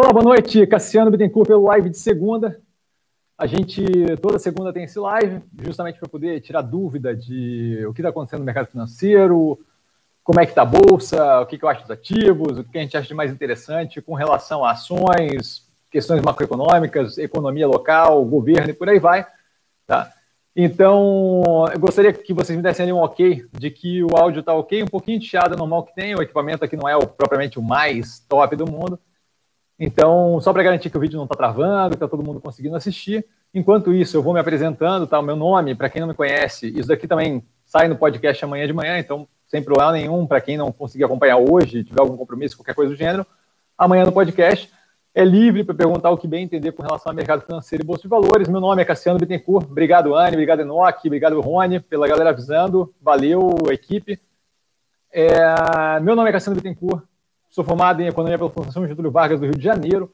Olá, boa noite. Cassiano Bittencourt pelo live de segunda. A gente toda segunda tem esse live, justamente para poder tirar dúvida de o que está acontecendo no mercado financeiro, como é que está a bolsa, o que, que eu acho dos ativos, o que a gente acha de mais interessante com relação a ações, questões macroeconômicas, economia local, governo e por aí vai. Tá? Então, eu gostaria que vocês me dessem ali um ok de que o áudio está ok, um pouquinho de chiado normal que tem, o equipamento aqui não é o, propriamente o mais top do mundo, então, só para garantir que o vídeo não está travando, que está todo mundo conseguindo assistir. Enquanto isso, eu vou me apresentando, tá? O meu nome, para quem não me conhece, isso daqui também sai no podcast amanhã de manhã, então sem problema nenhum, para quem não conseguir acompanhar hoje, tiver algum compromisso, qualquer coisa do gênero, amanhã no podcast é livre para perguntar o que bem entender com relação ao mercado financeiro e bolsa de valores. Meu nome é Cassiano Bittencourt. Obrigado, Anne, obrigado, Enoch, obrigado, Rony, pela galera avisando. Valeu, equipe. É... Meu nome é Cassiano Bittencourt, Sou formado em Economia pela Fundação Getúlio Vargas do Rio de Janeiro.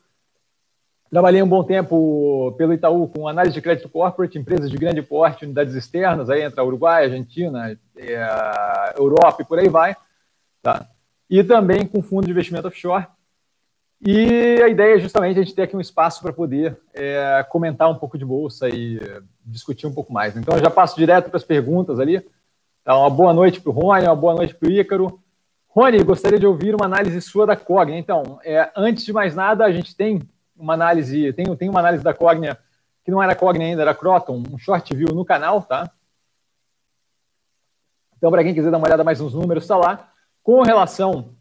Trabalhei um bom tempo pelo Itaú com análise de crédito corporate, empresas de grande porte, unidades externas, aí entra Uruguai, Argentina, é, Europa e por aí vai. Tá? E também com fundo de investimento offshore. E a ideia é justamente a gente ter aqui um espaço para poder é, comentar um pouco de bolsa e discutir um pouco mais. Então, eu já passo direto para as perguntas ali. Então, uma boa noite para o Rony, uma boa noite para o Ícaro. Rony, gostaria de ouvir uma análise sua da Cognia. Então, é, antes de mais nada, a gente tem uma análise, tem, tem uma análise da Cognia, que não era Cognia ainda, era Croton, um short view no canal, tá? Então, para quem quiser dar uma olhada mais nos números, está lá. Com relação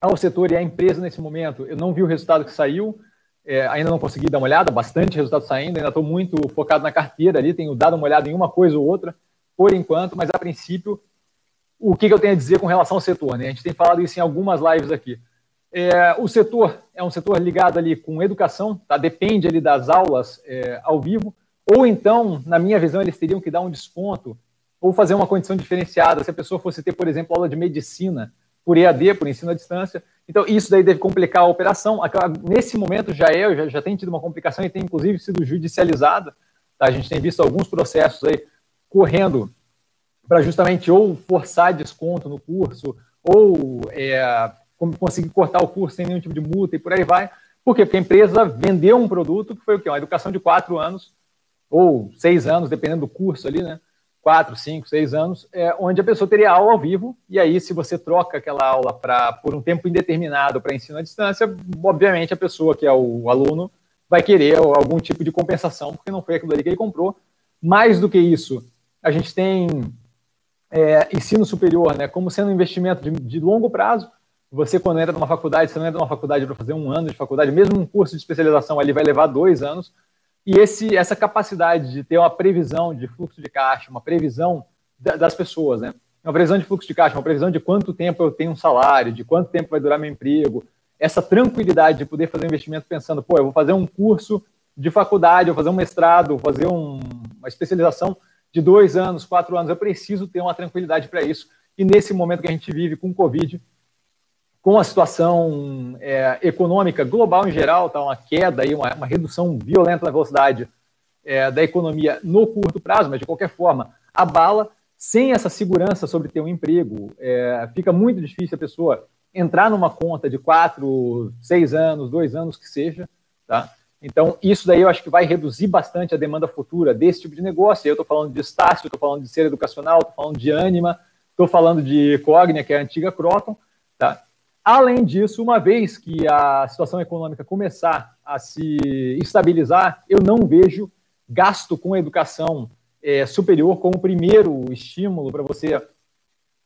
ao setor e à empresa nesse momento, eu não vi o resultado que saiu, é, ainda não consegui dar uma olhada, bastante resultado saindo, ainda estou muito focado na carteira ali, tenho dado uma olhada em uma coisa ou outra, por enquanto, mas a princípio o que, que, eu tenho a dizer com relação ao setor. Né? A gente tem falado isso em algumas lives aqui. É, o setor é um setor ligado ali com educação, tá? depende ali das aulas é, ao vivo, ou então, na minha visão, eles teriam que dar um desconto ou fazer uma condição diferenciada. Se a pessoa fosse ter, por exemplo, aula de medicina por EAD, por ensino à distância, então isso daí deve complicar a operação. Nesse momento já é, já, já tem tido uma complicação e tem inclusive sido judicializada. Tá? A gente tem visto alguns processos aí correndo para justamente ou forçar desconto no curso, ou é, conseguir cortar o curso sem nenhum tipo de multa e por aí vai. Por quê? Porque a empresa vendeu um produto que foi o quê? Uma educação de quatro anos, ou seis anos, dependendo do curso ali, né? Quatro, cinco, seis anos, é, onde a pessoa teria aula ao vivo, e aí, se você troca aquela aula pra, por um tempo indeterminado para ensino à distância, obviamente a pessoa que é o aluno vai querer algum tipo de compensação, porque não foi aquilo ali que ele comprou. Mais do que isso, a gente tem é, ensino superior, né, como sendo um investimento de, de, longo prazo. Você, quando entra numa faculdade, você não entra numa faculdade para fazer um ano de faculdade, mesmo um curso de especialização ali vai levar dois anos. E esse, essa capacidade de ter uma previsão de fluxo de caixa, uma previsão da, das pessoas, né? Uma previsão de fluxo de caixa, uma previsão de quanto tempo eu tenho um salário, de quanto tempo vai durar meu emprego, essa tranquilidade de poder fazer um investimento pensando, pô, eu vou fazer um curso de faculdade, eu vou fazer um mestrado, vou fazer um, uma especialização de dois anos, quatro anos. Eu preciso ter uma tranquilidade para isso. E nesse momento que a gente vive com o Covid, com a situação é, econômica global em geral, tá, uma queda, aí, uma, uma redução violenta na velocidade é, da economia no curto prazo, mas de qualquer forma, abala. Sem essa segurança sobre ter um emprego, é, fica muito difícil a pessoa entrar numa conta de quatro, seis anos, dois anos que seja, tá? Então, isso daí eu acho que vai reduzir bastante a demanda futura desse tipo de negócio. Eu estou falando de Estácio, estou falando de ser educacional, estou falando de Anima, estou falando de Cognia, que é a antiga Croton. Tá? Além disso, uma vez que a situação econômica começar a se estabilizar, eu não vejo gasto com educação é, superior como primeiro estímulo para você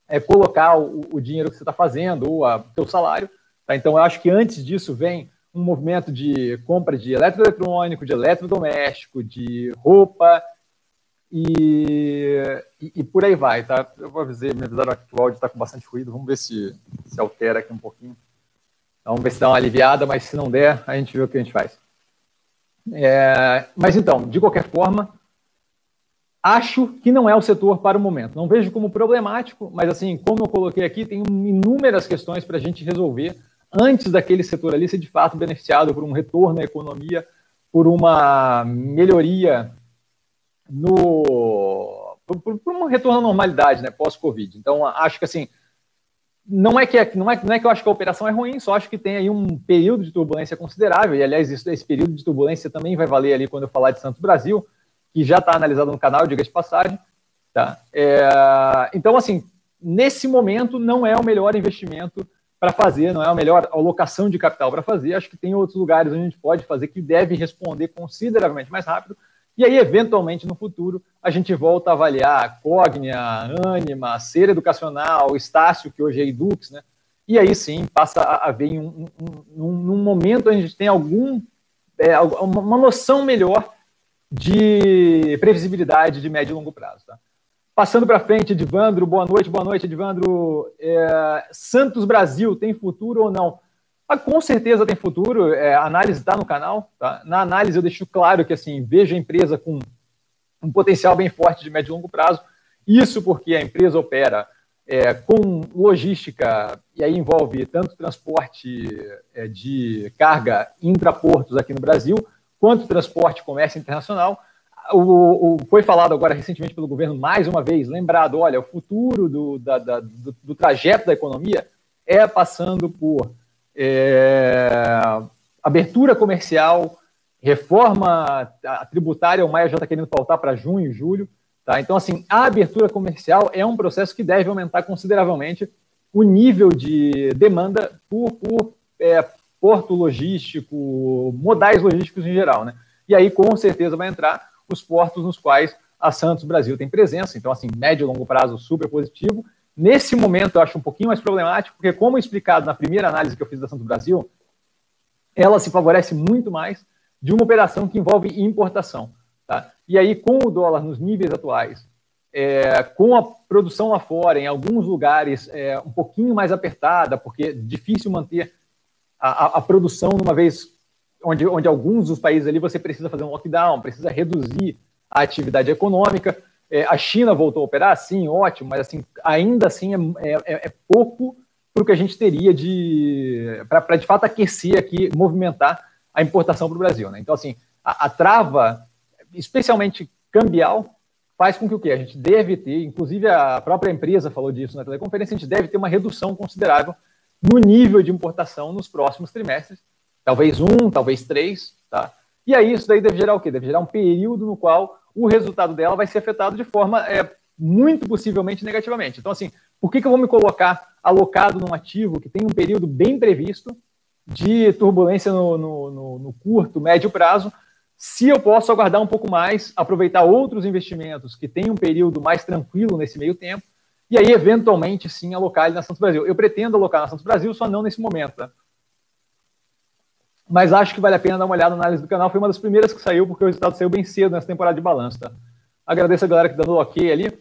é, colocar o, o, dinheiro que você está fazendo ou o seu salário. Tá? Então, eu acho que antes disso vem um movimento de compra de eletroeletrônico, de eletrodoméstico, de roupa e, e, e, por aí vai, tá? Eu vou avisar, me avisaram que o áudio está com bastante ruído, vamos ver se, se altera aqui um pouquinho. Então, vamos ver se dá uma aliviada, mas se não der, a gente vê o que a gente faz. É, mas então, de qualquer forma, acho que não é o setor para o momento. Não vejo como problemático, mas assim, como eu coloquei aqui, tem inúmeras questões para a gente resolver antes daquele setor ali ser de fato beneficiado por um retorno à economia, por uma melhoria no por, por um retorno à normalidade, né, pós-Covid. Então, acho que assim, não é, que, é, não, é, não é que eu acho que a operação é ruim, só acho que tem aí um período de turbulência considerável, e aliás, esse, esse período de turbulência também vai valer ali quando eu falar de Santos Brasil, que já está analisado no canal, diga de passagem. Tá? É, então, assim, nesse momento não é o melhor investimento para fazer, não é a melhor alocação de capital para fazer. Acho que tem outros lugares onde a gente pode fazer que deve responder consideravelmente mais rápido. E aí, eventualmente, no futuro, a gente volta a avaliar Cognia, Anima, Ser Educacional, Estácio, que hoje é Edux, né? E aí sim passa a haver um, um, um, um momento onde a gente tem algum, é, uma noção melhor de previsibilidade de médio e longo prazo. Tá? Passando para frente, Edivandro, boa noite, boa noite, Edivandro. É, Santos Brasil tem futuro ou não? Ah, com certeza tem futuro, é, a análise está no canal. Tá? Na análise eu deixo claro que assim vejo a empresa com um potencial bem forte de médio e longo prazo. Isso porque a empresa opera é, com logística, e aí envolve tanto transporte é, de carga intraportos aqui no Brasil, quanto transporte comércio internacional o, o, foi falado agora recentemente pelo governo, mais uma vez, lembrado, olha, o futuro do, da, da, do, do, trajeto da economia é passando por é, abertura comercial, reforma tributária, o Maia já está querendo pautar para junho julho. Tá? Então, assim, a abertura comercial é um processo que deve aumentar consideravelmente o nível de demanda por, por é, porto logístico, modais logísticos em geral. Né? E aí, com certeza, vai entrar os portos nos quais a Santos Brasil tem presença. Então, assim, médio e longo prazo super positivo. Nesse momento, eu acho um pouquinho mais problemático, porque, como explicado na primeira análise que eu fiz da Santos Brasil, ela se favorece muito mais de uma operação que envolve importação. Tá? E aí, com o dólar nos níveis atuais, é, com a produção lá fora, em alguns lugares é, um pouquinho mais apertada, porque é difícil manter a, a, a produção numa vez onde, onde alguns dos países ali você precisa fazer um lockdown, precisa reduzir a atividade econômica. É, a China voltou a operar, sim, ótimo, mas assim, ainda assim é, é, é pouco para o que a gente teria de para de fato aquecer aqui, movimentar a importação para o Brasil. Né? Então, assim, a, a, trava, especialmente cambial, faz com que o que? A gente deve ter, inclusive a própria empresa falou disso na teleconferência, a gente deve ter uma redução considerável no nível de importação nos próximos trimestres, talvez um, talvez três, tá? E aí isso daí deve gerar o quê? Deve gerar um período no qual o resultado dela vai ser afetado de forma é, muito possivelmente negativamente. Então, assim, por que, que eu vou me colocar alocado num ativo que tem um período bem previsto de turbulência no, no, no, no curto, médio prazo, se eu posso aguardar um pouco mais, aproveitar outros investimentos que têm um período mais tranquilo nesse meio tempo, e aí, eventualmente, sim, alocar ele na Santos Brasil. Eu pretendo alocar na Santos Brasil, só não nesse momento. Tá? Mas acho que vale a pena dar uma olhada na análise do canal. Foi uma das primeiras que saiu, porque o resultado saiu bem cedo nessa temporada de balanço, tá? Agradeço a galera que dando ok ali.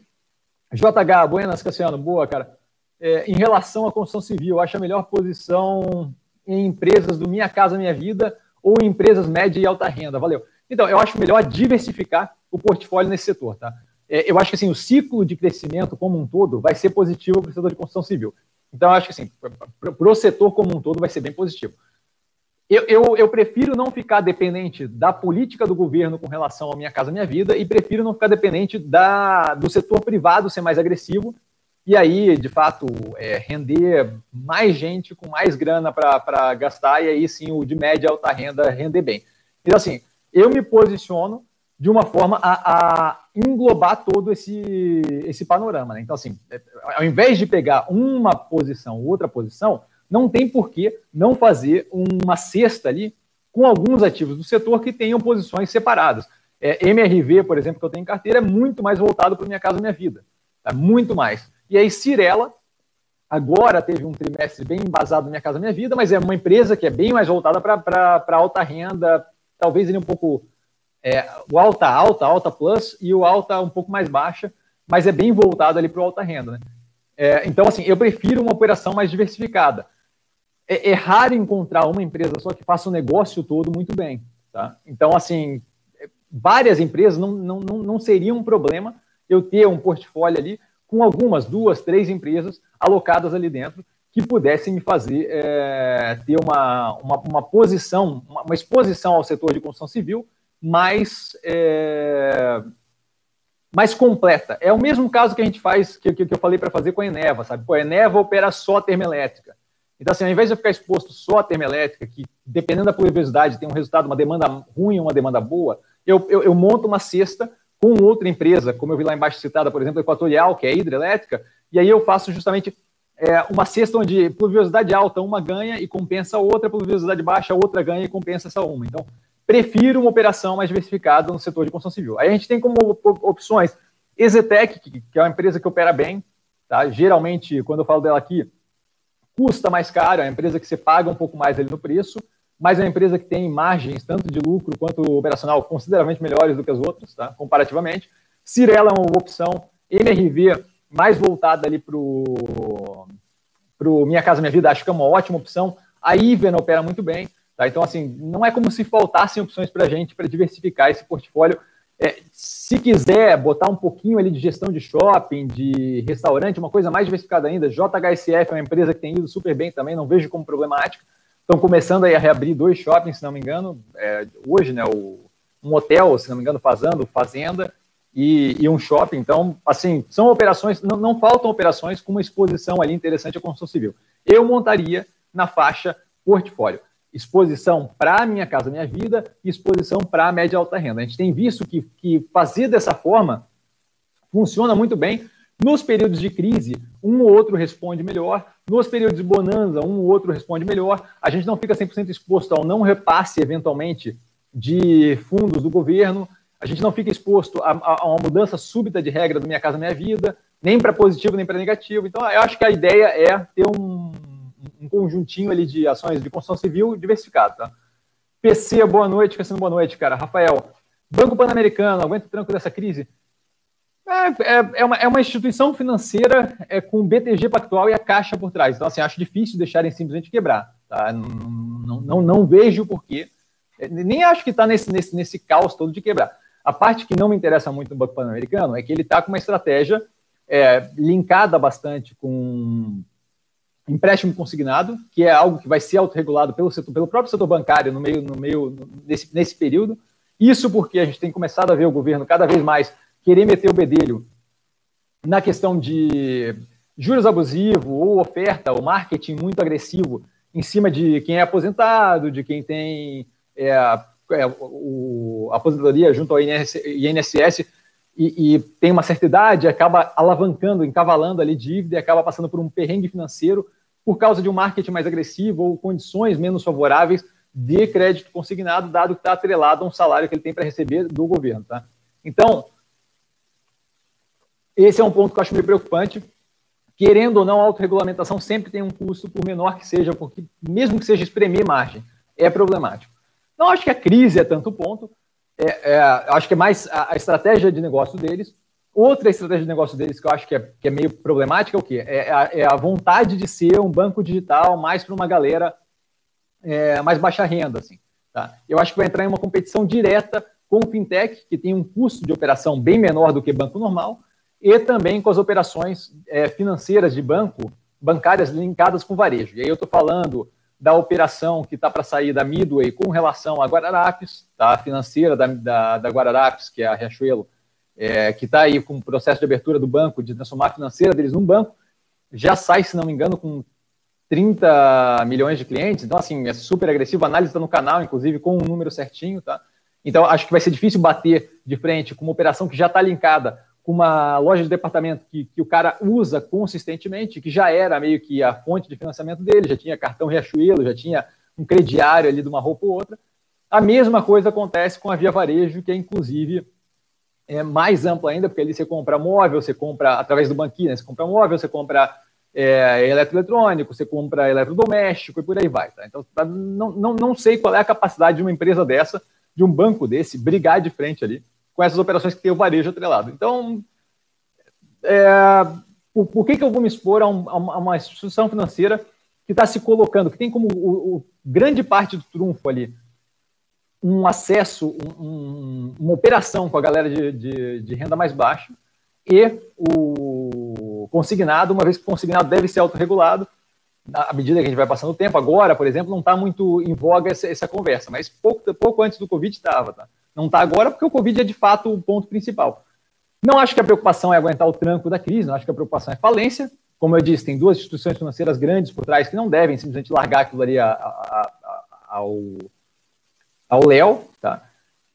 JH, Buenas, Cassiano, boa, cara. É, em relação à construção civil, acho a melhor posição em empresas do Minha Casa Minha Vida ou em empresas média e alta renda. Valeu. Então, eu acho melhor diversificar o portfólio nesse setor, tá? É, eu acho que assim, o ciclo de crescimento como um todo vai ser positivo para o setor de construção civil. Então, eu acho que assim, para o setor como um todo vai ser bem positivo. Eu, eu, eu, prefiro não ficar dependente da política do governo com relação à minha casa, minha vida, e prefiro não ficar dependente da, do setor privado ser mais agressivo e aí, de fato, é, render mais gente com mais grana para gastar, e aí sim o de média e alta renda render bem. Então, assim, eu me posiciono de uma forma a, a englobar todo esse, esse panorama. Né? Então, assim, é, ao invés de pegar uma posição, outra posição, não tem por que não fazer uma cesta ali com alguns ativos do setor que tenham posições separadas. É, MRV, por exemplo, que eu tenho em carteira, é muito mais voltado para Minha Casa Minha Vida. É muito mais. E aí, Cirela, agora teve um trimestre bem embasado na Minha Casa Minha Vida, mas é uma empresa que é bem mais voltada para alta renda, talvez ele um pouco. É, o alta alta, alta plus e o alta um pouco mais baixa, mas é bem voltado ali para o alta renda. Né? É, então, assim, eu prefiro uma operação mais diversificada é, é raro encontrar uma empresa só que faça o negócio todo muito bem. Tá? Então, assim, várias empresas não, não, não, não seria um problema eu ter um portfólio ali com algumas, duas, três empresas alocadas ali dentro que pudessem me fazer é, ter uma, uma, uma posição, uma, uma, exposição ao setor de construção civil mais, é, mais completa. É o mesmo caso que a gente faz, que, que, que eu falei para fazer com a Eneva, sabe? Pô, a Eneva opera só termoelétrica. Então, assim, ao invés de eu ficar exposto só à termoelétrica, que dependendo da pluviosidade tem um resultado, uma demanda ruim uma demanda boa, eu, eu, eu, monto uma cesta com outra empresa, como eu vi lá embaixo citada, por exemplo, Equatorial, que é hidrelétrica, e aí eu faço justamente é, uma cesta onde pluviosidade alta uma ganha e compensa a outra, pluviosidade baixa a outra ganha e compensa essa uma. Então, prefiro uma operação mais diversificada no setor de construção civil. Aí a gente tem como opções Exetec, que é uma empresa que opera bem, tá? geralmente, quando eu falo dela aqui, custa mais caro, é uma empresa que você paga um pouco mais ali no preço, mas é uma empresa que tem margens, tanto de lucro quanto operacional, consideravelmente melhores do que as outras, tá? comparativamente. Cirela é uma opção, MRV, mais voltada ali para o Minha Casa Minha Vida, acho que é uma ótima opção. A Iven opera muito bem. Tá? Então, assim, não é como se faltassem opções para a gente para diversificar esse portfólio. É, se quiser botar um pouquinho ali de gestão de shopping, de restaurante, uma coisa mais diversificada ainda, JHSF é uma empresa que tem ido super bem também, não vejo como problemática. Estão começando a reabrir dois shoppings, se não me engano, é, hoje, né? O, um hotel, se não me engano, fazendo, fazenda e, e, um shopping. Então, assim, são operações, não, não faltam operações com uma exposição ali interessante à construção civil. Eu montaria na faixa portfólio exposição para a minha casa, minha vida, e exposição para a média e alta renda. A gente tem visto que, que fazer dessa forma funciona muito bem. Nos períodos de crise, um ou outro responde melhor. Nos períodos de bonança, um ou outro responde melhor. A gente não fica 100% exposto ao não repasse, eventualmente, de fundos do governo. A gente não fica exposto a, a, a uma mudança súbita de regra do Minha Casa Minha Vida, nem para positivo, nem para negativo. Então, eu acho que a ideia é ter um, um conjuntinho ali de ações de construção civil diversificado, tá? PC, boa noite, Cassino, boa noite, cara. Rafael, Banco Pan-Americano, aguenta o tranco dessa crise? É, é, é, uma, é uma instituição financeira é, com BTG Pactual e a Caixa por trás. Então, assim, acho difícil deixarem simplesmente quebrar. Tá? Não, não, não, não vejo o porquê. É, nem acho que está nesse, nesse, nesse caos todo de quebrar. A parte que não me interessa muito no Banco Pan-Americano é que ele está com uma estratégia é, linkada bastante com empréstimo consignado, que é algo que vai ser autorregulado pelo, setor, pelo próprio setor bancário no meio, no meio nesse, nesse período. Isso porque a gente tem começado a ver o governo cada vez mais querer meter o bedelho na questão de juros abusivos ou oferta, ou marketing muito agressivo em cima de quem é aposentado, de quem tem é, é, o, aposentadoria junto ao INSS e, e, tem uma certa idade, acaba alavancando, encavalando ali dívida e acaba passando por um perrengue financeiro por causa de um marketing mais agressivo ou condições menos favoráveis de crédito consignado, dado que está atrelado a um salário que ele tem para receber do governo. Tá? Então, esse é um ponto que eu acho meio preocupante. Querendo ou não, a autorregulamentação sempre tem um custo, por menor que seja, porque mesmo que seja espremer margem, é problemático. Não acho que a crise é tanto ponto, é, é, acho que é mais a, a estratégia de negócio deles, Outra estratégia de negócio deles que eu acho que é, que é meio problemática é o quê? É a, é a vontade de ser um banco digital mais para uma galera é, mais baixa renda. Assim, tá? Eu acho que vai entrar em uma competição direta com o fintech, que tem um custo de operação bem menor do que banco normal, e também com as operações é, financeiras de banco, bancárias linkadas com varejo. E aí eu estou falando da operação que está para sair da Midway com relação à Guararapes, tá? a financeira da, da, da Guararapes, que é a Riachuelo, é, que está aí com o processo de abertura do banco, de transformar a financeira deles num banco, já sai, se não me engano, com 30 milhões de clientes. Então, assim, é super agressivo. A análise está no canal, inclusive, com um número certinho, tá? Então, acho que vai ser difícil bater de frente com uma operação que já está linkada com uma loja de departamento que, que o cara usa consistentemente, que já era meio que a fonte de financiamento dele, já tinha cartão Riachuelo, já tinha um crediário ali de uma roupa ou outra. A mesma coisa acontece com a Via Varejo, que é, inclusive, é mais amplo ainda, porque ali você compra móvel, você compra através do banquinho, né? você compra móvel, você compra é, eletroeletrônico, você compra eletrodoméstico e por aí vai. Tá? Então, tá, não, não, não sei qual é a capacidade de uma empresa dessa, de um banco desse, brigar de frente ali com essas operações que tem o varejo atrelado. Então, é, por, por, que, que eu vou me expor a, um, a uma instituição financeira que está se colocando, que tem como o, o, grande parte do trunfo ali um acesso, um, uma operação com a galera de, de, de, renda mais baixa e o consignado, uma vez que o consignado deve ser autorregulado, à medida que a gente vai passando o tempo, agora, por exemplo, não está muito em voga essa, essa, conversa, mas pouco, pouco antes do Covid estava. Tá? Não está agora porque o Covid é de fato o ponto principal. Não acho que a preocupação é aguentar o tranco da crise, não acho que a preocupação é falência. Como eu disse, tem duas instituições financeiras grandes por trás que não devem simplesmente largar aquilo ali a, a, a, ao, ao Léo, tá?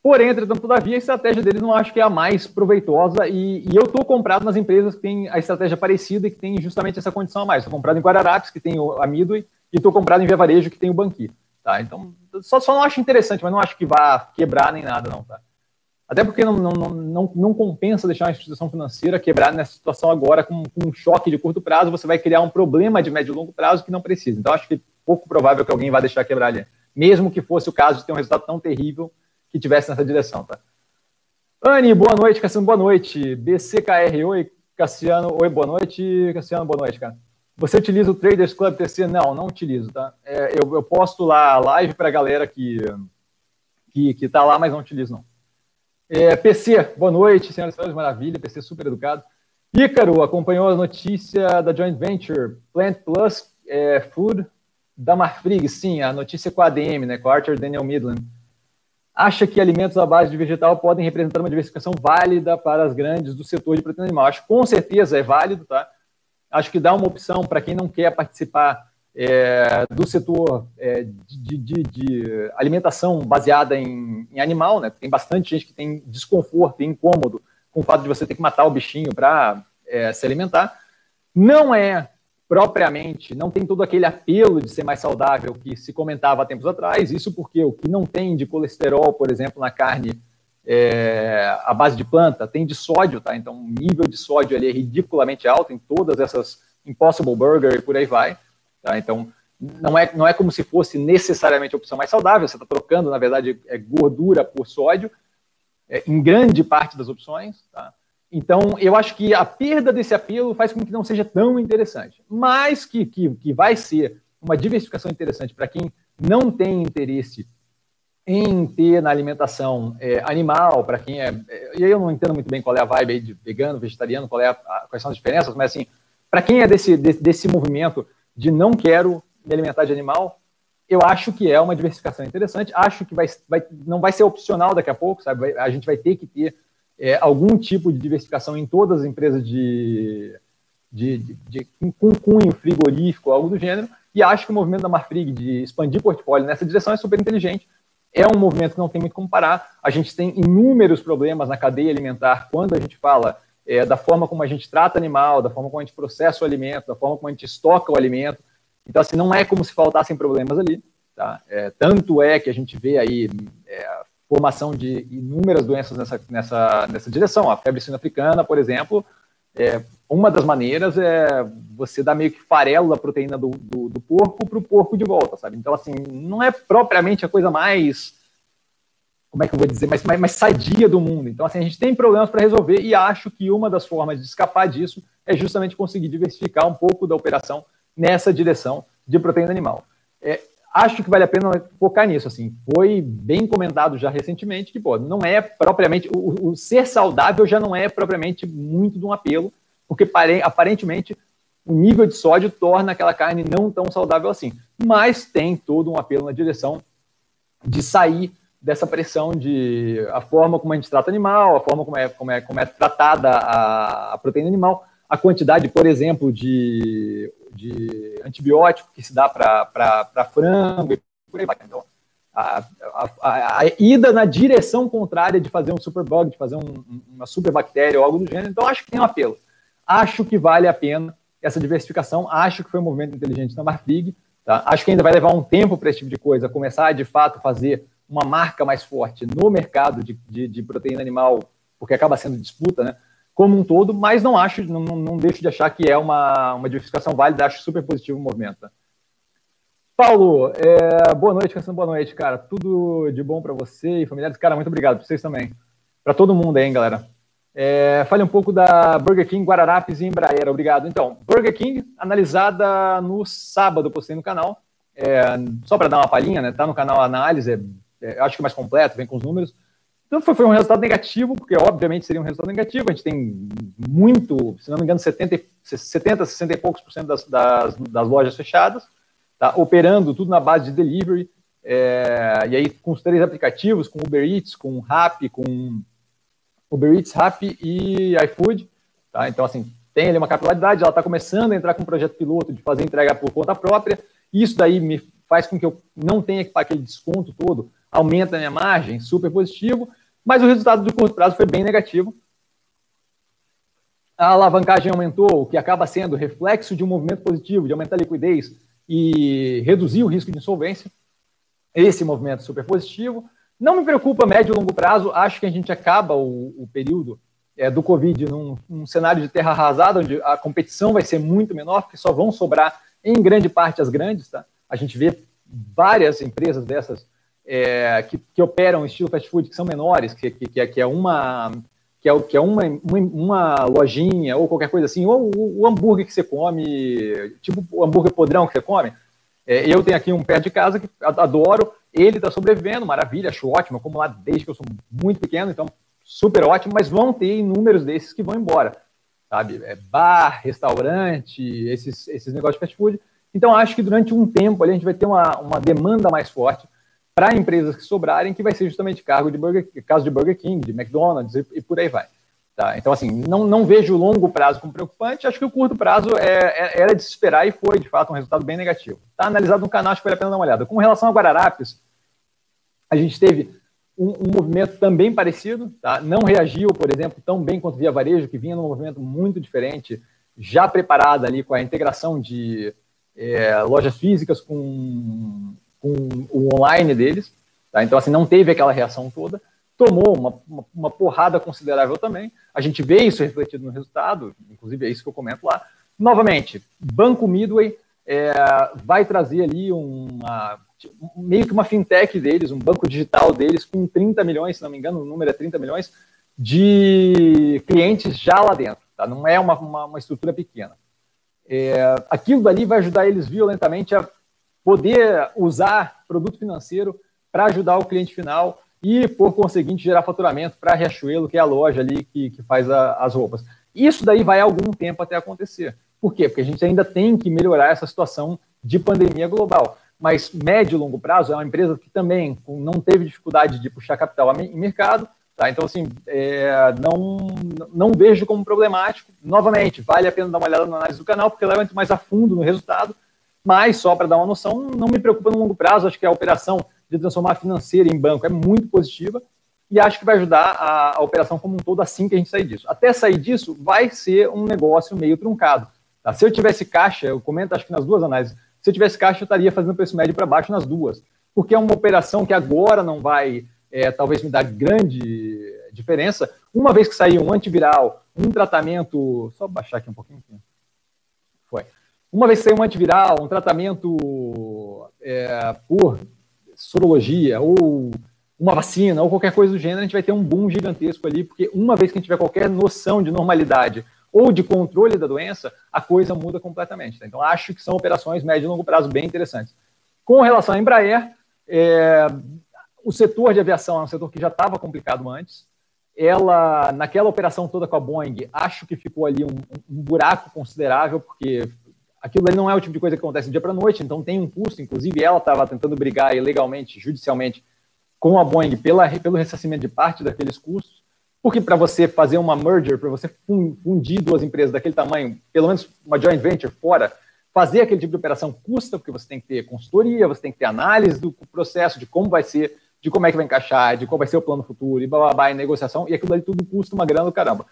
Porém, entretanto, todavia, a estratégia deles não acho que é a mais proveitosa e, e eu estou comprado nas empresas que têm a estratégia parecida e que tem justamente essa condição a mais. Estou comprado em Guararapes, que tem a Midway, e estou comprado em Via Varejo, que tem o Banqui. Tá? Então, só, só não acho interessante, mas não acho que vá quebrar nem nada, não. Tá? Até porque não, não, não, não compensa deixar uma instituição financeira quebrar nessa situação agora com, com, um choque de curto prazo, você vai criar um problema de médio e longo prazo que não precisa. Então, acho que pouco provável que alguém vá deixar quebrar ali. Mesmo que fosse o caso de ter um resultado tão terrível que tivesse nessa direção, tá? Anne, boa noite, Cassiano, boa noite. BCKR, oi, Cassiano, oi, boa noite. Cassiano, boa noite, cara. Você utiliza o Traders Club TC? Não, não utilizo, tá? É, eu, eu, posto lá a live para a galera que, que, que tá lá, mas não utilizo, não. É, PC, boa noite, senhoras e senhores, maravilha, PC super educado. Ícaro, acompanhou a notícia da joint venture Plant Plus é, Food da Marfrig, sim, a notícia com a ADM, né, com a Archer Daniel Midland acha que alimentos à base de vegetal podem representar uma diversificação válida para as grandes do setor de proteína animal. Acho que com certeza é válido, tá? Acho que dá uma opção para quem não quer participar é, do setor é, de, de, de, alimentação baseada em, em, animal, né? Tem bastante gente que tem desconforto e incômodo com o fato de você ter que matar o bichinho para é, se alimentar. Não é propriamente não tem todo aquele apelo de ser mais saudável que se comentava há tempos atrás. Isso porque o que não tem de colesterol, por exemplo, na carne é, à base de planta, tem de sódio, tá? Então o nível de sódio ali é ridiculamente alto em todas essas Impossible Burger e por aí vai. Tá? Então não é, não é como se fosse necessariamente a opção mais saudável, você está trocando, na verdade, é gordura por sódio, é, em grande parte das opções. Tá? Então, eu acho que a perda desse apelo faz com que não seja tão interessante. Mas que, que, que vai ser uma diversificação interessante para quem não tem interesse em ter na alimentação é, animal, para quem é, é. E aí eu não entendo muito bem qual é a vibe de vegano, vegetariano, qual é a, quais são as diferenças, mas assim, para quem é desse, desse, desse movimento de não quero me alimentar de animal, eu acho que é uma diversificação interessante. Acho que vai, vai, não vai ser opcional daqui a pouco, sabe? A gente vai ter que ter é, algum tipo de diversificação em todas as empresas de, de, de, de, com cunho frigorífico, algo do gênero, e acho que o movimento da Marfrig de expandir portfólio nessa direção é super inteligente. É um movimento que não tem muito como parar. A gente tem inúmeros problemas na cadeia alimentar quando a gente fala é, da forma como a gente trata animal, da forma como a gente processa o alimento, da forma como a gente estoca o alimento. Então, assim, não é como se faltassem problemas ali. Tá? É, tanto é que a gente vê aí é, formação de inúmeras doenças nessa, nessa, nessa direção. A febre suína africana, por exemplo, é, uma das maneiras é você dar meio que farelo da proteína do, do, do porco para o porco de volta, sabe? Então, assim, não é propriamente a coisa mais, como é que eu vou dizer, mais, mais, mais sadia do mundo. Então, assim, a gente tem problemas para resolver e acho que uma das formas de escapar disso é justamente conseguir diversificar um pouco da operação nessa direção de proteína animal. É, acho que vale a pena focar nisso. Assim, foi bem comentado já recentemente que pô, não é propriamente o, o ser saudável já não é propriamente muito de um apelo, porque aparentemente o nível de sódio torna aquela carne não tão saudável assim. Mas tem todo um apelo na direção de sair dessa pressão de a forma como a gente trata animal, a forma como é, como é, como é tratada a, a proteína animal, a quantidade, por exemplo, de de antibiótico que se dá para frango e por aí vai. Então, a, a, a, ida na direção contrária de fazer um superbug, de fazer um, uma superbactéria ou algo do gênero, então acho que tem um apelo. Acho que vale a pena essa diversificação, acho que foi um movimento inteligente na Marfrig, tá? acho que ainda vai levar um tempo para esse tipo de coisa, começar a, de fato fazer uma marca mais forte no mercado de, de, de proteína animal, porque acaba sendo disputa, né? Como um todo, mas não acho, não, não deixo de achar que é uma, uma diversificação válida, acho super positivo o movimento. Paulo, é, boa noite, Cassiano, boa noite, cara. Tudo de bom para você e familiares. Cara, muito obrigado para vocês também. Para todo mundo aí, hein, galera. É, fale um pouco da Burger King, Guararapes e Embraer. Obrigado. Então, Burger King, analisada no sábado, postei no canal. É, só para dar uma palhinha, né? Tá no canal análise, é, acho que mais completo, vem com os números. Então foi, foi um resultado negativo, porque obviamente seria um resultado negativo. A gente tem muito, se não me engano, 70, 70 60 e poucos por cento das, das, das lojas fechadas, tá? operando tudo na base de delivery. É, e aí com os três aplicativos, com Uber Eats, com Rappi, com Uber Eats, Rappi e iFood. Tá? Então, assim, tem ali uma capilaridade, ela está começando a entrar com um projeto piloto de fazer entrega por conta própria. Isso daí me faz com que eu não tenha que pagar aquele desconto todo, aumenta a minha margem, super positivo, mas o resultado de curto prazo foi bem negativo. A alavancagem aumentou, o que acaba sendo reflexo de um movimento positivo, de aumentar a liquidez e reduzir o risco de insolvência. Esse movimento super positivo. Não me preocupa médio e longo prazo, acho que a gente acaba o, o período é, do Covid num, num, cenário de terra arrasada, onde a competição vai ser muito menor, porque só vão sobrar em grande parte as grandes. Tá? A gente vê várias empresas dessas é, que, que, operam estilo fast food, que são menores, que, que, que é, é uma que é, que é uma, uma, uma, lojinha ou qualquer coisa assim, ou o, o, hambúrguer que você come, tipo o hambúrguer podrão que você come. É, eu tenho aqui um perto de casa que adoro, ele está sobrevivendo, maravilha, acho ótimo, eu como lá desde que eu sou muito pequeno, então super ótimo, mas vão ter inúmeros desses que vão embora, sabe? É bar, restaurante, esses, esses negócios de fast food. Então, acho que durante um tempo ali, a gente vai ter uma, uma demanda mais forte para empresas que sobrarem, que vai ser justamente cargo de Burger, caso de Burger King, de McDonald's e, e por aí vai. Tá? Então, assim, não, não vejo o longo prazo como preocupante, acho que o curto prazo é, é, era de se esperar e foi, de fato, um resultado bem negativo. Está analisado no canal, acho que vale a pena dar uma olhada. Com relação a Guararapes, a gente teve um, um, movimento também parecido, tá? não reagiu, por exemplo, tão bem quanto Via Varejo, que vinha num movimento muito diferente, já preparada ali com a integração de é, lojas físicas com com o online deles. Tá? Então, assim, não teve aquela reação toda. Tomou uma, uma, uma, porrada considerável também. A gente vê isso refletido no resultado, inclusive é isso que eu comento lá. Novamente, Banco Midway é, vai trazer ali uma, meio que uma fintech deles, um banco digital deles com 30 milhões, se não me engano, o número é 30 milhões, de clientes já lá dentro. Tá? Não é uma, uma, uma estrutura pequena. É, aquilo dali vai ajudar eles violentamente a poder usar produto financeiro para ajudar o cliente final e, por conseguinte, gerar faturamento para a Riachuelo, que é a loja ali que, que faz a, as roupas. Isso daí vai algum tempo até acontecer. Por quê? Porque a gente ainda tem que melhorar essa situação de pandemia global. Mas médio e longo prazo é uma empresa que também não teve dificuldade de puxar capital em mercado. Tá? Então, assim, é, não, não vejo como problemático. Novamente, vale a pena dar uma olhada na análise do canal, porque leva muito mais a fundo no resultado mas, só para dar uma noção, não me preocupa no longo prazo. Acho que a operação de transformar financeira em banco é muito positiva e acho que vai ajudar a, a, operação como um todo assim que a gente sair disso. Até sair disso, vai ser um negócio meio truncado. Tá? Se eu tivesse caixa, eu comento acho que nas duas análises, se eu tivesse caixa, eu estaria fazendo preço médio para baixo nas duas, porque é uma operação que agora não vai, é, talvez, me dar grande diferença. Uma vez que sair um antiviral, um tratamento. Só baixar aqui um pouquinho. Uma vez que sair um antiviral, um tratamento é, por sorologia ou uma vacina ou qualquer coisa do gênero, a gente vai ter um boom gigantesco ali, porque uma vez que a gente tiver qualquer noção de normalidade ou de controle da doença, a coisa muda completamente. Tá? Então, acho que são operações médio e longo prazo bem interessantes. Com relação à Embraer, é, o setor de aviação é um setor que já estava complicado antes. Ela, naquela operação toda com a Boeing, acho que ficou ali um, um buraco considerável, porque aquilo ali não é o tipo de coisa que acontece do dia para noite, então tem um custo. Inclusive, ela estava tentando brigar ilegalmente, judicialmente, com a Boeing pela, pelo ressarcimento de parte daqueles custos, porque para você fazer uma merger, para você fundir duas empresas daquele tamanho, pelo menos uma joint venture fora, fazer aquele tipo de operação custa, porque você tem que ter consultoria, você tem que ter análise do processo, de como vai ser, de como é que vai encaixar, de qual vai ser o plano futuro, e blá, blá, blá, e negociação, e aquilo ali tudo custa uma grana do caramba.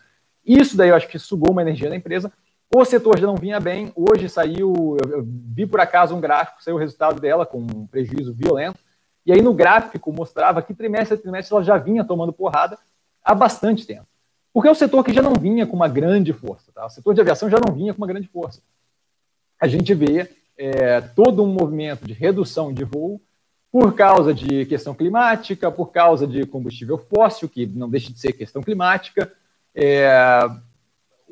Isso daí eu acho que sugou uma energia da empresa, o setor já não vinha bem, hoje saiu, eu vi por acaso um gráfico, saiu o resultado dela com um prejuízo violento, e aí no gráfico mostrava que trimestre a trimestre ela já vinha tomando porrada há bastante tempo. Porque é um setor que já não vinha com uma grande força, tá? o setor de aviação já não vinha com uma grande força. A gente vê é, todo um movimento de redução de voo por causa de questão climática, por causa de combustível fóssil, que não deixa de ser questão climática, é,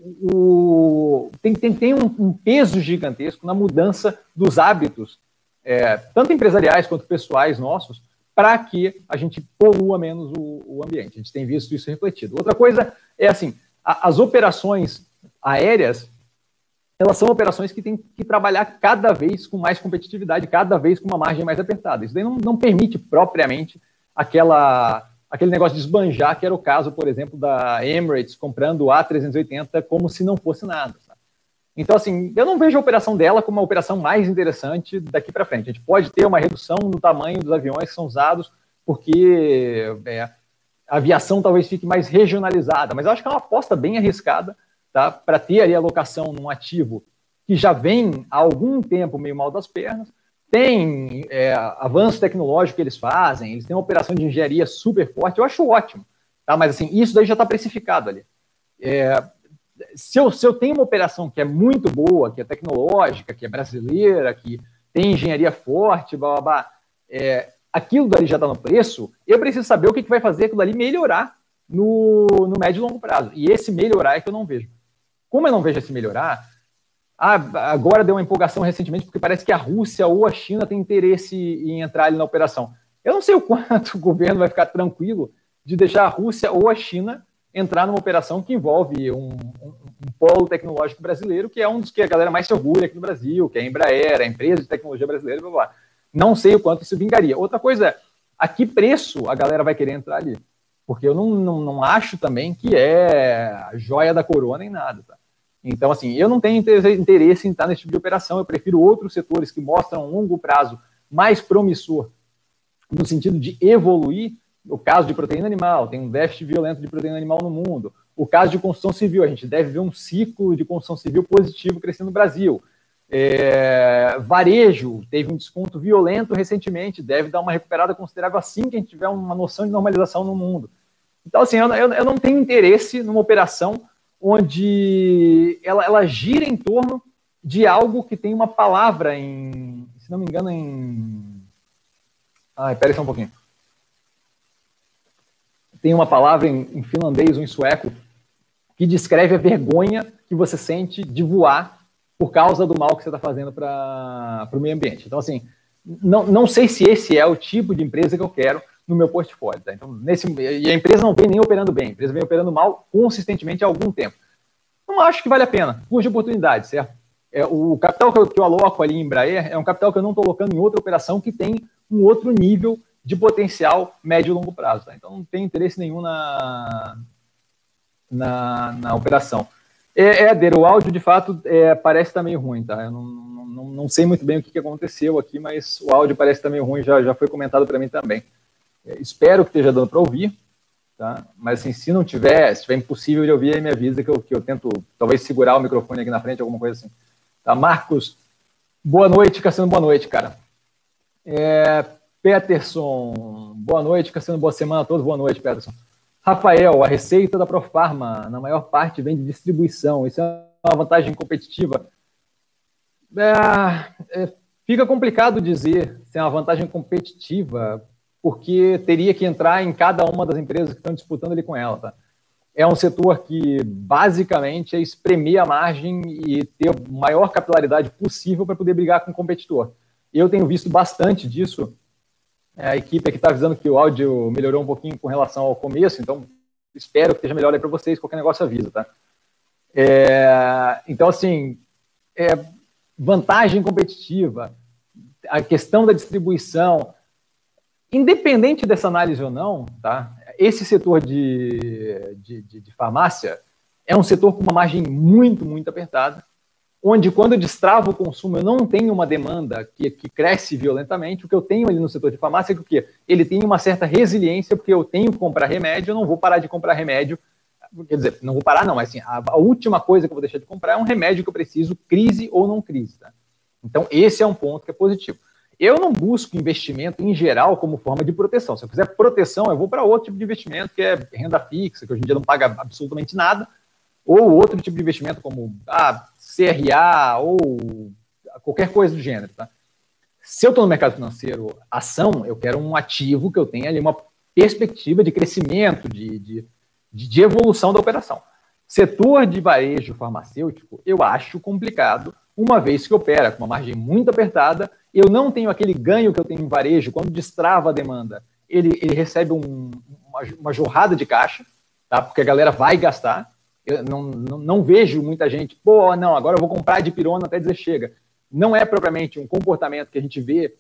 o, tem, tem, tem um, um, peso gigantesco na mudança dos hábitos, é, tanto empresariais quanto pessoais nossos, para que a gente polua menos o, o, ambiente. A gente tem visto isso refletido. Outra coisa é assim, a, as operações aéreas, elas são operações que têm que trabalhar cada vez com mais competitividade, cada vez com uma margem mais apertada. Isso daí não, não permite propriamente aquela aquele negócio de esbanjar, que era o caso, por exemplo, da Emirates comprando o A380 como se não fosse nada. Então, assim, eu não vejo a operação dela como a operação mais interessante daqui para frente. A gente pode ter uma redução no tamanho dos aviões que são usados, porque é, a aviação talvez fique mais regionalizada, mas eu acho que é uma aposta bem arriscada tá, para ter ali alocação num ativo que já vem há algum tempo meio mal das pernas, tem é, avanço tecnológico que eles fazem, eles têm uma operação de engenharia super forte, eu acho ótimo. Tá? Mas assim, isso daí já está precificado ali. É, se, eu, se eu tenho uma operação que é muito boa, que é tecnológica, que é brasileira, que tem engenharia forte, blá, blá, blá é, aquilo dali já está no preço, eu preciso saber o que, que vai fazer aquilo dali melhorar no, no médio e longo prazo. E esse melhorar é que eu não vejo. Como eu não vejo esse melhorar, ah, agora deu uma empolgação recentemente porque parece que a Rússia ou a China tem interesse em entrar ali na operação. Eu não sei o quanto o governo vai ficar tranquilo de deixar a Rússia ou a China entrar numa operação que envolve um, um, um, polo tecnológico brasileiro, que é um dos que a galera mais se orgulha aqui no Brasil, que é a Embraer, a empresa de tecnologia brasileira, blá, blá. Não sei o quanto isso vingaria. Outra coisa é, a que preço a galera vai querer entrar ali? Porque eu não, não, não acho também que é joia da coroa nem nada, tá? Então, assim, eu não tenho interesse em estar nesse tipo de operação, eu prefiro outros setores que mostram um longo prazo mais promissor, no sentido de evoluir. O caso de proteína animal, tem um déficit violento de proteína animal no mundo. O caso de construção civil, a gente deve ver um ciclo de construção civil positivo crescendo no Brasil. É, varejo teve um desconto violento recentemente, deve dar uma recuperada considerável assim que a gente tiver uma noção de normalização no mundo. Então, assim, eu, eu, eu não tenho interesse numa operação onde ela, ela gira em torno de algo que tem uma palavra em, se não me engano, em. Ai, peraí só um pouquinho. Tem uma palavra em, em finlandês ou em sueco que descreve a vergonha que você sente de voar por causa do mal que você está fazendo para o meio ambiente. Então, assim, não, não sei se esse é o tipo de empresa que eu quero no meu portfólio. Tá? Então, nesse, e a empresa não vem nem operando bem, a empresa vem operando mal consistentemente há algum tempo. Não acho que vale a pena, cuja oportunidade, certo? É, o capital que eu, que eu aloco ali em Embraer é um capital que eu não estou colocando em outra operação que tem um outro nível de potencial médio e longo prazo. Tá? Então, não tem interesse nenhum na, na, na operação. É, é o áudio de fato é, parece estar tá ruim, tá? Eu não, não, não sei muito bem o que, que aconteceu aqui, mas o áudio parece estar tá ruim, já, já foi comentado para mim também. É, espero que esteja dando para ouvir, tá? Mas assim, se não tiver, se tiver impossível de ouvir, aí me avisa que eu, que eu tento talvez segurar o microfone aqui na frente, alguma coisa assim. Tá, Marcos, boa noite, Cassiano, boa noite, cara. É, Peterson, boa noite, Cassiano, boa semana a todos, boa noite, Peterson. Rafael, a receita da Profarma, na maior parte, vem de distribuição. Isso é uma vantagem competitiva. É, é, fica complicado dizer se é uma vantagem competitiva, porque teria que entrar em cada uma das empresas que estão disputando ali com ela. Tá? É um setor que basicamente é espremer a margem e ter a maior capilaridade possível para poder brigar com o competidor. Eu tenho visto bastante disso. É, a equipe aqui está avisando que o áudio melhorou um pouquinho com relação ao começo, então espero que esteja melhor aí para vocês. Qualquer negócio avisa, tá? É, então, assim, é, vantagem competitiva, a questão da distribuição, Independente dessa análise ou não, tá? esse setor de, de, de, de farmácia é um setor com uma margem muito, muito apertada, onde quando eu destravo o consumo eu não tenho uma demanda que, que cresce violentamente, o que eu tenho ali no setor de farmácia é que o? Ele tem uma certa resiliência, porque eu tenho que comprar remédio, eu não vou parar de comprar remédio, quer dizer, não vou parar não, mas assim, a, a última coisa que eu vou deixar de comprar é um remédio que eu preciso, crise ou não crise. Tá? Então esse é um ponto que é positivo. Eu não busco investimento em geral como forma de proteção. Se eu quiser proteção, eu vou para outro tipo de investimento, que é renda fixa, que hoje em dia não paga absolutamente nada, ou outro tipo de investimento como ah, CRA ou qualquer coisa do gênero. Tá? Se eu estou no mercado financeiro, ação, eu quero um ativo que eu tenha ali uma perspectiva de crescimento, de, de, de evolução da operação. Setor de varejo farmacêutico, eu acho complicado, uma vez que opera com uma margem muito apertada eu não tenho aquele ganho que eu tenho em varejo, quando destrava a demanda, ele, ele recebe um, uma, uma, jorrada de caixa, tá? porque a galera vai gastar. Eu não, não, não, vejo muita gente, pô, não, agora eu vou comprar de pirona até dizer chega. Não é propriamente um comportamento que a gente vê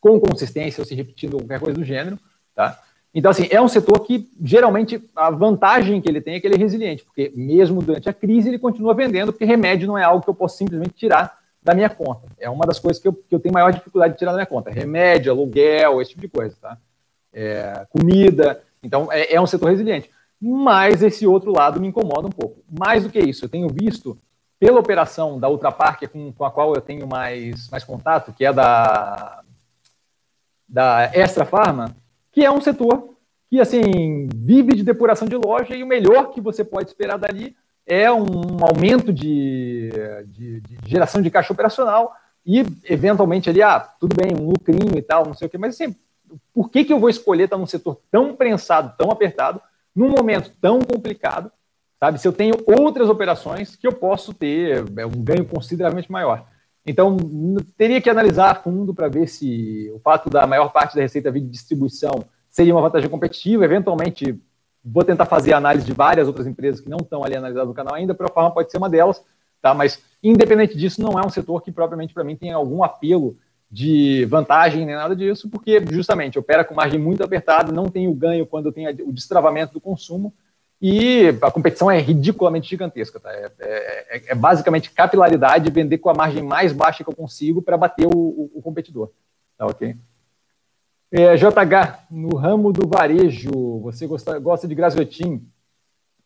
com consistência ou se repetindo qualquer coisa do gênero. Tá? Então, assim, é um setor que, geralmente, a vantagem que ele tem é que ele é resiliente, porque mesmo durante a crise ele continua vendendo, porque remédio não é algo que eu posso simplesmente tirar da minha conta. É uma das coisas que eu, que eu tenho maior dificuldade de tirar da minha conta. Remédio, aluguel, esse tipo de coisa, tá? É, comida. Então, é, é um setor resiliente. Mas esse outro lado me incomoda um pouco. Mais do que isso, eu tenho visto, pela operação da Ultrapar, que é com, com a qual eu tenho mais, mais contato, que é da, da Extra Pharma, que é um setor que, assim, vive de depuração de loja e o melhor que você pode esperar dali é um aumento de, de, de geração de caixa operacional e, eventualmente, ali, ah, tudo bem, um lucrinho e tal, não sei o quê, mas, assim, por que, que eu vou escolher estar num setor tão prensado, tão apertado, num momento tão complicado, sabe? Se eu tenho outras operações que eu posso ter é, um ganho consideravelmente maior. Então, teria que analisar a fundo para ver se o fato da maior parte da receita vir de distribuição seria uma vantagem competitiva. Eventualmente, vou tentar fazer análise de várias outras empresas que não estão ali analisadas no canal ainda, a forma pode ser uma delas, tá? Mas, independente disso, não é um setor que propriamente para mim tem algum apelo de vantagem nem nada disso, porque justamente opera com margem muito apertada, não tem o ganho quando tenho o destravamento do consumo e a competição é ridiculamente gigantesca. Tá? É, é, é basicamente capilaridade, vender com a margem mais baixa que eu consigo para bater o, o, o, competidor. Tá ok? É, JH, no ramo do varejo, você gosta, gosta de Graziotin?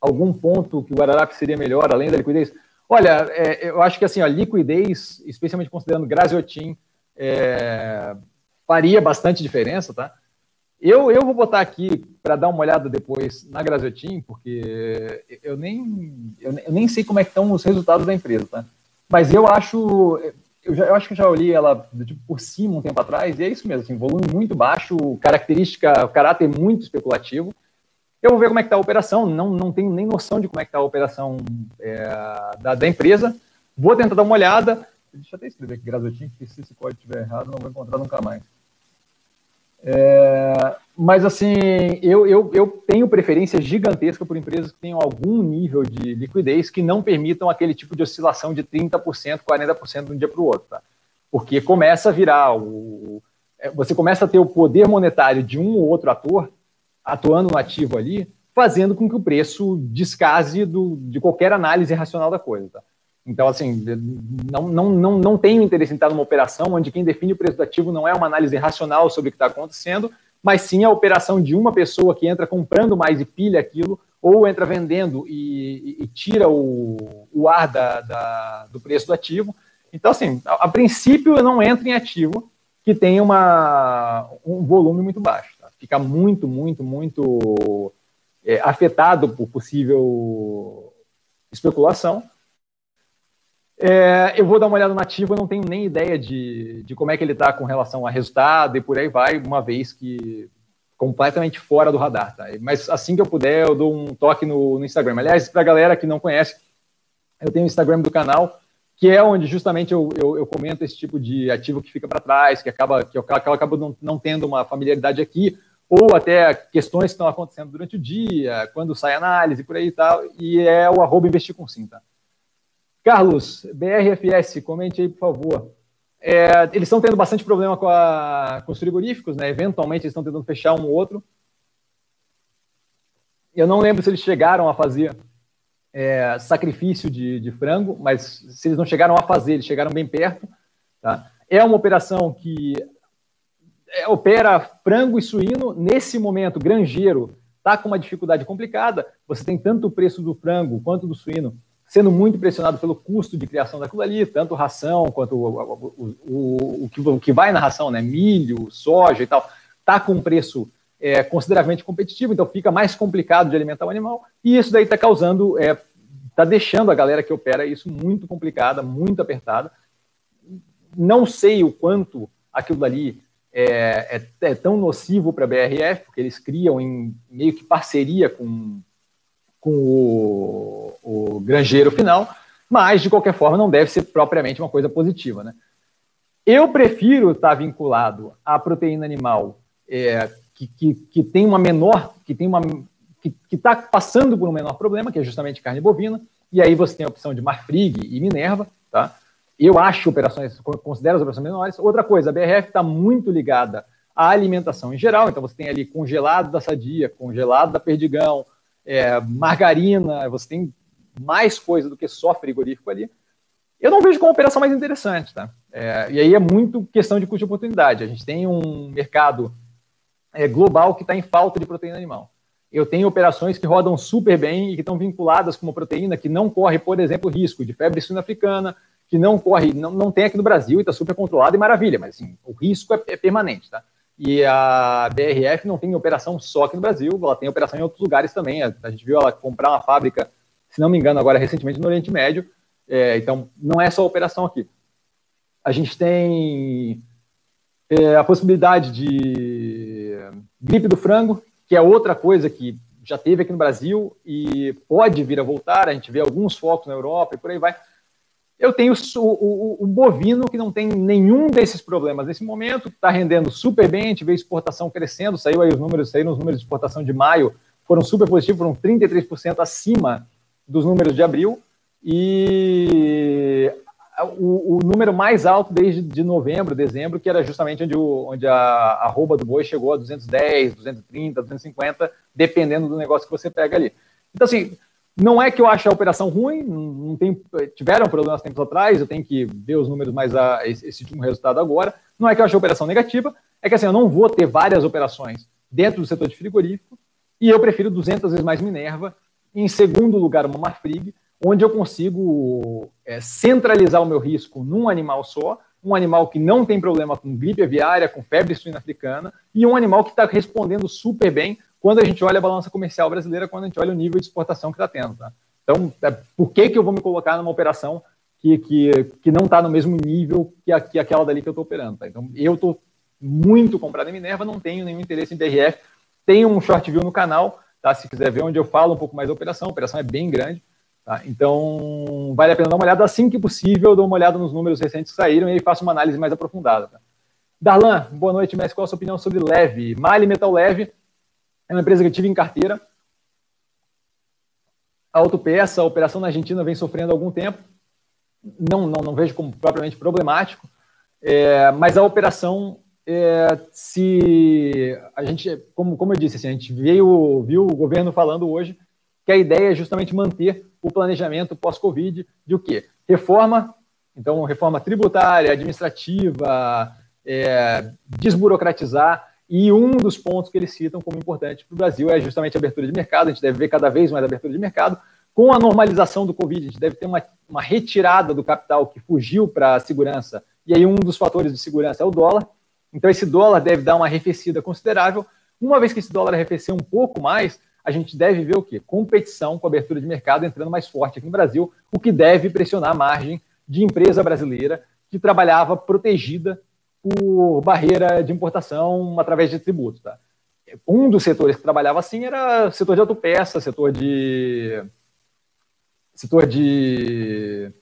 Algum ponto que o Guararapes seria melhor, além da liquidez? Olha, é, eu acho que assim, a liquidez, especialmente considerando Graziotin, é, faria bastante diferença, tá? Eu, eu vou botar aqui para dar uma olhada depois na Graziotin, porque eu nem, eu nem sei como é que estão os resultados da empresa, tá? Mas eu acho, eu, já, eu acho que já olhei ela tipo, por cima um tempo atrás, e é isso mesmo, assim, volume muito baixo, característica, caráter muito especulativo. Eu vou ver como é que está a operação, não, não tenho nem noção de como é que está a operação é, da, da empresa. Vou tentar dar uma olhada. Deixa eu até escrever aqui, Graziotin, porque se esse código estiver errado, não vou encontrar nunca mais. É, mas assim, eu, eu, eu tenho preferência gigantesca por empresas que tenham algum nível de liquidez que não permitam aquele tipo de oscilação de 30%, 40% de um dia para o outro. Tá? Porque começa a virar o. É, você começa a ter o poder monetário de um ou outro ator atuando no ativo ali, fazendo com que o preço descase do, de qualquer análise racional da coisa. Tá? Então, assim, não, não, não, não tenho interesse em estar numa operação onde quem define o preço do ativo não é uma análise racional sobre o que está acontecendo, mas sim a operação de uma pessoa que entra comprando mais e pilha aquilo, ou entra vendendo e, e, e tira o, o ar da, da, do preço do ativo. Então, assim, a, a, princípio eu não entro em ativo que tem uma, um volume muito baixo. Tá? Fica muito, muito, muito é, afetado por possível especulação. É, eu vou dar uma olhada no ativo, eu não tenho nem ideia de, de como é que ele está com relação a resultado e por aí vai, uma vez que completamente fora do radar, tá? Mas assim que eu puder, eu dou um toque no, no Instagram. Aliás, para a galera que não conhece, eu tenho o Instagram do canal, que é onde justamente eu, eu, eu comento esse tipo de ativo que fica para trás, que acaba que eu, que eu acabo não, não tendo uma familiaridade aqui, ou até questões que estão acontecendo durante o dia, quando sai análise, por aí e tal, e é o arroba investir com sim, tá? Carlos, BRFS, comente aí, por favor. É, eles estão tendo bastante problema com, a, com os frigoríficos, né? Eventualmente eles estão tentando fechar um ou outro. Eu não lembro se eles chegaram a fazer é, sacrifício de, de, frango, mas se eles não chegaram a fazer, eles chegaram bem perto. Tá? É uma operação que é, opera frango e suíno. Nesse momento, granjeiro está com uma dificuldade complicada. Você tem tanto o preço do frango quanto do suíno sendo muito pressionado pelo custo de criação daquilo ali, tanto ração quanto o, o, o, o, que, o que vai na ração, né? Milho, soja e tal, está com um preço é, consideravelmente competitivo, então fica mais complicado de alimentar o animal, e isso daí está causando, está é, tá deixando a galera que opera isso muito complicada, muito apertada. Não sei o quanto aquilo dali é, é, é tão nocivo para a BRF, porque eles criam em meio que parceria com com o, o granjeiro final, mas de qualquer forma não deve ser propriamente uma coisa positiva. Né? Eu prefiro estar vinculado à proteína animal é, que, que, que, tem uma menor, que tem uma que está passando por um menor problema, que é justamente carne bovina, e aí você tem a opção de Marfrig e Minerva, tá? Eu acho operações, considero as operações menores. Outra coisa, a BRF está muito ligada a alimentação em geral. Então, você tem ali congelado da Sadia, congelado da Perdigão, é, margarina, você tem mais coisa do que só frigorífico ali. Eu não vejo como operação mais interessante, tá? É, e aí é muito questão de custo de oportunidade. A gente tem um mercado é, global que está em falta de proteína animal. Eu tenho operações que rodam super bem e que estão vinculadas com uma proteína que não corre, por exemplo, risco de febre suína africana, que não corre, não, não tem aqui no Brasil e está super controlado e maravilha, mas assim, o risco é, é permanente, tá? E a BRF não tem operação só aqui no Brasil, ela tem operação em outros lugares também. A, gente viu ela comprar uma fábrica, se não me engano, agora recentemente no Oriente Médio. É, então, não é só operação aqui. A gente tem é, a possibilidade de gripe do frango, que é outra coisa que já teve aqui no Brasil e pode vir a voltar. A gente vê alguns focos na Europa e por aí vai. Eu tenho o, o, o, bovino que não tem nenhum desses problemas nesse momento, está rendendo super bem, a gente vê exportação crescendo, saiu aí os números, saíram os números de exportação de maio, foram super positivos, foram 33% acima dos números de abril, e o, o, número mais alto desde de novembro, dezembro, que era justamente onde, o, onde a arroba do boi chegou a 210, 230, 250, dependendo do negócio que você pega ali. Então, assim, não é que eu ache a operação ruim, não tem, tiveram problemas tempos atrás, eu tenho que ver os números mais a, esse, esse último resultado agora. Não é que eu ache a operação negativa, é que assim, eu não vou ter várias operações dentro do setor de frigorífico e eu prefiro 200 vezes mais Minerva, em segundo lugar uma Marfrig, onde eu consigo é, centralizar o meu risco num animal só, um animal que não tem problema com gripe aviária, com febre suína africana, e um animal que está respondendo super bem quando a gente olha a balança comercial brasileira, quando a gente olha o nível de exportação que está tendo. Tá? Então, é, por que, que eu vou me colocar numa operação que, que, que não está no mesmo nível que, a, que aquela dali que eu estou operando? Tá? Então, eu estou muito comprado em Minerva, não tenho nenhum interesse em DRF. Tenho um short view no canal, tá? se quiser ver onde eu falo um pouco mais da operação. A operação é bem grande. Tá? Então, vale a pena dar uma olhada. Assim que possível, dou uma olhada nos números recentes que saíram e aí faço uma análise mais aprofundada. Tá? Darlan, boa noite, mestre. Qual a sua opinião sobre leve? Mali Metal Leve é uma empresa que eu tive em carteira. A autopeça, a operação na Argentina vem sofrendo há algum tempo. Não, não, não vejo como propriamente problemático, é, mas a operação, é, se a gente, como, como eu disse, assim, a gente veio, viu o governo falando hoje que a ideia é justamente manter o planejamento pós-Covid de o quê? Reforma, então reforma tributária, administrativa, é, desburocratizar, e um dos pontos que eles citam como importante para o Brasil é justamente a abertura de mercado. A gente deve ver cada vez mais abertura de mercado. Com a normalização do Covid, a gente deve ter uma, uma retirada do capital que fugiu para a segurança. E aí, um dos fatores de segurança é o dólar. Então, esse dólar deve dar uma arrefecida considerável. Uma vez que esse dólar arrefecer um pouco mais, a gente deve ver o quê? Competição com abertura de mercado entrando mais forte aqui no Brasil, o que deve pressionar a margem de empresa brasileira que trabalhava protegida por barreira de importação através de tributos. Tá? Um dos setores que trabalhava assim era setor de autopeça, setor de setor de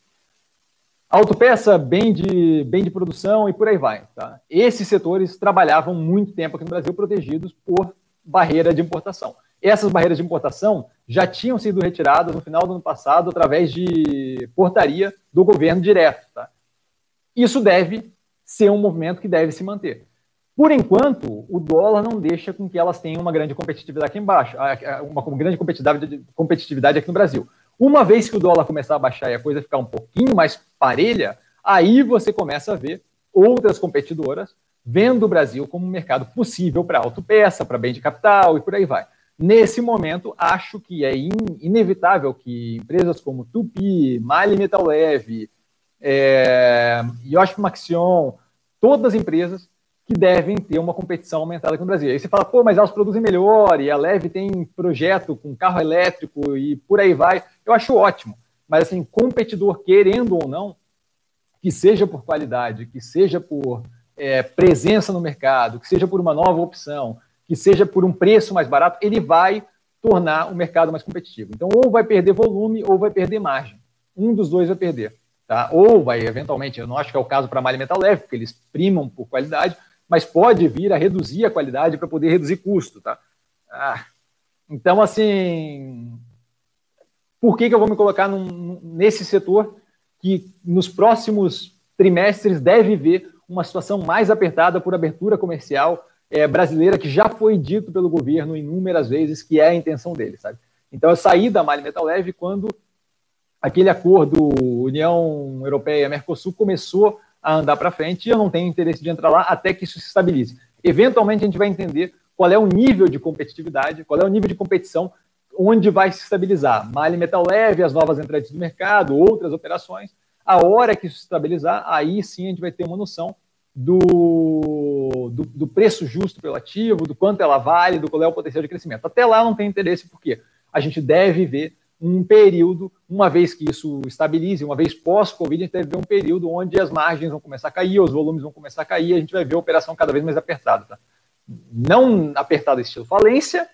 autopeça, bem de, bem de produção e por aí vai. Tá? Esses setores trabalhavam muito tempo aqui no Brasil protegidos por barreira de importação. Essas barreiras de importação já tinham sido retiradas no final do ano passado através de portaria do governo direto. Tá? Isso deve ser um movimento que deve se manter. Por enquanto, o dólar não deixa com que elas tenham uma grande competitividade aqui embaixo, uma grande competitividade, aqui no Brasil. Uma vez que o dólar começar a baixar e a coisa ficar um pouquinho mais parelha, aí você começa a ver outras competidoras vendo o Brasil como um mercado possível para autopeça, para bem de capital e por aí vai. Nesse momento, acho que é in inevitável que empresas como Tupi, Mali Metal Leve, é, Yoshi Maxion, todas as empresas que devem ter uma competição aumentada aqui no Brasil. Aí você fala, pô, mas elas produzem melhor, e a Leve tem projeto com carro elétrico e por aí vai. Eu acho ótimo. Mas, assim, competidor, querendo ou não, que seja por qualidade, que seja por é, presença no mercado, que seja por uma nova opção, que seja por um preço mais barato, ele vai tornar o mercado mais competitivo. Então, ou vai perder volume ou vai perder margem. Um dos dois vai perder. Tá? Ou vai, eventualmente, eu não acho que é o caso para malha metal leve, porque eles primam por qualidade, mas pode vir a reduzir a qualidade para poder reduzir custo. Tá? Ah, então, assim, por que, que eu vou me colocar num, nesse setor que nos próximos trimestres deve ver uma situação mais apertada por abertura comercial é, brasileira que já foi dito pelo governo inúmeras vezes que é a intenção dele, sabe? Então eu saí da Mali Metal Leve quando aquele acordo União Europeia-Mercosul começou a andar para frente e eu não tenho interesse de entrar lá até que isso se estabilize. Eventualmente a gente vai entender qual é o nível de competitividade, qual é o nível de competição onde vai se estabilizar. Mali Metal Leve, as novas entrantes do mercado, outras operações. A hora que isso se estabilizar, aí sim a gente vai ter uma noção do, do, do, preço justo pelo ativo, do quanto ela vale, do qual é o potencial de crescimento. Até lá não tem interesse, porque a gente deve ver um período, uma vez que isso estabilize, uma vez pós-Covid, a gente deve ver um período onde as margens vão começar a cair, os volumes vão começar a cair, a gente vai ver a operação cada vez mais apertada. Tá? Não apertada estilo falência,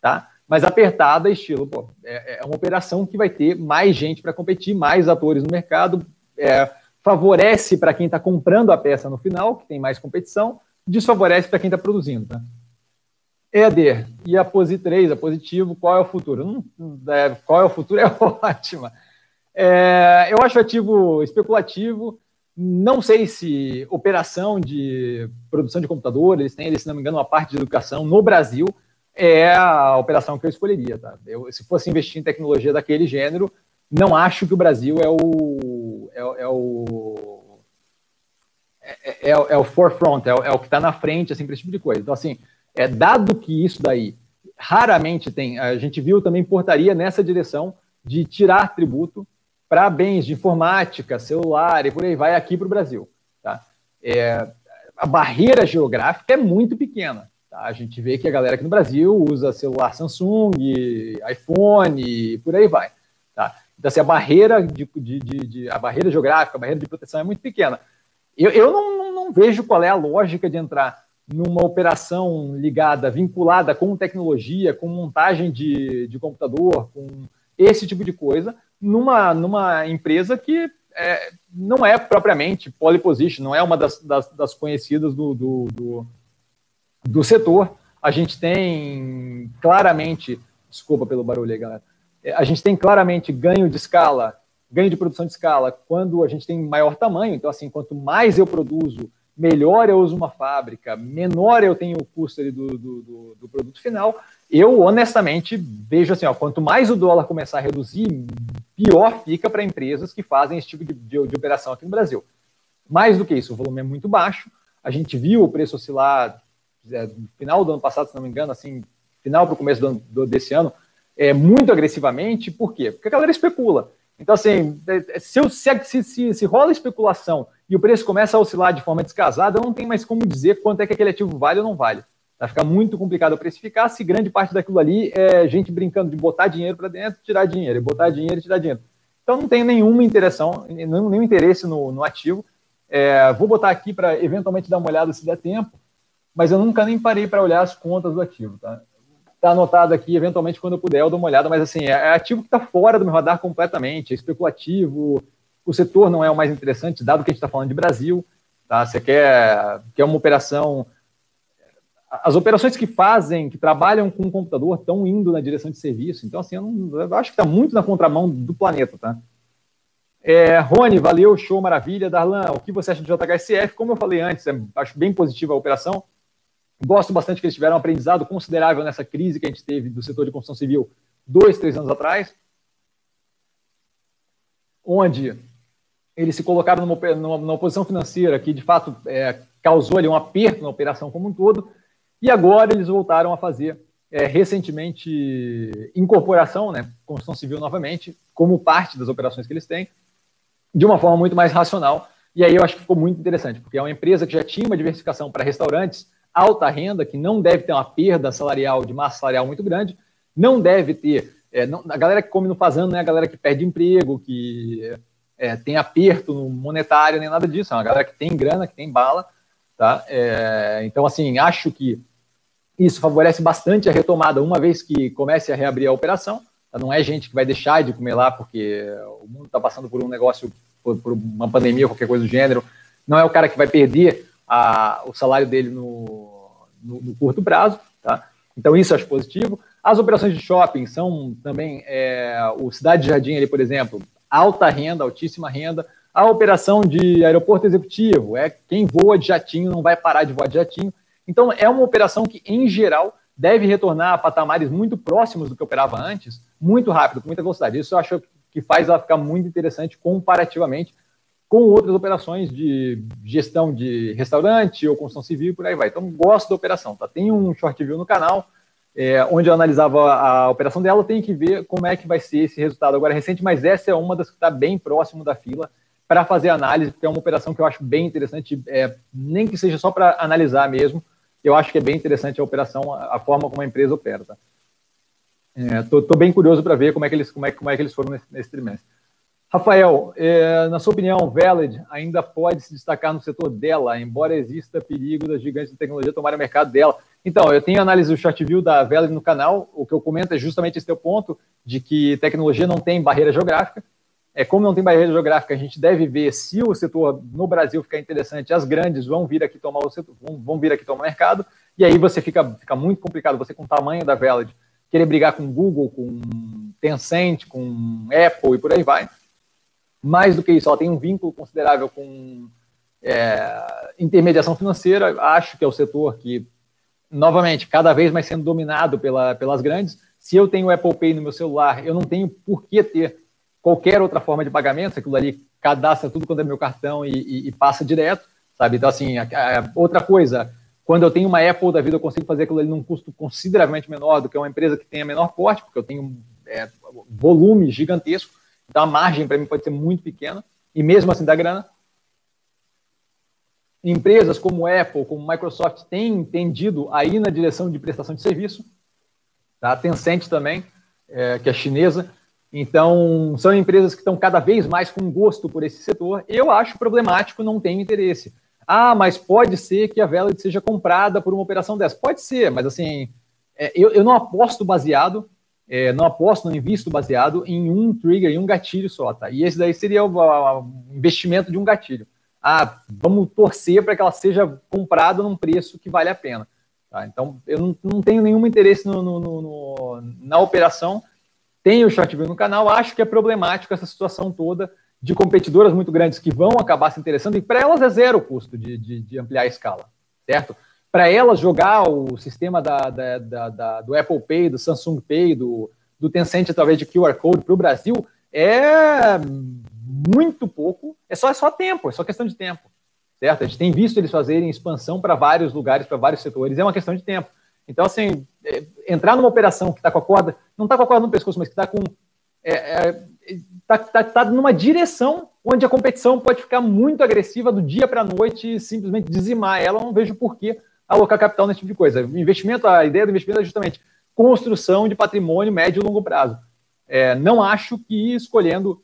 tá? mas apertada estilo, pô, é, é uma operação que vai ter mais gente para competir, mais atores no mercado, é, favorece para quem está comprando a peça no final, que tem mais competição, desfavorece para quem está produzindo. Tá? Éder, e a POSI 3, a positivo, qual é o futuro? Hum, é, qual é o futuro? É ótima. É, eu acho ativo especulativo. Não sei se operação de produção de computador, eles têm, se não me engano, uma parte de educação no Brasil, é a operação que eu escolheria. Tá? Eu, se fosse investir em tecnologia daquele gênero, não acho que o Brasil é o é, é o é, é, é, o forefront, é o, é o que está na frente assim para esse tipo de coisa. Então assim, é dado que isso daí raramente tem, a gente viu também portaria nessa direção de tirar tributo para bens de informática, celular e por aí vai aqui para o Brasil. Tá? É, a barreira geográfica é muito pequena. Tá? A gente vê que a galera aqui no Brasil usa celular Samsung, iPhone e por aí vai. Tá? Então, assim, a barreira de, de, de, de, a barreira geográfica, a barreira de proteção é muito pequena. Eu, eu não, não, não, vejo qual é a lógica de entrar numa operação ligada, vinculada com tecnologia, com montagem de, de computador, com esse tipo de coisa, numa, numa empresa que é, não é propriamente pole position, não é uma das, das, das conhecidas do, do, do, do setor. A gente tem claramente, desculpa pelo barulho aí, galera, é, a gente tem claramente ganho de escala, ganho de produção de escala quando a gente tem maior tamanho. Então, assim, quanto mais eu produzo, melhor eu uso uma fábrica, menor eu tenho o custo do, do, do, do, produto final. Eu, honestamente, vejo assim, ó, quanto mais o dólar começar a reduzir, pior fica para empresas que fazem esse tipo de, de, de, operação aqui no Brasil. Mais do que isso, o volume é muito baixo. A gente viu o preço oscilar é, no final do ano passado, se não me engano, assim, final para o começo do, desse ano, é, muito agressivamente, por quê? Porque a galera especula. Então, assim, é, é, se, eu, se, se, se, rola especulação e o preço começa a oscilar de forma descasada, não tenho mais como dizer quanto é que aquele ativo vale ou não vale. Vai ficar muito complicado precificar se grande parte daquilo ali é gente brincando de botar dinheiro para dentro, tirar dinheiro, botar dinheiro e tirar dinheiro. Então, não tenho nenhuma interação, nenhum interesse no, no ativo. É, vou botar aqui para eventualmente dar uma olhada se der tempo, mas eu nunca nem parei para olhar as contas do ativo. Tá? Está anotado aqui, eventualmente, quando eu puder, eu dou uma olhada, mas assim, é ativo que está fora do meu radar completamente, é especulativo, o setor não é o mais interessante, dado que a gente está falando de Brasil, tá? Você quer, quer uma operação. As operações que fazem, que trabalham com o computador, estão indo na direção de serviço. Então, assim, eu, não, eu acho que está muito na contramão do planeta, tá? É, Rony, valeu, show, maravilha. Darlan, o que você acha de JHSF? Como eu falei antes, é, acho bem positiva a operação. Gosto bastante que eles tiveram um aprendizado considerável nessa crise que a gente teve do setor de construção civil dois, três anos atrás, onde eles se colocaram numa, numa, numa posição financeira que, de fato, é, causou ali um aperto na operação como um todo, e agora eles voltaram a fazer é, recentemente incorporação, né, construção civil novamente, como parte das operações que eles têm, de uma forma muito mais racional. E aí eu acho que ficou muito interessante, porque é uma empresa que já tinha uma diversificação para restaurantes, alta renda, que não deve ter uma perda salarial, de massa salarial muito grande, não deve ter. É, não, a galera que come no fazendo não é a galera que perde emprego, que é, tem aperto no monetário, nem nada disso. É uma galera que tem grana, que tem bala. Tá? É, então, assim, acho que isso favorece bastante a retomada, uma vez que comece a reabrir a operação. Tá? Não é gente que vai deixar de comer lá porque o mundo está passando por um negócio, por, por uma pandemia, qualquer coisa do gênero. Não é o cara que vai perder a, o salário dele no, no, no, curto prazo. Tá? Então, isso acho positivo. As operações de shopping são também é, o Cidade Jardim, ali, por exemplo, alta renda, altíssima renda. A operação de aeroporto executivo é quem voa de jatinho não vai parar de voar de jatinho. Então, é uma operação que, em geral, deve retornar a patamares muito próximos do que operava antes, muito rápido, com muita velocidade. Isso eu acho que faz ela ficar muito interessante comparativamente com outras operações de gestão de restaurante ou construção civil e por aí vai. Então, gosto da operação. Tá? Tem um short view no canal, é, onde eu analisava a operação dela, tem que ver como é que vai ser esse resultado agora recente, mas essa é uma das que está bem próximo da fila para fazer análise, porque é uma operação que eu acho bem interessante, é, nem que seja só para analisar mesmo, eu acho que é bem interessante a operação, a, a forma como a empresa opera. Tá? É, bem curioso para ver como é que eles, como é, como é que eles foram nesse, nesse trimestre. Rafael, é, na sua opinião, Valid ainda pode se destacar no setor dela, embora exista perigo das gigantes de tecnologia tomarem o mercado dela. Então, eu tenho análise do short view da Valid no canal. O que eu comento é justamente esse teu ponto de que tecnologia não tem barreira geográfica. É como não tem barreira geográfica, a gente deve ver se o setor no Brasil ficar interessante, as grandes vão vir aqui tomar o setor, vão, vão vir aqui tomar o mercado, e aí você fica, fica muito complicado, você com o tamanho da Valid, querer brigar com Google, com Tencent, com Apple e por aí vai mais do que isso, ela tem um vínculo considerável com é, intermediação financeira. Acho que é o setor que, novamente, cada vez mais sendo dominado pela, pelas grandes. Se eu tenho Apple Pay no meu celular, eu não tenho por que ter qualquer outra forma de pagamento. Aquilo ali cadastra tudo quando é meu cartão e, e, e passa direto, sabe? Então, assim, a, a, outra coisa, quando eu tenho uma Apple da vida, eu consigo fazer aquilo ali num custo consideravelmente menor do que uma empresa que tenha menor porte, porque eu tenho é, volume gigantesco. Então a margem para mim pode ser muito pequena e mesmo assim dá grana. Empresas como Apple, como Microsoft têm tendido aí na direção de prestação de serviço. Tá? Tencent também, é, que é chinesa. Então, são empresas que estão cada vez mais com gosto por esse setor. Eu acho problemático, não tenho interesse. Ah, mas pode ser que a Valid seja comprada por uma operação dessa. Pode ser, mas assim, é, eu, eu não aposto baseado é, não aposto, não invisto baseado em um trigger, em um gatilho só, tá? E esse daí seria o, investimento de um gatilho. Ah, vamos torcer para que ela seja comprada num preço que vale a pena. Tá? Então, eu não, não tenho nenhum interesse no, no, no, na operação. Tenho o view no canal, acho que é problemático essa situação toda de competidoras muito grandes que vão acabar se interessando, e para elas é zero o custo de, de, de ampliar a escala, certo? Para elas jogar o sistema da, da, da, da, do Apple Pay, do Samsung Pay, do, do Tencent, talvez de QR Code para o Brasil, é muito pouco, é só, é só tempo, é só questão de tempo. Certo? A gente tem visto eles fazerem expansão para vários lugares, para vários setores, é uma questão de tempo. Então, assim, é, entrar numa operação que está com a corda, não está com a corda no pescoço, mas que está com. É, é, tá, tá, tá numa direção onde a competição pode ficar muito agressiva do dia para a noite e simplesmente dizimar ela. não vejo porquê alocar capital nesse tipo de coisa. Investimento, a ideia do investimento é justamente construção de patrimônio médio e longo prazo. É, não acho que escolhendo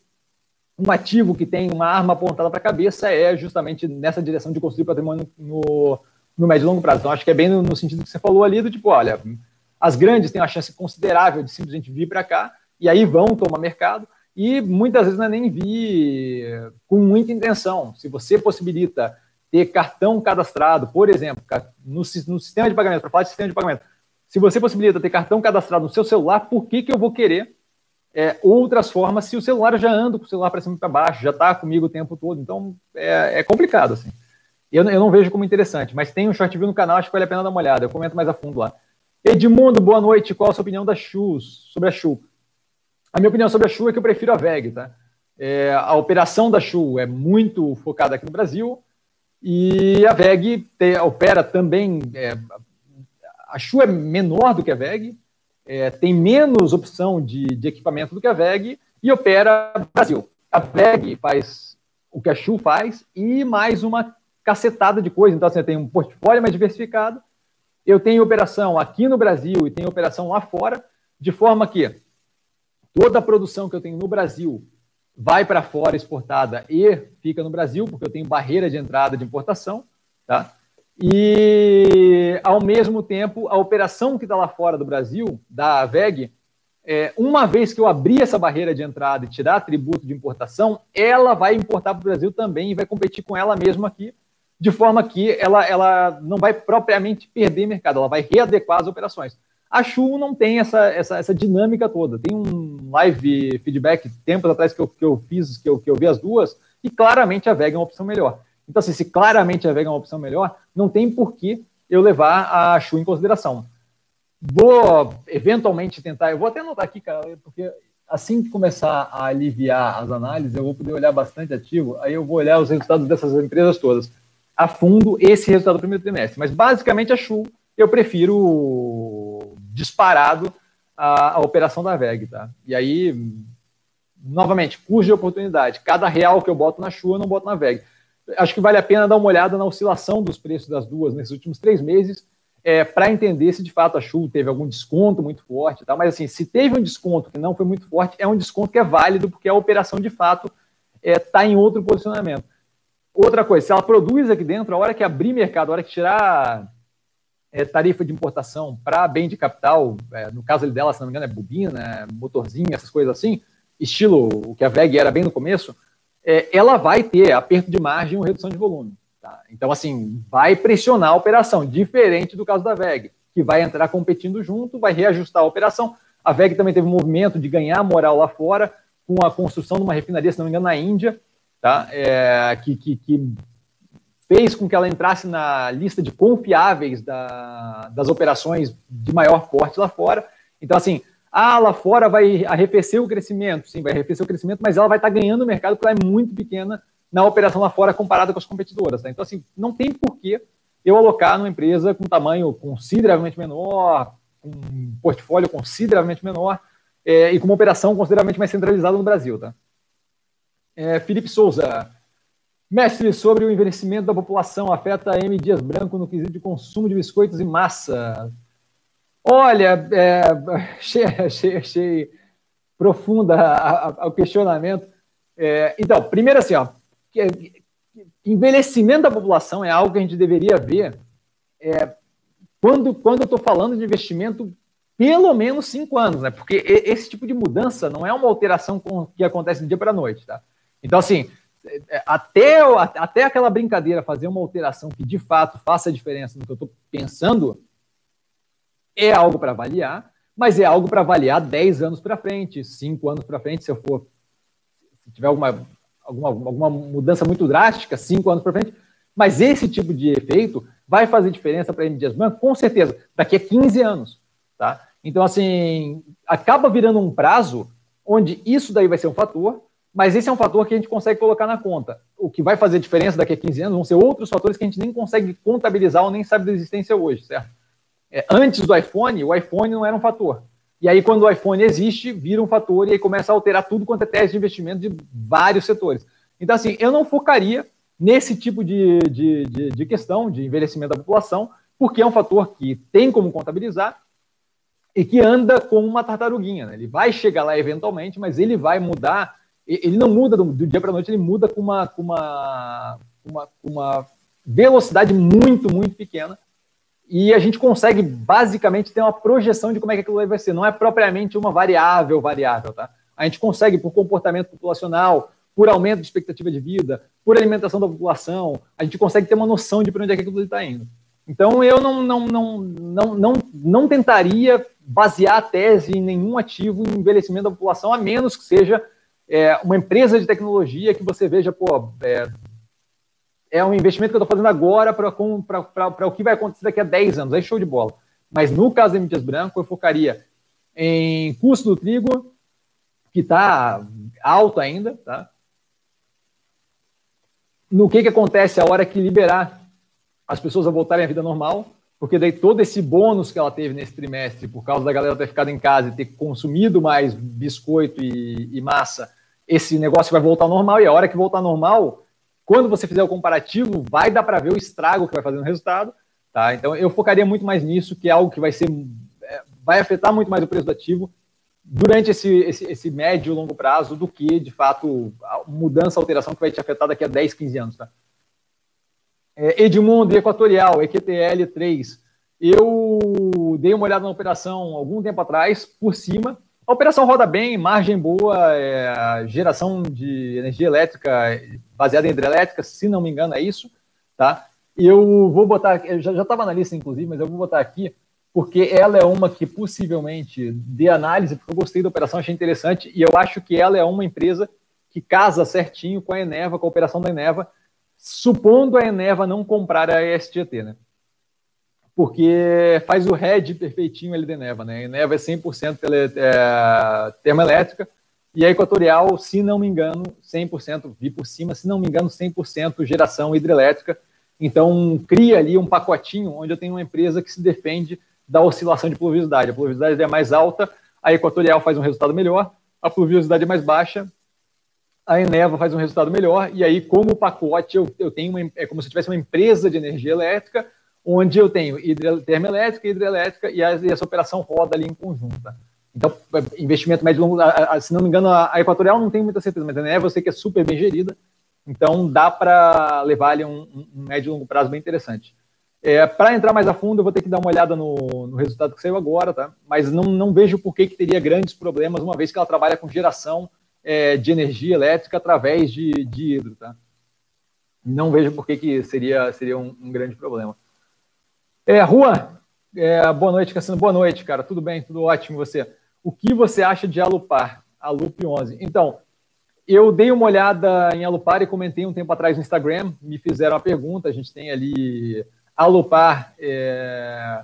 um ativo que tem uma arma apontada para a cabeça é justamente nessa direção de construir patrimônio no, no médio e longo prazo. Então, acho que é bem no, no sentido que você falou ali, do tipo, olha, as grandes têm uma chance considerável de simplesmente vir para cá, e aí vão tomar mercado, e muitas vezes não é nem vir com muita intenção. Se você possibilita ter cartão cadastrado, por exemplo, no, no sistema de pagamento, para falar de sistema de pagamento, se você possibilita ter cartão cadastrado no seu celular, por que, que eu vou querer é, outras formas se o celular já ando com o celular para cima e para baixo, já está comigo o tempo todo? Então é, é complicado assim. Eu, eu, não vejo como interessante, mas tem um short view no canal, acho que vale a pena dar uma olhada. Eu comento mais a fundo lá. Edmundo, boa noite. Qual a sua opinião da Chu, sobre a Chu? A minha opinião sobre a Chu é que eu prefiro a VEG, tá? É, a operação da Chu é muito focada aqui no Brasil. E a VEG te, opera também. É, a Chu é menor do que a VEG, é, tem menos opção de, de, equipamento do que a VEG e opera Brasil. A VEG faz o que a Chu faz e mais uma cacetada de coisa. Então, você assim, tem um portfólio mais diversificado. Eu tenho operação aqui no Brasil e tenho operação lá fora, de forma que toda a produção que eu tenho no Brasil vai para fora exportada e fica no Brasil, porque eu tenho barreira de entrada de importação, tá? E, ao mesmo tempo, a operação que está lá fora do Brasil, da VEG, é, uma vez que eu abrir essa barreira de entrada e tirar tributo de importação, ela vai importar para o Brasil também e vai competir com ela mesma aqui, de forma que ela, ela não vai propriamente perder mercado, ela vai readequar as operações. A Chu não tem essa, essa, essa dinâmica toda. Tem um live feedback tempos atrás que eu, que eu fiz, que eu, que eu vi as duas, e claramente a Vega é uma opção melhor. Então, assim, se claramente a Vega é uma opção melhor, não tem por que eu levar a Chu em consideração. Vou eventualmente tentar, eu vou até anotar aqui, cara, porque assim que começar a aliviar as análises, eu vou poder olhar bastante ativo, aí eu vou olhar os resultados dessas empresas todas a fundo esse resultado do primeiro trimestre. Mas basicamente a Chu eu prefiro disparado a, a operação da VEG, tá? E aí, novamente, custo de oportunidade. Cada real que eu boto na Chu, eu não boto na VEG. Acho que vale a pena dar uma olhada na oscilação dos preços das duas nesses últimos três meses, é, para entender se de fato a Chu teve algum desconto muito forte, tá? mas assim, se teve um desconto que não foi muito forte, é um desconto que é válido, porque a operação de fato está é, tá em outro posicionamento. Outra coisa, se ela produz aqui dentro, a hora que abrir mercado, a hora que tirar é, tarifa de importação para bem de capital, é, no caso dela, se não me engano, é bobina, motorzinho, essas coisas assim, estilo o que a VEG era bem no começo, é, ela vai ter aperto de margem ou redução de volume. Tá? Então, assim, vai pressionar a operação, diferente do caso da VEG, que vai entrar competindo junto, vai reajustar a operação. A VEG também teve um movimento de ganhar moral lá fora, com a construção de uma refinaria, se não me engano, na Índia, tá? É, que, que, que, fez com que ela entrasse na lista de confiáveis da, das operações de maior porte lá fora. Então, assim, ah, lá fora vai arrefecer o crescimento, sim, vai arrefecer o crescimento, mas ela vai estar ganhando o mercado porque ela é muito pequena na operação lá fora comparada com as competidoras. Tá? Então, assim, não tem porquê eu alocar numa empresa com tamanho consideravelmente menor, com um portfólio consideravelmente menor é, e com uma operação consideravelmente mais centralizada no Brasil. Tá? É, Felipe Souza. Mestre, sobre o envelhecimento da população, afeta a M. Dias Branco no quesito de consumo de biscoitos e massa. Olha, é, achei, achei, achei profunda o questionamento. É, então, primeiro assim, ó, envelhecimento da população é algo que a gente deveria ver é, quando, quando eu estou falando de investimento pelo menos cinco anos, né? Porque esse tipo de mudança não é uma alteração que acontece do dia para noite, tá? Então, assim, até, até aquela brincadeira fazer uma alteração que de fato faça diferença no que eu estou pensando, é algo para avaliar, mas é algo para avaliar 10 anos para frente, 5 anos para frente, se eu for. Se tiver alguma, alguma, alguma mudança muito drástica, 5 anos para frente. Mas esse tipo de efeito vai fazer diferença para a M. Dias Branco, com certeza, daqui a 15 anos. Tá? Então, assim, acaba virando um prazo onde isso daí vai ser um fator, mas esse é um fator que a gente consegue colocar na conta. O que vai fazer diferença daqui a 15 anos vão ser outros fatores que a gente nem consegue contabilizar ou nem sabe da existência hoje, certo? É, antes do iPhone, o iPhone não era um fator. E aí, quando o iPhone existe, vira um fator e aí começa a alterar tudo quanto é teste de investimento de vários setores. Então, assim, eu não focaria nesse tipo de, de, de, de questão de envelhecimento da população, porque é um fator que tem como contabilizar e que anda como uma tartaruguinha. Né? Ele vai chegar lá eventualmente, mas ele vai mudar ele não muda do, do dia para noite, ele muda com uma, com uma, uma, uma velocidade muito, muito pequena. E a gente consegue basicamente ter uma projeção de como é que aquilo vai ser. Não é propriamente uma variável variável, tá? A gente consegue, por comportamento populacional, por aumento de expectativa de vida, por alimentação da população, a gente consegue ter uma noção de para onde é que aquilo está indo. Então, eu não, não, não, não, não, não tentaria basear a tese em nenhum ativo em envelhecimento da população, a menos que seja é, uma empresa de tecnologia que você veja, pô, é, é um investimento que eu estou fazendo agora para o que vai acontecer daqui a 10 anos. Aí show de bola. Mas no caso da Mídias Branco, eu focaria em custo do trigo, que está alto ainda, tá? No que, que acontece a hora que liberar as pessoas a voltarem à vida normal, porque daí todo esse bônus que ela teve nesse trimestre, por causa da galera ter ficado em casa e ter consumido mais biscoito e, e massa, esse negócio vai voltar ao normal, e a hora que voltar ao normal, quando você fizer o comparativo, vai dar para ver o estrago que vai fazer no resultado. Tá? Então eu focaria muito mais nisso, que é algo que vai ser. É, vai afetar muito mais o preço do ativo durante esse, esse, esse médio e longo prazo do que, de fato, a mudança, alteração que vai te afetar daqui a 10, 15 anos. Tá? É, Edmundo Equatorial, EQTL3. Eu dei uma olhada na operação algum tempo atrás, por cima, a operação roda bem, margem boa, é, geração de energia elétrica baseada em hidrelétrica, se não me engano é isso, tá? Eu vou botar, eu já estava na lista inclusive, mas eu vou botar aqui, porque ela é uma que possivelmente de análise, porque eu gostei da operação, achei interessante, e eu acho que ela é uma empresa que casa certinho com a Eneva, com a operação da Eneva, supondo a Eneva não comprar a SGT, né? Porque faz o head perfeitinho ele de Neva, né? A Neva é 100% tele, é, termoelétrica e a Equatorial, se não me engano, 100%, vi por cima, se não me engano, 100% geração hidrelétrica. Então, cria ali um pacotinho onde eu tenho uma empresa que se defende da oscilação de pluviosidade. A pluviosidade é mais alta, a Equatorial faz um resultado melhor, a pluviosidade é mais baixa, a Eneva faz um resultado melhor, e aí, como pacote, eu, eu tenho uma, é como se eu tivesse uma empresa de energia elétrica, onde eu tenho termoelétrica e hidrelétrica, e, essa operação roda ali em conjunta. Então, investimento médio e longo, se não me engano, a Equatorial não tenho muita certeza, mas a eu sei que é super bem gerida, então dá para levar ali um, um, médio e longo prazo bem interessante. É, para entrar mais a fundo, eu vou ter que dar uma olhada no, no resultado que saiu agora, tá? Mas não, não vejo por que, que teria grandes problemas, uma vez que ela trabalha com geração é, de energia elétrica através de, de hidro, tá? Não vejo por que, que seria, seria um, um grande problema. É, Juan, é, boa noite, Cassino. Boa noite, cara. Tudo bem? Tudo ótimo você. O que você acha de Alupar, Alup 11? Então, eu dei uma olhada em Alupar e comentei um tempo atrás no Instagram. Me fizeram a pergunta. A gente tem ali Alupar, é,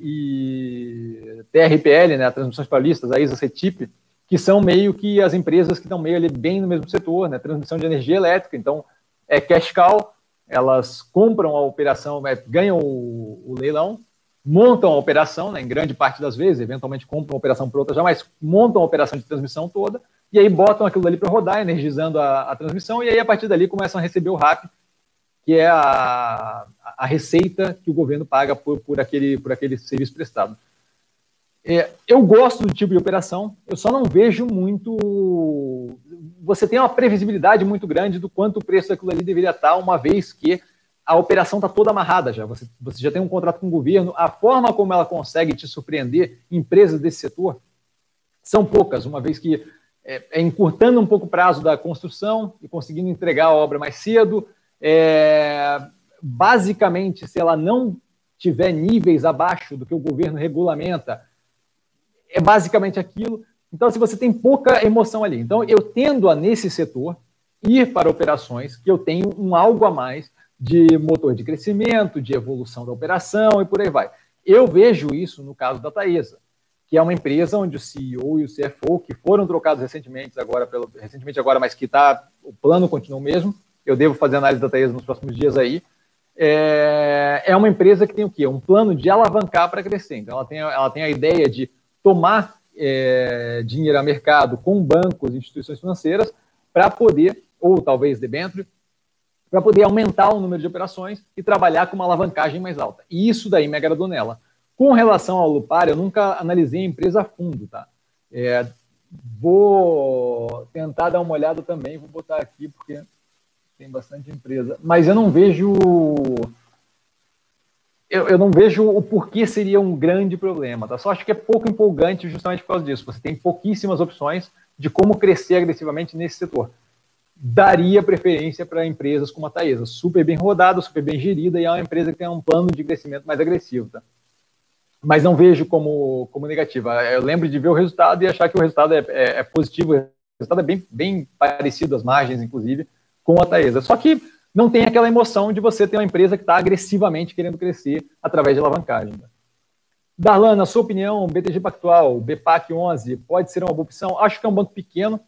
e TRPL, né, Transmissões Paulistas, a ISA CETIP, que são meio que as empresas que estão meio ali bem no mesmo setor, né, transmissão de energia elétrica. Então, é cash elas compram a operação, é, ganham o, o, leilão, montam a operação, né, em grande parte das vezes, eventualmente compram a operação por outra já, mas montam a operação de transmissão toda, e aí botam aquilo ali para rodar, energizando a, a, transmissão, e aí a partir dali começam a receber o RAP, que é a, a receita que o governo paga por, por, aquele, por aquele serviço prestado. É, eu gosto do tipo de operação, eu só não vejo muito. Você tem uma previsibilidade muito grande do quanto o preço daquilo ali deveria estar, uma vez que a operação está toda amarrada já. Você, você já tem um contrato com o governo, a forma como ela consegue te surpreender, empresas desse setor, são poucas, uma vez que é, é encurtando um pouco o prazo da construção e conseguindo entregar a obra mais cedo, é, basicamente, se ela não tiver níveis abaixo do que o governo regulamenta, é basicamente aquilo. Então, se você tem pouca emoção ali. Então, eu tendo a, nesse setor, ir para operações que eu tenho um algo a mais de motor de crescimento, de evolução da operação e por aí vai. Eu vejo isso no caso da Taesa, que é uma empresa onde o CEO e o CFO, que foram trocados recentemente agora, pelo, recentemente agora, mas que tá, o plano continua o mesmo, eu devo fazer análise da Taesa nos próximos dias aí. É, é uma empresa que tem o quê? Um plano de alavancar para crescer. Então, ela tem, ela tem a ideia de tomar é, dinheiro a mercado com bancos, instituições financeiras, para poder, ou talvez debênture, para poder aumentar o número de operações e trabalhar com uma alavancagem mais alta. E isso daí me agradou nela. Com relação ao Lupar, eu nunca analisei a empresa a fundo, tá? É, vou tentar dar uma olhada também, vou botar aqui, porque tem bastante empresa. Mas eu não vejo. Eu, eu, não vejo o porquê seria um grande problema. Tá? Só acho que é pouco empolgante justamente por causa disso. Você tem pouquíssimas opções de como crescer agressivamente nesse setor. Daria preferência para empresas como a Taesa, super bem rodada, super bem gerida, e é uma empresa que tem um plano de crescimento mais agressivo. Tá? Mas não vejo como, como negativa. Eu lembro de ver o resultado e achar que o resultado é, é, é positivo. O resultado é bem, bem parecido, as margens, inclusive com a Taesa. Só que não tem aquela emoção de você ter uma empresa que está agressivamente querendo crescer através de alavancagem. Darlan, na sua opinião, BTG Pactual, BPAC 11, pode ser uma boa opção? Acho que é um banco pequeno,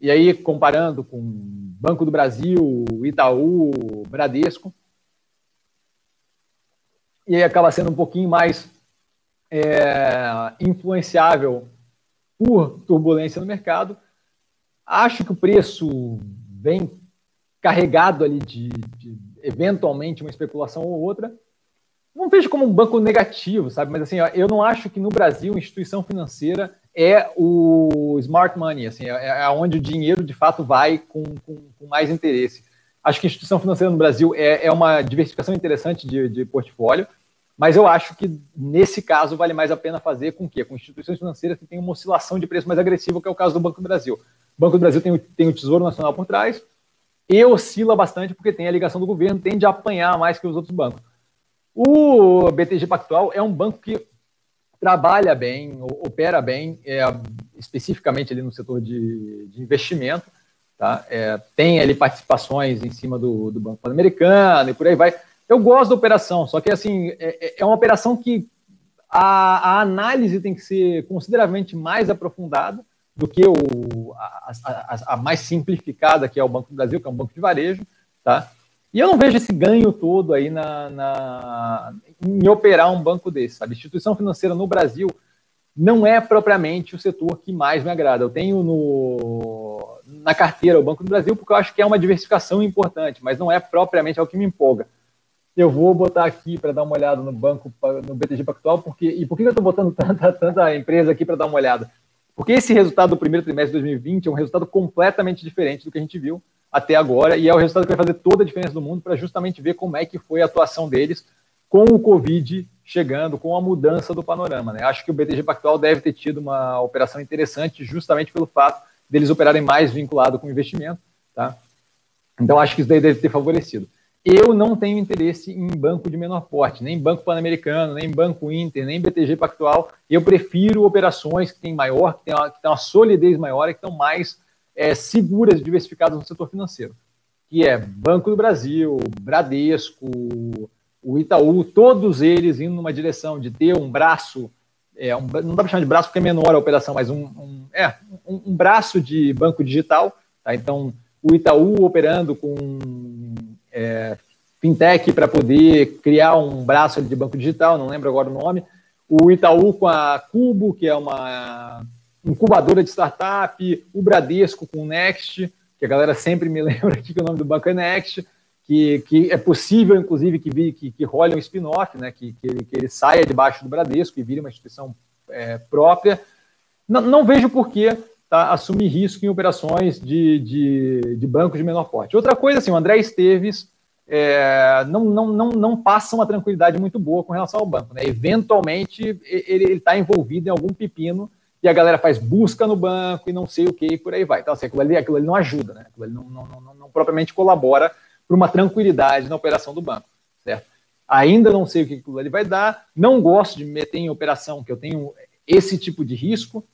e aí comparando com Banco do Brasil, Itaú, Bradesco, e aí acaba sendo um pouquinho mais é, influenciável por turbulência no mercado. Acho que o preço vem carregado ali de, de, eventualmente uma especulação ou outra. Não vejo como um banco negativo, sabe? Mas assim, eu não acho que no Brasil instituição financeira é o smart money, assim, é, é onde o dinheiro de fato vai com, com, com, mais interesse. Acho que instituição financeira no Brasil é, é uma diversificação interessante de, de portfólio, mas eu acho que nesse caso vale mais a pena fazer com o quê? Com instituições financeiras que têm uma oscilação de preço mais agressiva, que é o caso do Banco do Brasil. O Banco do Brasil tem tem o Tesouro Nacional por trás, e oscila bastante porque tem a ligação do governo, tende a apanhar mais que os outros bancos. O BTG Pactual é um banco que trabalha bem, opera bem, é, especificamente ali no setor de, de investimento, tá? É, tem ali participações em cima do, do Banco Pan-Americano e por aí vai. Eu gosto da operação, só que assim, é, é, é uma operação que a, a, análise tem que ser consideravelmente mais aprofundada do que o, a, a, a, mais simplificada, que é o Banco do Brasil, que é um banco de varejo, tá? E eu não vejo esse ganho todo aí na, na, em operar um banco desse, sabe? Instituição financeira no Brasil não é propriamente o setor que mais me agrada. Eu tenho no, na carteira o Banco do Brasil porque eu acho que é uma diversificação importante, mas não é propriamente algo que me empolga. Eu vou botar aqui para dar uma olhada no banco, no BTG Pactual, porque e por que eu estou botando tanta, tanta empresa aqui para dar uma olhada? Porque esse resultado do primeiro trimestre de 2020 é um resultado completamente diferente do que a gente viu até agora, e é o resultado que vai fazer toda a diferença do mundo para justamente ver como é que foi a atuação deles com o Covid chegando, com a mudança do panorama. Né? Acho que o BTG Pactual deve ter tido uma operação interessante justamente pelo fato deles operarem mais vinculado com investimento. Tá? Então, acho que isso daí deve ter favorecido. Eu não tenho interesse em banco de menor porte, nem Banco Pan-Americano, nem Banco Inter, nem BTG Pactual. Eu prefiro operações que têm maior, que têm uma, que têm uma solidez maior e que estão mais é, seguras e diversificadas no setor financeiro, que é Banco do Brasil, Bradesco, o Itaú, todos eles indo numa direção de ter um braço, é, um, não dá para chamar de braço porque é menor a operação, mas um, um é, um, um, braço de banco digital. Tá? Então, o Itaú operando com é, fintech para poder criar um braço de banco digital, não lembro agora o nome. O Itaú com a Cubo, que é uma incubadora de startup, o Bradesco com o Next, que a galera sempre me lembra aqui que o nome do banco é Next, que, que é possível, inclusive, que, que, que role um spin-off, né, que, que, ele, que ele saia debaixo do Bradesco e vire uma instituição é, própria. Não, não vejo por que tá, assumir risco em operações de, de, de bancos de menor porte. Outra coisa, assim, o André Esteves é, não, não, não, não passa uma tranquilidade muito boa com relação ao banco. Né? Eventualmente, ele está envolvido em algum pepino e a galera faz busca no banco e não sei o que e por aí vai. Então, assim, aquilo ali, aquilo ali não ajuda, né? aquilo ali não, não, não, não propriamente colabora para uma tranquilidade na operação do banco, certo? Ainda não sei o que aquilo ali vai dar, não gosto de me meter em operação que eu tenho esse tipo de risco,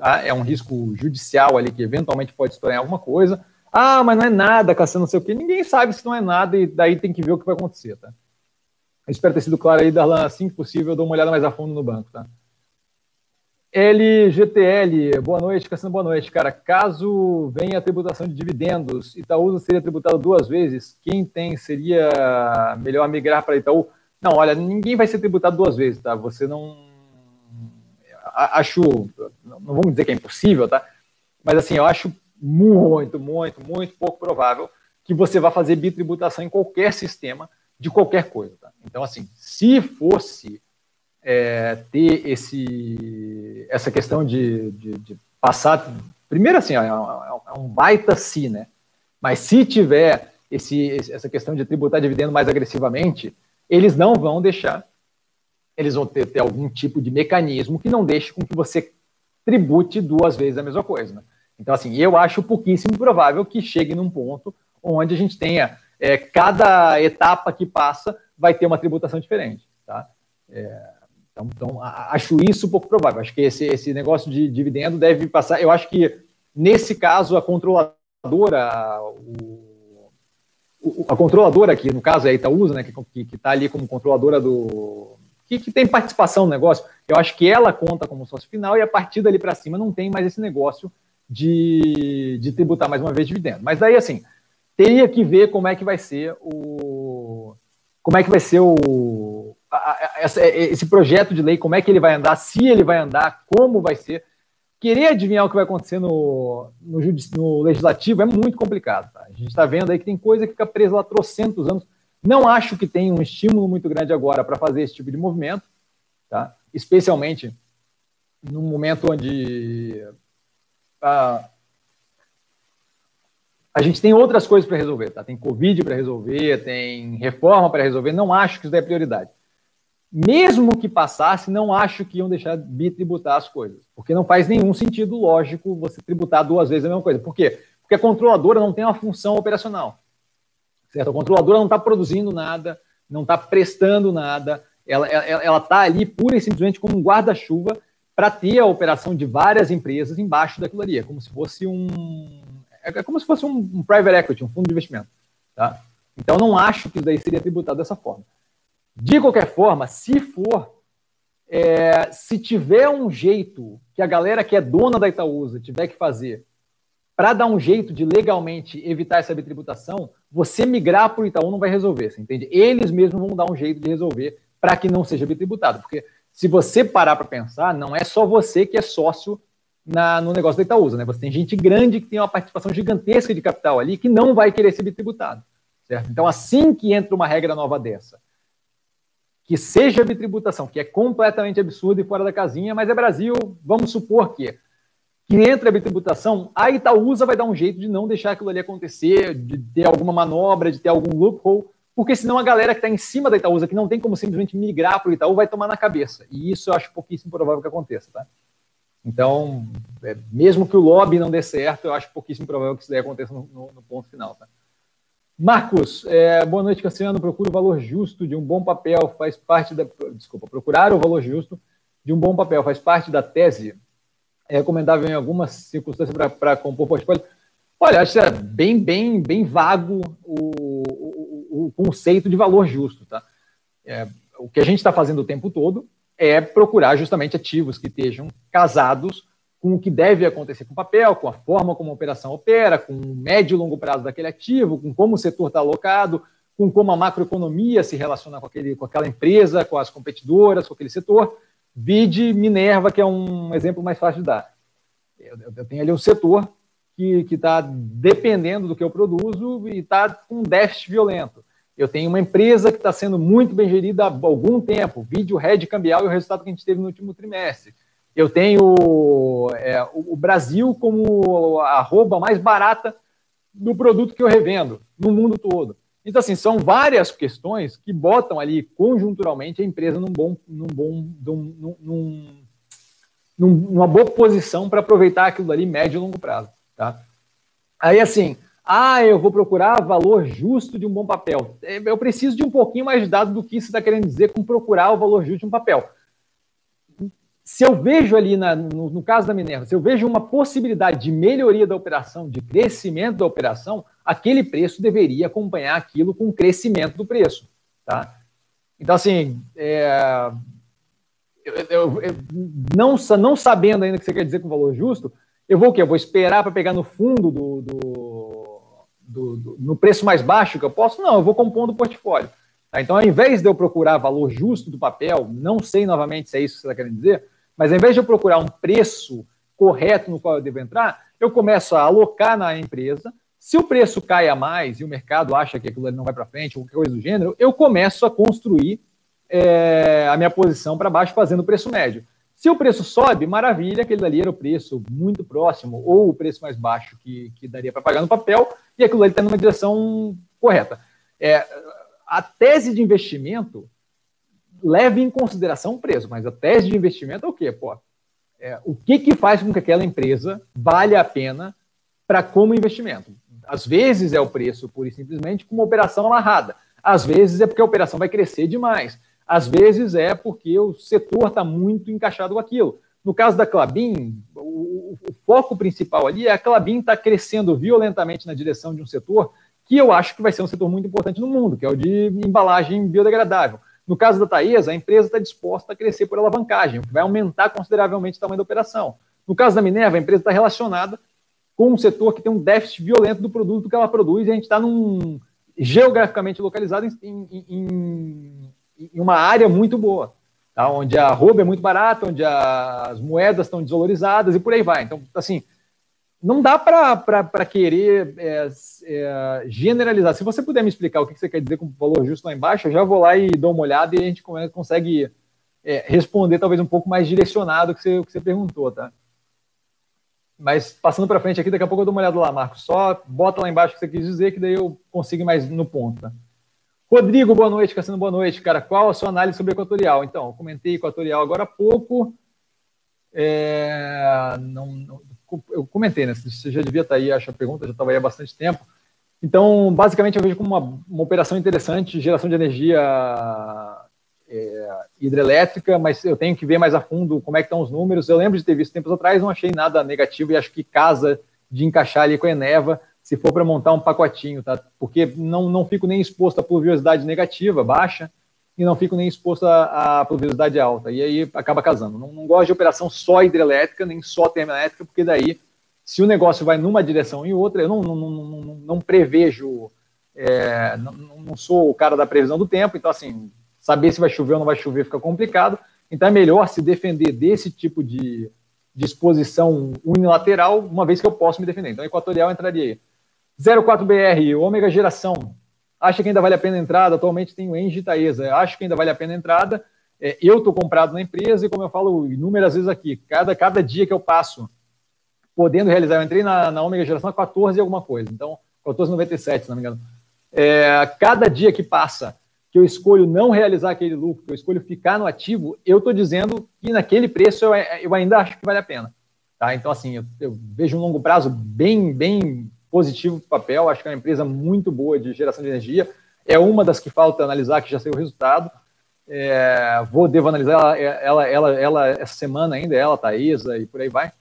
tá? É um risco judicial ali que eventualmente pode em alguma coisa. Ah, mas não é nada, Cassiano, não sei o quê. Ninguém sabe se não é nada e daí tem que ver o que vai acontecer, tá? Eu espero ter sido claro aí, Darlan, assim que possível, eu dou uma olhada mais a fundo no banco, tá? LGTL, boa noite, Cassino, boa noite. Cara, caso venha a tributação de dividendos, Itaúsa seria tributado duas vezes, quem tem seria melhor migrar para Itaú? Não, olha, ninguém vai ser tributado duas vezes, tá? Você não. Acho. Não vamos dizer que é impossível, tá? Mas assim, eu acho muito, muito, muito pouco provável que você vá fazer bitributação em qualquer sistema de qualquer coisa, tá? Então, assim, se fosse é, ter esse, essa questão de, de, de passar. Primeiro, assim, é, é um baita si, né? Mas se tiver esse, essa questão de tributar dividendo mais agressivamente, eles não vão deixar. Eles vão ter, ter algum tipo de mecanismo que não deixe com que você tribute duas vezes a mesma coisa. Né? Então, assim, eu acho pouquíssimo provável que chegue num ponto onde a gente tenha é, cada etapa que passa vai ter uma tributação diferente. Tá? É, então, então, acho isso pouco provável. Acho que esse, esse negócio de dividendo deve passar. Eu acho que, nesse caso, a controladora, o, a controladora aqui, no caso é a Itaúsa, né, que está ali como controladora do. Que, que, tem participação no negócio, eu acho que ela conta como sócio final e a partir dali para cima não tem mais esse negócio de, de tributar mais uma vez dividendo. Mas daí, assim, teria que ver como é que vai ser o. Como é que vai ser o, esse projeto de lei, como é que ele vai andar, se ele vai andar, como vai ser. Querer adivinhar o que vai acontecer no, no, no legislativo é muito complicado. Tá? A gente está vendo aí que tem coisa que fica presa lá trocentos anos. Não acho que tem um estímulo muito grande agora para fazer esse tipo de movimento, tá? especialmente num momento onde a, a gente tem outras coisas para resolver. Tá? Tem Covid para resolver, tem reforma para resolver. Não acho que isso é prioridade mesmo que passasse, não acho que iam deixar de bitributar as coisas, porque não faz nenhum sentido lógico você tributar duas vezes a mesma coisa. Por quê? Porque a controladora não tem uma função operacional, certo? A controladora não está produzindo nada, não está prestando nada, ela está ali pura e simplesmente como um guarda-chuva para ter a operação de várias empresas embaixo daquilo ali, é como se fosse um é como se fosse um, um private equity, um fundo de investimento, tá? Então, não acho que isso daí seria tributado dessa forma. De qualquer forma, se for, é, se tiver um jeito que a galera que é dona da Itaúsa tiver que fazer para dar um jeito de legalmente evitar essa bitributação, você migrar para o Itaú não vai resolver, você entende? Eles mesmos vão dar um jeito de resolver para que não seja bitributado. Porque se você parar para pensar, não é só você que é sócio na, no negócio da Itaúsa, né? Você tem gente grande que tem uma participação gigantesca de capital ali que não vai querer ser bitributado, certo? Então, assim que entra uma regra nova dessa, que seja bitributação, que é completamente absurdo e fora da casinha, mas é Brasil, vamos supor que que entra a bitributação, a Itaúsa vai dar um jeito de não deixar aquilo ali acontecer, de ter alguma manobra, de ter algum loophole, porque senão a galera que está em cima da Itaúsa, que não tem como simplesmente migrar para o Itaú, vai tomar na cabeça. E isso eu acho pouquíssimo provável que aconteça, tá? Então, é, mesmo que o lobby não dê certo, eu acho pouquíssimo provável que isso daí aconteça no, no, no ponto final, tá? Marcos, é, boa noite, Cassiano. Procura o valor justo de um bom papel, faz parte da. Desculpa, procurar o valor justo de um bom papel faz parte da tese é recomendável em algumas circunstâncias para compor portfólio? Olha, acho que é bem, bem, bem vago o, o, o conceito de valor justo. Tá? É, o que a gente está fazendo o tempo todo é procurar justamente ativos que estejam casados com o que deve acontecer com o papel, com a forma como a operação opera, com o médio e longo prazo daquele ativo, com como o setor está alocado, com como a macroeconomia se relaciona com, aquele, com aquela empresa, com as competidoras, com aquele setor. Vide Minerva, que é um exemplo mais fácil de dar. Eu, eu tenho ali um setor que está dependendo do que eu produzo e está com um déficit violento. Eu tenho uma empresa que está sendo muito bem gerida há algum tempo, vídeo Red Cambial e o resultado que a gente teve no último trimestre. Eu tenho é, o Brasil como a arroba mais barata do produto que eu revendo no mundo todo. Então, assim, são várias questões que botam ali conjunturalmente a empresa num bom, num bom, num, num, num, numa boa posição para aproveitar aquilo ali médio e longo prazo. Tá? Aí, assim, ah, eu vou procurar valor justo de um bom papel. É, eu preciso de um pouquinho mais de dados do que você está querendo dizer com procurar o valor justo de um papel se eu vejo ali, na, no, no, caso da Minerva, se eu vejo uma possibilidade de melhoria da operação, de crescimento da operação, aquele preço deveria acompanhar aquilo com o crescimento do preço. Tá? Então, assim, é, eu, eu, eu, não, não sabendo ainda o que você quer dizer com valor justo, eu vou o quê? Eu vou esperar para pegar no fundo do, do, do, do, no preço mais baixo que eu posso? Não, eu vou compondo o portfólio. Tá? Então, ao invés de eu procurar valor justo do papel, não sei novamente se é isso que você está querendo dizer, mas ao invés de eu procurar um preço correto no qual eu devo entrar, eu começo a alocar na empresa. Se o preço cai a mais e o mercado acha que aquilo não vai para frente, ou qualquer coisa do gênero, eu começo a construir é, a minha posição para baixo fazendo o preço médio. Se o preço sobe, maravilha, aquele dali era o preço muito próximo ou o preço mais baixo que, que daria para pagar no papel e aquilo ali está numa direção correta. É, a tese de investimento leve em consideração o preço, mas a tese de investimento é o quê? Pô, é, o que, que faz com que aquela empresa vale a pena para como investimento? Às vezes é o preço, pura e simplesmente, com uma operação amarrada. Às vezes é porque a operação vai crescer demais. Às vezes é porque o setor está muito encaixado com aquilo. No caso da Clabin, o, o foco principal ali é a Clabin está crescendo violentamente na direção de um setor que eu acho que vai ser um setor muito importante no mundo, que é o de embalagem biodegradável. No caso da Taesa, a empresa está disposta a crescer por alavancagem, o que vai aumentar consideravelmente o tamanho da operação. No caso da Minerva, a empresa está relacionada com um setor que tem um déficit violento do produto que ela produz e a gente está num geograficamente localizado em, em, em, em, uma área muito boa, tá? onde a roupa é muito barata, onde as moedas estão desvalorizadas e por aí vai. Então, assim, não dá para querer é, é, generalizar. Se você puder me explicar o que você quer dizer com valor justo lá embaixo, eu já vou lá e dou uma olhada e a gente consegue é, responder talvez um pouco mais direcionado o que você, que você perguntou, tá? Mas passando para frente aqui, daqui a pouco eu dou uma olhada lá, Marcos. Só bota lá embaixo o que você quis dizer, que daí eu consigo mais no ponto. Tá? Rodrigo, boa noite. Cassino, boa noite. Cara, qual a sua análise sobre Equatorial? Então, comentei Equatorial agora há pouco. É, não, não, eu comentei, né? Você já devia estar aí, acho a pergunta, já estava aí há bastante tempo. Então, basicamente, eu vejo como uma, uma operação interessante, geração de energia é, hidrelétrica, mas eu tenho que ver mais a fundo como é que estão os números. Eu lembro de ter visto tempos atrás, não achei nada negativo e acho que casa de encaixar ali com a Eneva se for para montar um pacotinho, tá? Porque não, não fico nem exposto à pluviosidade negativa, baixa, e não fico nem exposto à, à pluviosidade alta. E aí acaba casando. Não, não gosto de operação só hidrelétrica, nem só termoelétrica, porque daí, se o negócio vai numa direção e outra, eu não, não, não, não, não prevejo, é, não, não sou o cara da previsão do tempo, então assim, saber se vai chover ou não vai chover fica complicado. Então é melhor se defender desse tipo de, de exposição unilateral, uma vez que eu posso me defender. Então, equatorial entraria aí. 04BR, ômega geração. Acha que ainda vale a pena a entrada? Atualmente tem o Engie Taesa. Acho que ainda vale a pena a entrada. É, eu estou comprado na empresa e, como eu falo inúmeras vezes aqui, cada, cada dia que eu passo podendo realizar, eu entrei na, na ômega geração a 14 e alguma coisa. Então, 14,97, se não me engano. É, cada dia que passa que eu escolho não realizar aquele lucro, que eu escolho ficar no ativo, eu estou dizendo que naquele preço eu, eu, ainda acho que vale a pena. Tá? Então, assim, eu, eu vejo um longo prazo bem, bem positivo papel. Acho que é uma empresa muito boa de geração de energia. É uma das que falta analisar, que já saiu o resultado. É, vou, devo analisar ela, ela, ela, ela, essa semana ainda, ela, Thaisa e por aí vai.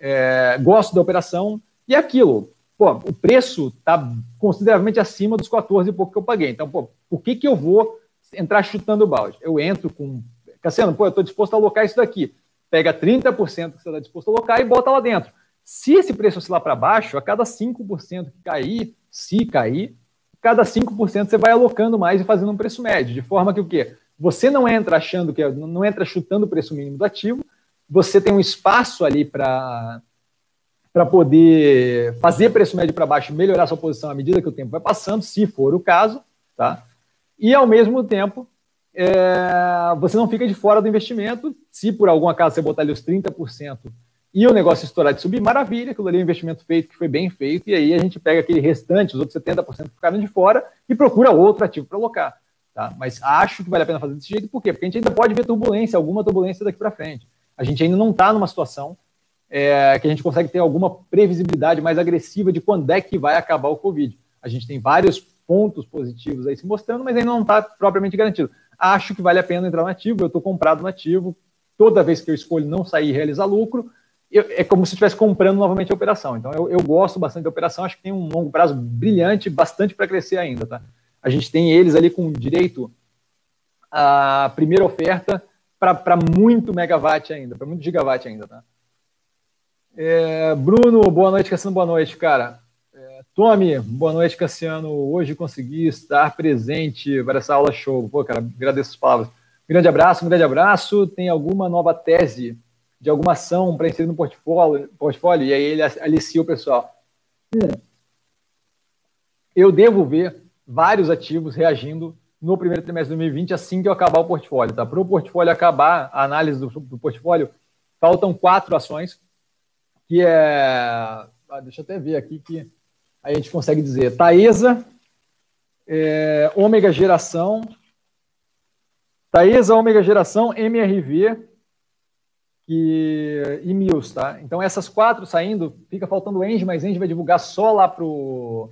É, gosto da operação. E é aquilo, pô, o preço está consideravelmente acima dos 14 e pouco que eu paguei. Então, pô, por que, que eu vou entrar chutando o balde? Eu entro com. Cassiano, pô, eu estou disposto a alocar isso daqui. Pega 30% que você está disposto a alocar e bota lá dentro. Se esse preço oscilar para baixo, a cada 5% que cair, se cair, cada 5% você vai alocando mais e fazendo um preço médio, de forma que o quê? Você não entra achando que não entra chutando o preço mínimo do ativo, você tem um espaço ali para para poder fazer preço médio para baixo, melhorar sua posição à medida que o tempo vai passando, se for o caso, tá? E ao mesmo tempo, é, você não fica de fora do investimento. Se por algum acaso você botar ali os 30% e o negócio estourar de subir, maravilha, aquilo ali é um investimento feito que foi bem feito, e aí a gente pega aquele restante, os outros 70% que ficaram de fora, e procura outro ativo para alocar. Tá? Mas acho que vale a pena fazer desse jeito, por quê? Porque a gente ainda pode ver turbulência, alguma turbulência daqui para frente. A gente ainda não está numa situação é, que a gente consegue ter alguma previsibilidade mais agressiva de quando é que vai acabar o Covid. A gente tem vários pontos positivos aí se mostrando, mas ainda não está propriamente garantido. Acho que vale a pena entrar no ativo, eu estou comprado no ativo, toda vez que eu escolho não sair e realizar lucro, eu, é como se estivesse comprando novamente a operação. Então, eu, eu, gosto bastante da operação, acho que tem um longo prazo brilhante, bastante para crescer ainda. Tá? A gente tem eles ali com direito à primeira oferta para muito megawatt ainda, para muito gigawatt ainda. Tá? É, Bruno, boa noite, Cassiano, boa noite, cara. É, Tommy, boa noite, Cassiano. Hoje consegui estar presente para essa aula show. Pô, cara, agradeço as palavras. Grande abraço, um grande abraço. Tem alguma nova tese de alguma ação para inserir no portfólio, portfólio? E aí ele alicia o pessoal. Hum. Eu devo ver vários ativos reagindo no primeiro trimestre de 2020 assim que eu acabar o portfólio. Tá? Para o portfólio acabar, a análise do, do portfólio, faltam quatro ações que é. Ah, deixa eu até ver aqui que a gente consegue dizer. Taesa, é, ômega geração. Taesa, ômega geração, MRV que, e Mills, tá? Então essas quatro saindo, fica faltando o Engie, mas Engie vai divulgar só lá pro.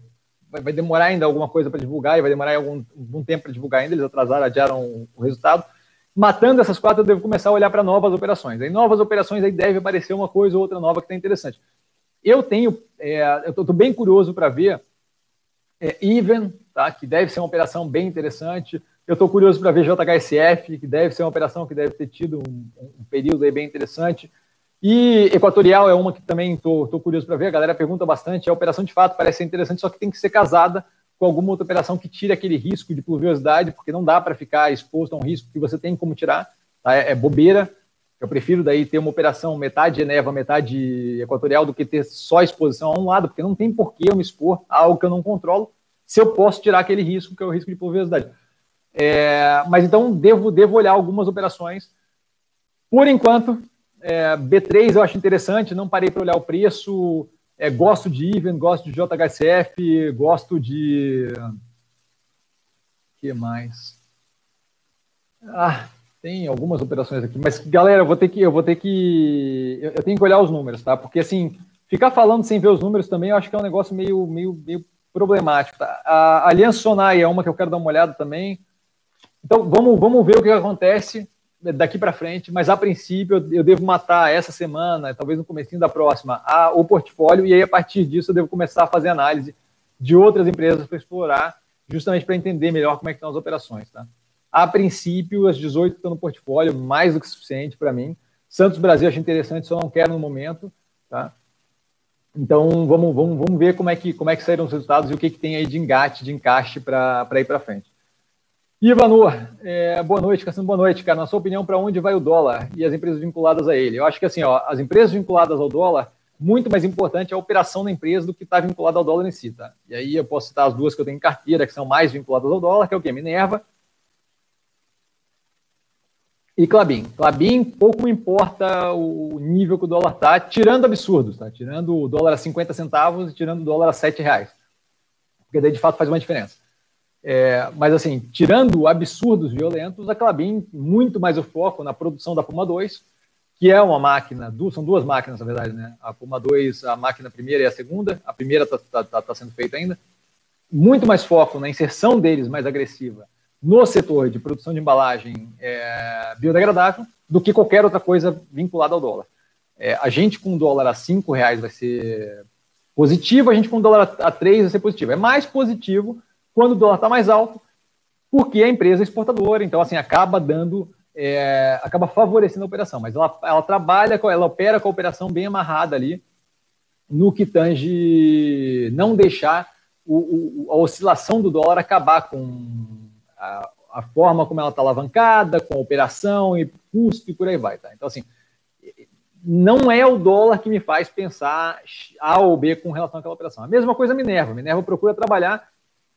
Vai, vai demorar ainda alguma coisa para divulgar e vai demorar algum, algum tempo para divulgar ainda. Eles atrasaram, adiaram o resultado matando essas quatro, eu devo começar a olhar para novas operações. Aí, novas operações, aí deve aparecer uma coisa ou outra nova que está interessante. Eu tenho, é, eu estou bem curioso para ver é, Even, tá, que deve ser uma operação bem interessante. Eu estou curioso para ver JHSF, que deve ser uma operação que deve ter tido um, um período aí bem interessante. E Equatorial é uma que também estou curioso para ver. A galera pergunta bastante. A operação de fato parece ser interessante, só que tem que ser casada com alguma outra operação que tire aquele risco de pluviosidade, porque não dá para ficar exposto a um risco que você tem como tirar, tá? é, é, bobeira. Eu prefiro daí ter uma operação metade Eneva, metade equatorial, do que ter só exposição a um lado, porque não tem por que eu me expor a algo que eu não controlo, se eu posso tirar aquele risco, que é o risco de pluviosidade. É, mas então devo, devo olhar algumas operações. Por enquanto, é, B3 eu acho interessante, não parei para olhar o preço. É, gosto de Even, gosto de JHCF, gosto de. Que mais? Ah, tem algumas operações aqui, mas galera, eu vou ter que. Eu vou ter que. Eu tenho que olhar os números, tá? Porque assim, ficar falando sem ver os números também, eu acho que é um negócio meio, meio, meio problemático. Tá? A Aliança Sonai é uma que eu quero dar uma olhada também. Então, vamos, vamos ver o que acontece daqui para frente, mas a princípio eu devo matar essa semana, talvez no começo da próxima, a, o portfólio, e aí a partir disso eu devo começar a fazer análise de outras empresas para explorar, justamente para entender melhor como é que estão as operações. Tá? A princípio, as 18 que estão no portfólio, mais do que suficiente para mim. Santos Brasil acho interessante, só não quero no momento. Tá? Então vamos, vamos, vamos ver como é, que, como é que saíram os resultados e o que, que tem aí de engate, de encaixe para ir para frente. Ivanor, é, boa noite, Cassino, boa noite, cara. Na sua opinião, para onde vai o dólar e as empresas vinculadas a ele? Eu acho que assim, ó, as empresas vinculadas ao dólar, muito mais importante é a operação da empresa do que está vinculada ao dólar em si, tá? E aí eu posso citar as duas que eu tenho em carteira, que são mais vinculadas ao dólar, que é o quê? Minerva e Clabin. Clabin, pouco importa o nível que o dólar está, tirando absurdos, tá? Tirando o dólar a 50 centavos e tirando o dólar a 7 reais. Porque daí, de fato, faz uma diferença. É, mas assim, tirando absurdos violentos, a Clabin muito mais o foco na produção da Puma 2, que é uma máquina, são duas máquinas na verdade, né? A Puma 2, a máquina primeira e a segunda, a primeira está tá, tá, tá sendo feita ainda. Muito mais foco na inserção deles mais agressiva no setor de produção de embalagem é, biodegradável do que qualquer outra coisa vinculada ao dólar. É, a gente com dólar a cinco reais vai ser positivo, a gente com dólar a três vai ser positivo. É mais positivo quando o dólar está mais alto, porque a empresa é exportadora, então assim acaba dando, é, acaba favorecendo a operação, mas ela, ela trabalha, ela opera com a operação bem amarrada ali, no que tange não deixar o, o, a oscilação do dólar acabar com a, a forma como ela está alavancada, com a operação e custo e por aí vai. Tá? Então, assim, não é o dólar que me faz pensar A ou B com relação àquela operação. A mesma coisa a Minerva. A Minerva procura trabalhar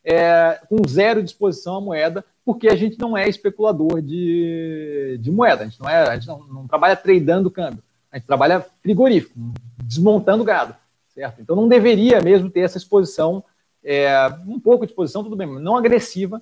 é, com zero disposição à moeda, porque a gente não é especulador de, de moeda, a gente não, é, a gente não, não trabalha tradando câmbio, a gente trabalha frigorífico, desmontando gado, certo? Então não deveria mesmo ter essa exposição, é, um pouco de exposição, tudo bem, mas não agressiva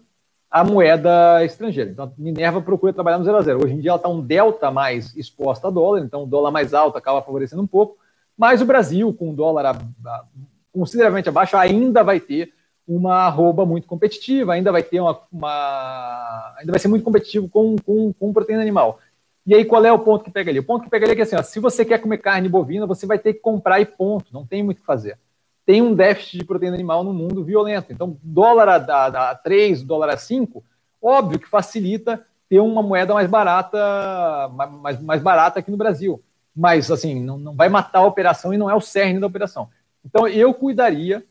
à moeda estrangeira. Então Minerva procura trabalhar no zero a zero. Hoje em dia ela está um delta mais exposta a dólar, então o dólar mais alto acaba favorecendo um pouco, mas o Brasil, com o dólar a, a, consideravelmente abaixo, ainda vai ter uma arroba muito competitiva, ainda vai ter uma, uma ainda vai ser muito competitivo com, com, com proteína animal. E aí, qual é o ponto que pega ali? O ponto que pega ali é que assim, ó, se você quer comer carne bovina, você vai ter que comprar e ponto, não tem muito o que fazer. Tem um déficit de proteína animal no mundo violento. Então, dólar a, a, a 3, dólar a 5, óbvio que facilita ter uma moeda mais barata, mais, mais barata aqui no Brasil. Mas, assim, não, não vai matar a operação e não é o cerne da operação. Então, eu cuidaria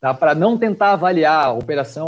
tá? para não tentar avaliar a operação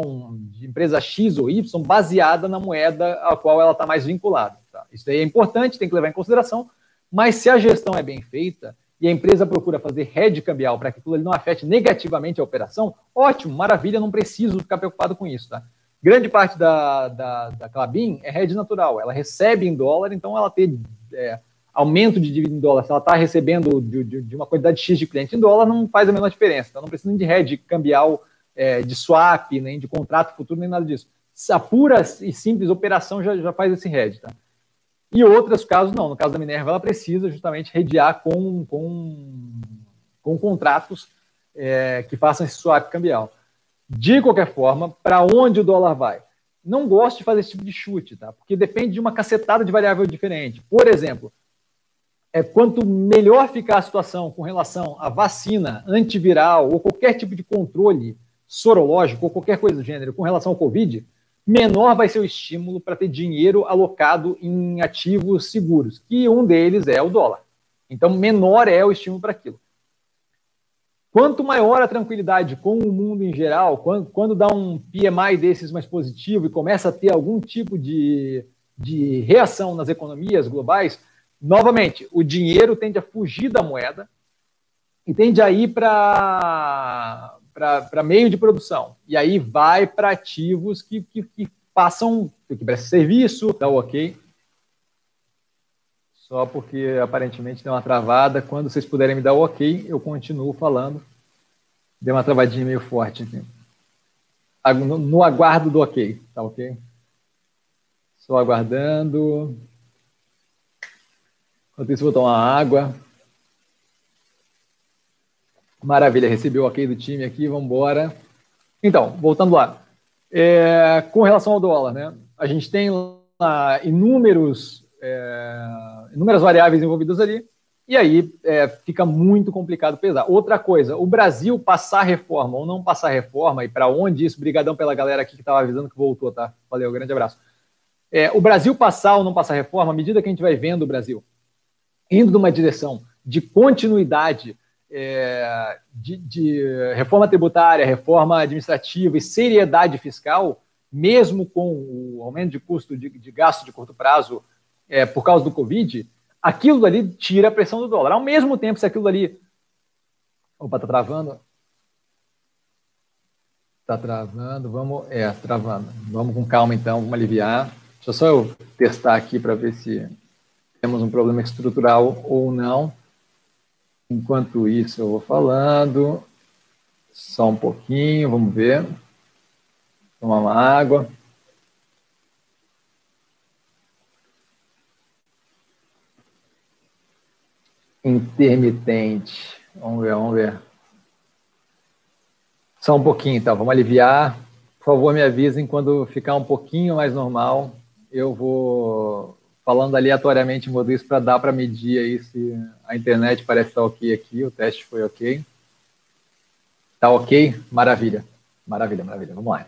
de empresa X ou Y baseada na moeda a qual ela está mais vinculada. Tá? Isso aí é importante, tem que levar em consideração, mas se a gestão é bem feita e a empresa procura fazer hedge cambial para que aquilo não afete negativamente a operação, ótimo, maravilha, não preciso ficar preocupado com isso. Tá? Grande parte da, da, da Clabin é hedge natural, ela recebe em dólar, então ela tem é, aumento de dívida em dólar, se ela está recebendo de, de, de, uma quantidade X de cliente em dólar, não faz a menor diferença. Então não precisa nem de hedge cambial, é, de swap, nem de contrato futuro, nem nada disso. A pura e simples operação já, já faz esse hedge. Tá? E outros casos não. No caso da Minerva, ela precisa justamente redear com, com, com contratos é, que façam esse swap cambial. De qualquer forma, para onde o dólar vai? Não gosto de fazer esse tipo de chute, tá? Porque depende de uma cacetada de variável diferente. Por exemplo, é, quanto melhor ficar a situação com relação à vacina antiviral ou qualquer tipo de controle sorológico ou qualquer coisa do gênero com relação ao Covid, menor vai ser o estímulo para ter dinheiro alocado em ativos seguros, que um deles é o dólar. Então, menor é o estímulo para aquilo. Quanto maior a tranquilidade com o mundo em geral, quando, quando dá um PMI desses mais positivo e começa a ter algum tipo de, de reação nas economias globais, novamente, o dinheiro tende a fugir da moeda e tende a ir para meio de produção. E aí vai para ativos que, que, que passam, que prestam serviço, dá o ok. Só porque aparentemente deu uma travada. Quando vocês puderem me dar o ok, eu continuo falando. Deu uma travadinha meio forte aqui. No, no aguardo do ok, tá ok? Só aguardando. Enquanto isso, vou tomar água. Maravilha, recebi o ok do time aqui, vamos embora. Então, voltando lá. É, com relação ao dólar, né? A gente tem inúmeros, é, inúmeras variáveis envolvidas ali, e aí é, fica muito complicado pesar. Outra coisa, o Brasil passar reforma ou não passar reforma, e para onde isso? Brigadão pela galera aqui que estava avisando que voltou, tá? Valeu, grande abraço. É, o Brasil passar ou não passar reforma, à medida que a gente vai vendo o Brasil indo numa direção de continuidade é, de, de, reforma tributária, reforma administrativa e seriedade fiscal, mesmo com o aumento de custo de, de gasto de curto prazo é, por causa do Covid, aquilo ali tira a pressão do dólar. Ao mesmo tempo, se aquilo ali. Opa, tá travando. Tá travando, vamos. É, travando. Vamos com calma então, vamos aliviar. Deixa só eu testar aqui para ver se temos um problema estrutural ou não. Enquanto isso, eu vou falando. Só um pouquinho, vamos ver. Tomar uma água. Intermitente. Vamos ver, vamos ver. Só um pouquinho, então. Vamos aliviar. Por favor, me avisem quando ficar um pouquinho mais normal. Eu vou falando aleatoriamente em isso para dar para medir aí se a internet parece estar tá ok aqui, o teste foi ok. Tá ok? Maravilha. Maravilha, maravilha. Vamos lá.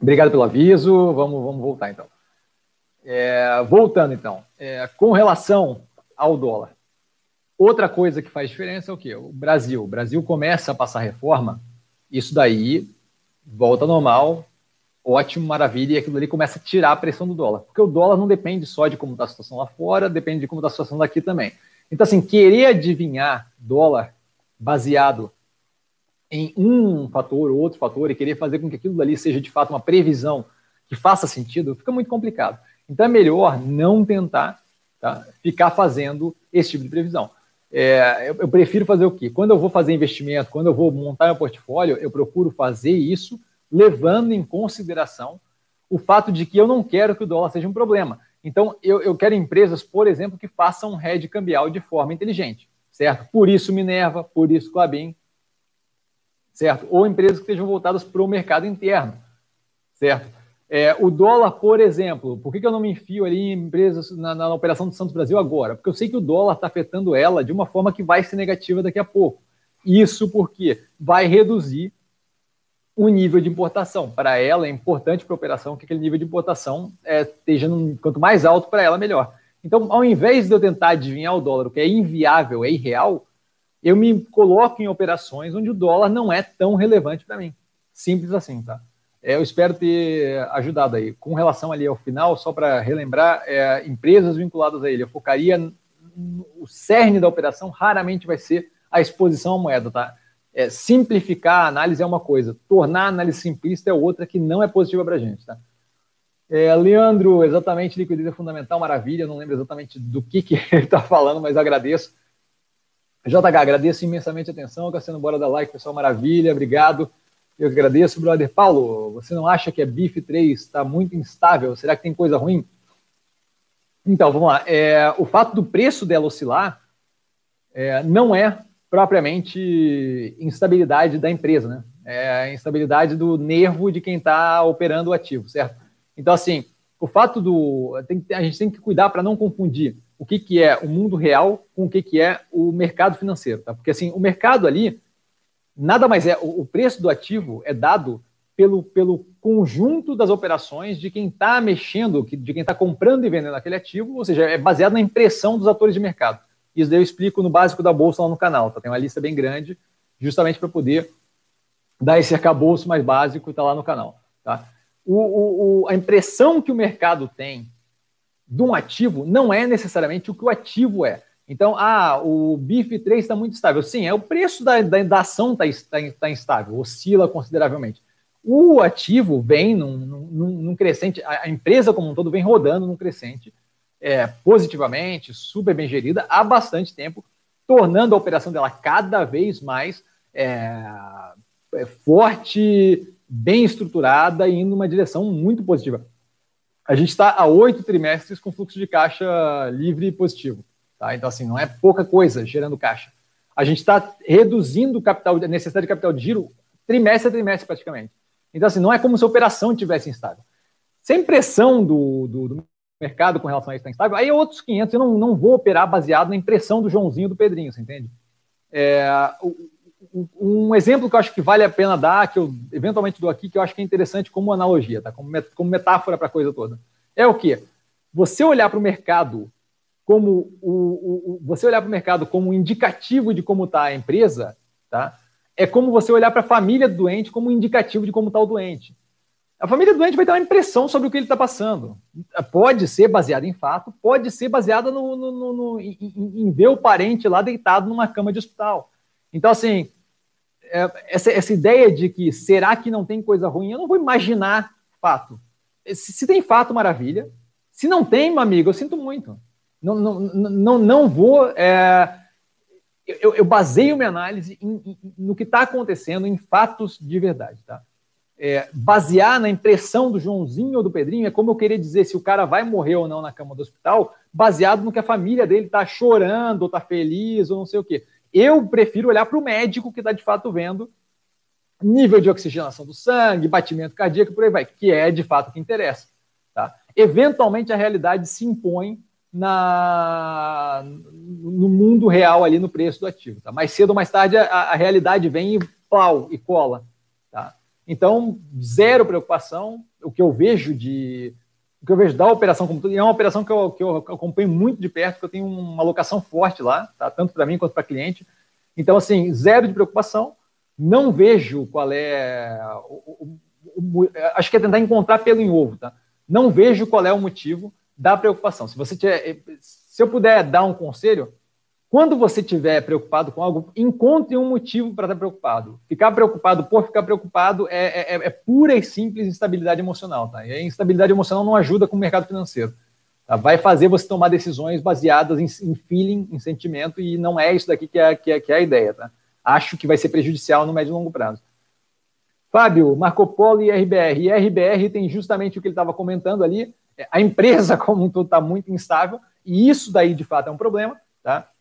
Obrigado pelo aviso. Vamos, vamos voltar então. É, voltando então, é, com relação ao dólar, outra coisa que faz diferença é o que? O Brasil. O Brasil começa a passar reforma, isso daí volta normal, ótimo, maravilha, e aquilo ali começa a tirar a pressão do dólar. Porque o dólar não depende só de como está a situação lá fora, depende de como está a situação daqui também. Então, assim, querer adivinhar dólar baseado em um fator ou outro fator e querer fazer com que aquilo ali seja de fato uma previsão que faça sentido, fica muito complicado. Então é melhor não tentar tá, ficar fazendo esse tipo de previsão. É, eu, eu, prefiro fazer o quê? Quando eu vou fazer investimento, quando eu vou montar meu portfólio, eu procuro fazer isso levando em consideração o fato de que eu não quero que o dólar seja um problema. Então, eu, eu quero empresas, por exemplo, que façam um hedge cambial de forma inteligente, certo? Por isso Minerva, por isso Clabin, certo? Ou empresas que estejam voltadas para o mercado interno, certo? É, o dólar, por exemplo, por que, que eu não me enfio ali em empresas na, na operação do Santos Brasil agora? Porque eu sei que o dólar está afetando ela de uma forma que vai ser negativa daqui a pouco. Isso porque vai reduzir o nível de importação. Para ela é importante para a operação que aquele nível de importação é, esteja num, quanto mais alto para ela, melhor. Então, ao invés de eu tentar adivinhar o dólar, o que é inviável, é irreal, eu me coloco em operações onde o dólar não é tão relevante para mim. Simples assim, tá? É, eu espero ter ajudado aí. Com relação ali ao final, só para relembrar, é, empresas vinculadas a ele, eu focaria no, o cerne da operação raramente vai ser a exposição à moeda, tá? É, simplificar a análise é uma coisa, tornar a análise simplista é outra que não é positiva para a gente. Tá? É, Leandro, exatamente, liquidez é fundamental, maravilha, não lembro exatamente do que, que ele está falando, mas agradeço. JH, agradeço imensamente a atenção, Cassiano, bora dar like, pessoal, maravilha, obrigado. Eu agradeço, brother. Paulo, você não acha que a BIF 3 está muito instável? Será que tem coisa ruim? Então, vamos lá. É, o fato do preço dela oscilar é, não é propriamente instabilidade da empresa, né? É a instabilidade do nervo de quem está operando o ativo, certo? Então, assim, o fato do. Tem, a gente tem que cuidar para não confundir o que, que é o mundo real com o que, que é o mercado financeiro, tá? Porque, assim, o mercado ali, nada mais é. O, o preço do ativo é dado pelo, pelo conjunto das operações de quem está mexendo, de quem está comprando e vendendo aquele ativo, ou seja, é baseado na impressão dos atores de mercado. Isso daí eu explico no básico da bolsa lá no canal, tá? Tem uma lista bem grande, justamente para poder dar esse arcabouço mais básico e tá lá no canal, tá? O, o, a impressão que o mercado tem de um ativo não é necessariamente o que o ativo é. Então, ah, o BIF3 está muito estável. Sim, é o preço da, da, da ação está tá, tá instável, oscila consideravelmente. O ativo vem num, num, num crescente, a, a, empresa como um todo vem rodando num crescente é, positivamente, super bem gerida há bastante tempo, tornando a operação dela cada vez mais é, é, forte, bem estruturada e indo numa direção muito positiva. A gente está há oito trimestres com fluxo de caixa livre e positivo. Tá? Então, assim, não é pouca coisa gerando caixa. A gente está reduzindo capital, a necessidade de capital de giro trimestre a trimestre, praticamente. Então, assim, não é como se a operação tivesse instável. Sem pressão do, do, do mercado com relação a isso está instável, aí outros 500 eu não, não vou operar baseado na impressão do Joãozinho do Pedrinho, você entende? É, um exemplo que eu acho que vale a pena dar, que eu eventualmente dou aqui, que eu acho que é interessante como analogia, tá? como, met como metáfora para a coisa toda, é o que? Você olhar para o mercado como o, o você olhar para o mercado como um indicativo de como está a empresa, tá? É como você olhar para a família do doente como um indicativo de como está o doente. A família do doente vai ter uma impressão sobre o que ele está passando. Pode ser baseada em fato, pode ser baseada no, no, no, no em, em, ver o parente lá deitado numa cama de hospital. Então, assim, é, essa, essa ideia de que será que não tem coisa ruim, eu não vou imaginar fato. Se, se tem fato, maravilha. Se não tem, meu amigo, eu sinto muito. Não, não, não, não vou. É, eu, eu, baseio minha análise em, em, no que está acontecendo, em fatos de verdade. Tá? É, basear na impressão do Joãozinho ou do Pedrinho é como eu querer dizer se o cara vai morrer ou não na cama do hospital, baseado no que a família dele está chorando, ou está feliz, ou não sei o quê. Eu prefiro olhar para o médico que está de fato vendo nível de oxigenação do sangue, batimento cardíaco, por aí vai, que é de fato o que interessa. Tá? Eventualmente a realidade se impõe na, no mundo real ali no preço do ativo. Tá? Mais cedo ou mais tarde a, a realidade vem e pau e cola. Então, zero preocupação. O que eu vejo de o que eu vejo da operação como tudo, e é uma operação que eu, que eu acompanho muito de perto, que eu tenho uma alocação forte lá, tá? tanto para mim quanto para cliente. Então, assim, zero de preocupação. Não vejo qual é. O, o, o, acho que é tentar encontrar pelo em ovo, tá? Não vejo qual é o motivo da preocupação. Se você tiver, se eu puder dar um conselho, quando você estiver preocupado com algo, encontre um motivo para estar preocupado. Ficar preocupado por ficar preocupado é, é, é, pura e simples instabilidade emocional. Tá? E a instabilidade emocional não ajuda com o mercado financeiro. Tá? Vai fazer você tomar decisões baseadas em, em, feeling, em sentimento, e não é isso daqui que é, que é, que é a ideia. Tá? Acho que vai ser prejudicial no médio e longo prazo. Fábio, Marco Polo e RBR. E RBR tem justamente o que ele estava comentando ali. A empresa como um todo está muito instável, e isso daí de fato é um problema. Tá?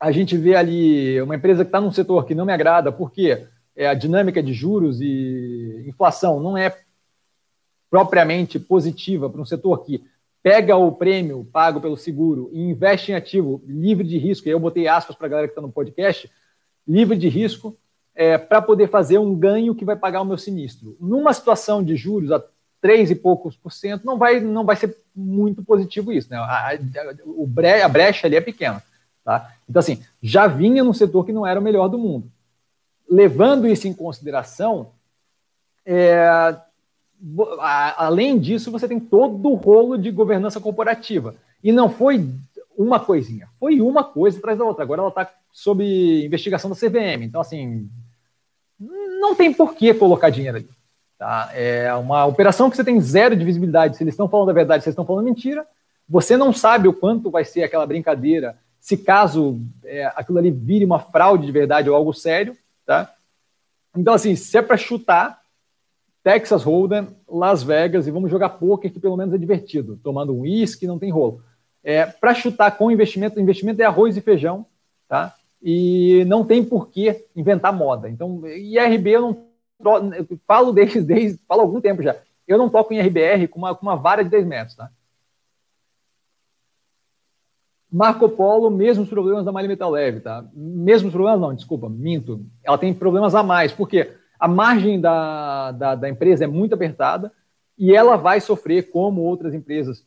A gente vê ali uma empresa que está num setor que não me agrada, porque é, a dinâmica de juros e inflação não é propriamente positiva para um setor que pega o prêmio pago pelo seguro e investe em ativo livre de risco, e eu botei aspas para a galera que está no podcast, livre de risco, é, para poder fazer um ganho que vai pagar o meu sinistro. Numa situação de juros a 3 e poucos por cento, não vai, não vai ser muito positivo isso. Né? A, a, o bre, a brecha ali é pequena. Tá? Então, assim, já vinha num setor que não era o melhor do mundo. Levando isso em consideração, é, além disso, você tem todo o rolo de governança corporativa. E não foi uma coisinha, foi uma coisa atrás da outra. Agora ela está sob investigação da CVM. Então, assim, não tem por que colocar dinheiro ali. Tá? É uma operação que você tem zero de visibilidade. Se eles estão falando a verdade, se eles estão falando mentira, você não sabe o quanto vai ser aquela brincadeira se caso é, aquilo ali vire uma fraude de verdade ou algo sério, tá? Então, assim, se é para chutar, Texas Hold'em, Las Vegas e vamos jogar poker que pelo menos é divertido, tomando um uísque, não tem rolo. É, para chutar com investimento, investimento é arroz e feijão, tá? E não tem por que inventar moda. Então, IRB eu não eu falo desde, desde falo há algum tempo já. Eu não toco em RBR com uma, com uma vara de 10 metros, tá? Marco Polo, mesmos problemas da Malha Metal Leve, tá? Mesmos problemas, não, desculpa, minto. Ela tem problemas a mais, porque a margem da, da, da empresa é muito apertada e ela vai sofrer, como outras empresas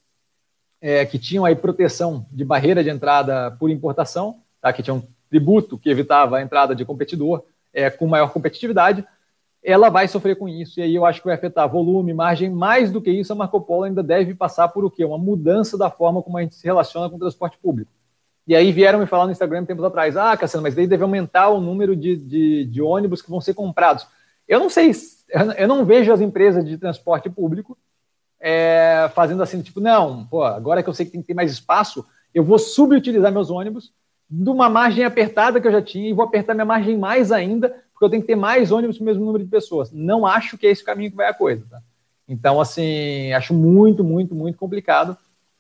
é, que tinham aí proteção de barreira de entrada por importação, tá? que tinham um tributo que evitava a entrada de competidor é, com maior competitividade, ela vai sofrer com isso. E aí eu acho que vai afetar volume, margem. Mais do que isso, a Marco Polo ainda deve passar por o quê? Uma mudança da forma como a gente se relaciona com o transporte público. E aí vieram me falar no Instagram tempos atrás, ah, Cassiano, mas daí deve aumentar o número de, de, de ônibus que vão ser comprados. Eu não sei, eu não vejo as empresas de transporte público é, fazendo assim, tipo, não, pô, agora que eu sei que tem que ter mais espaço, eu vou subutilizar meus ônibus de uma margem apertada que eu já tinha e vou apertar minha margem mais ainda porque eu tenho que ter mais ônibus para o mesmo número de pessoas. Não acho que é esse o caminho que vai a coisa. Tá? Então, assim, acho muito, muito, muito complicado.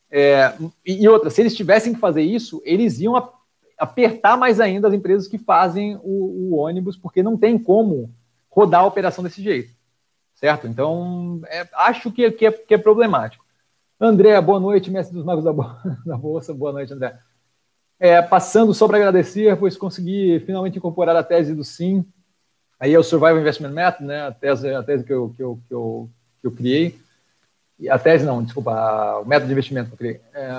É, e outra, se eles tivessem que fazer isso, eles iam apertar mais ainda as empresas que fazem o, o ônibus, porque não tem como rodar a operação desse jeito. Certo? Então, é, acho que, que, é, que é problemático. André, boa noite, mestre dos magos da, da Bolsa. Boa noite, André. É, passando só para agradecer, pois consegui finalmente incorporar a tese do SIM. Aí é o Survival Investment Method, né? A tese, a tese que, eu, que, eu, que, eu, que eu criei. A tese não, desculpa, o método de investimento que eu criei. É,